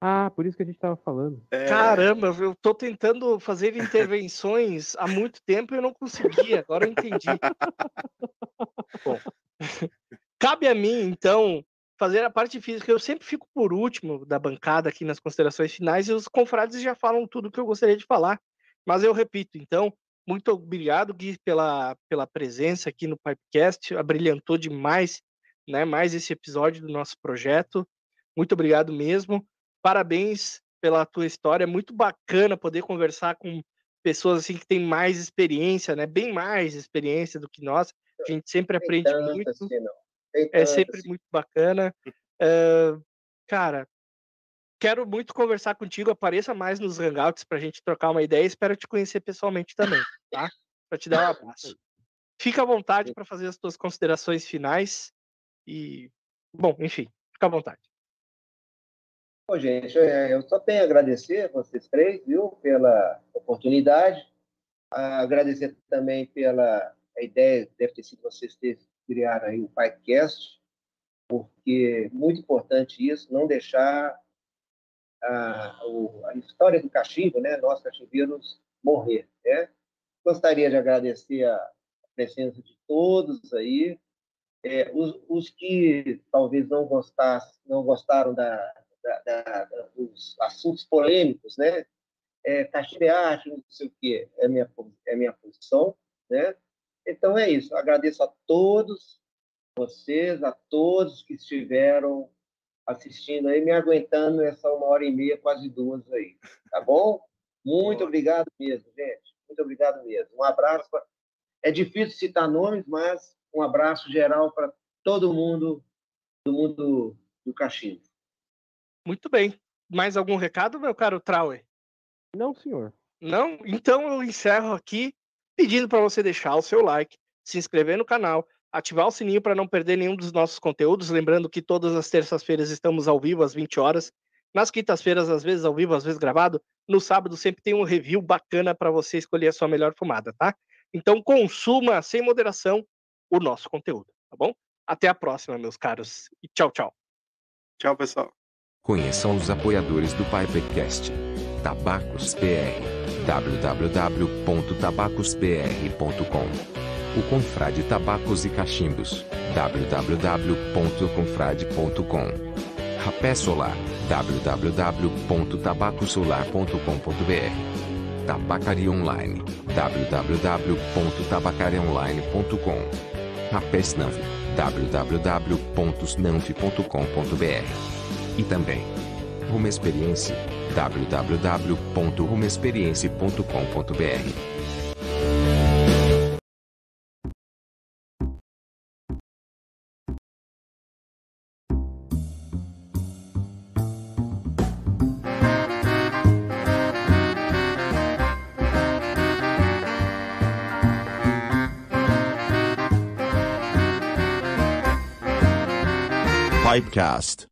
Ah, por isso que a gente tava falando. É... Caramba, eu tô tentando fazer intervenções há muito tempo e eu não consegui. Agora eu entendi. Bom, cabe a mim, então, fazer a parte física. Eu sempre fico por último da bancada aqui nas considerações finais e os confrades já falam tudo que eu gostaria de falar. Mas eu repito, então, muito obrigado, Gui, pela, pela presença aqui no Pipecast. Abrilhantou demais né, mais esse episódio do nosso projeto. Muito obrigado mesmo. Parabéns pela tua história. É muito bacana poder conversar com pessoas assim que têm mais experiência, né? Bem mais experiência do que nós. A gente sempre aprende muito. Assim, é sempre assim. muito bacana. Uh, cara, quero muito conversar contigo. Apareça mais nos Hangouts para a gente trocar uma ideia. Espero te conhecer pessoalmente também, tá? Para te dar um abraço. Fica à vontade para fazer as tuas considerações finais. E, bom, enfim, fica à vontade. Bom, gente, é, eu só tenho a agradecer vocês três, viu, pela oportunidade. Agradecer também pela a ideia, deve ter sido vocês ter criaram aí o podcast. porque muito importante isso, não deixar a, a história do cachimbo, né, nós cachimbeiros, morrer. Né? Gostaria de agradecer a presença de todos aí, é, os, os, que talvez não gostassem, não gostaram da, da, da, dos assuntos polêmicos, né? É, cachireagem, não sei o quê, é minha é minha posição, né? Então é isso. Agradeço a todos vocês, a todos que estiveram assistindo aí, me aguentando essa uma hora e meia, quase duas aí. Tá bom? Muito obrigado mesmo, gente. Muito obrigado mesmo. Um abraço. Pra... É difícil citar nomes, mas um abraço geral para todo mundo do mundo do cachimbo. Muito bem. Mais algum recado, meu caro Trauer? Não, senhor. Não? Então eu encerro aqui pedindo para você deixar o seu like, se inscrever no canal, ativar o sininho para não perder nenhum dos nossos conteúdos. Lembrando que todas as terças-feiras estamos ao vivo às 20 horas. Nas quintas-feiras, às vezes ao vivo, às vezes gravado. No sábado sempre tem um review bacana para você escolher a sua melhor fumada, tá? Então consuma sem moderação o nosso conteúdo, tá bom? Até a próxima, meus caros. E tchau, tchau. Tchau, pessoal. Conheçam os apoiadores do Pipecast. Tabacos PR. www.tabacospr.com o Confrade Tabacos e Cachimbos. www.confrade.com Rapé Solar. www.tabacosolar.com.br Tabacaria Online. www.tabacariaonline.com Rapé Snanf. www.snanf.com.br E também Experiência. www.rumexperiência.com.br Pipecast.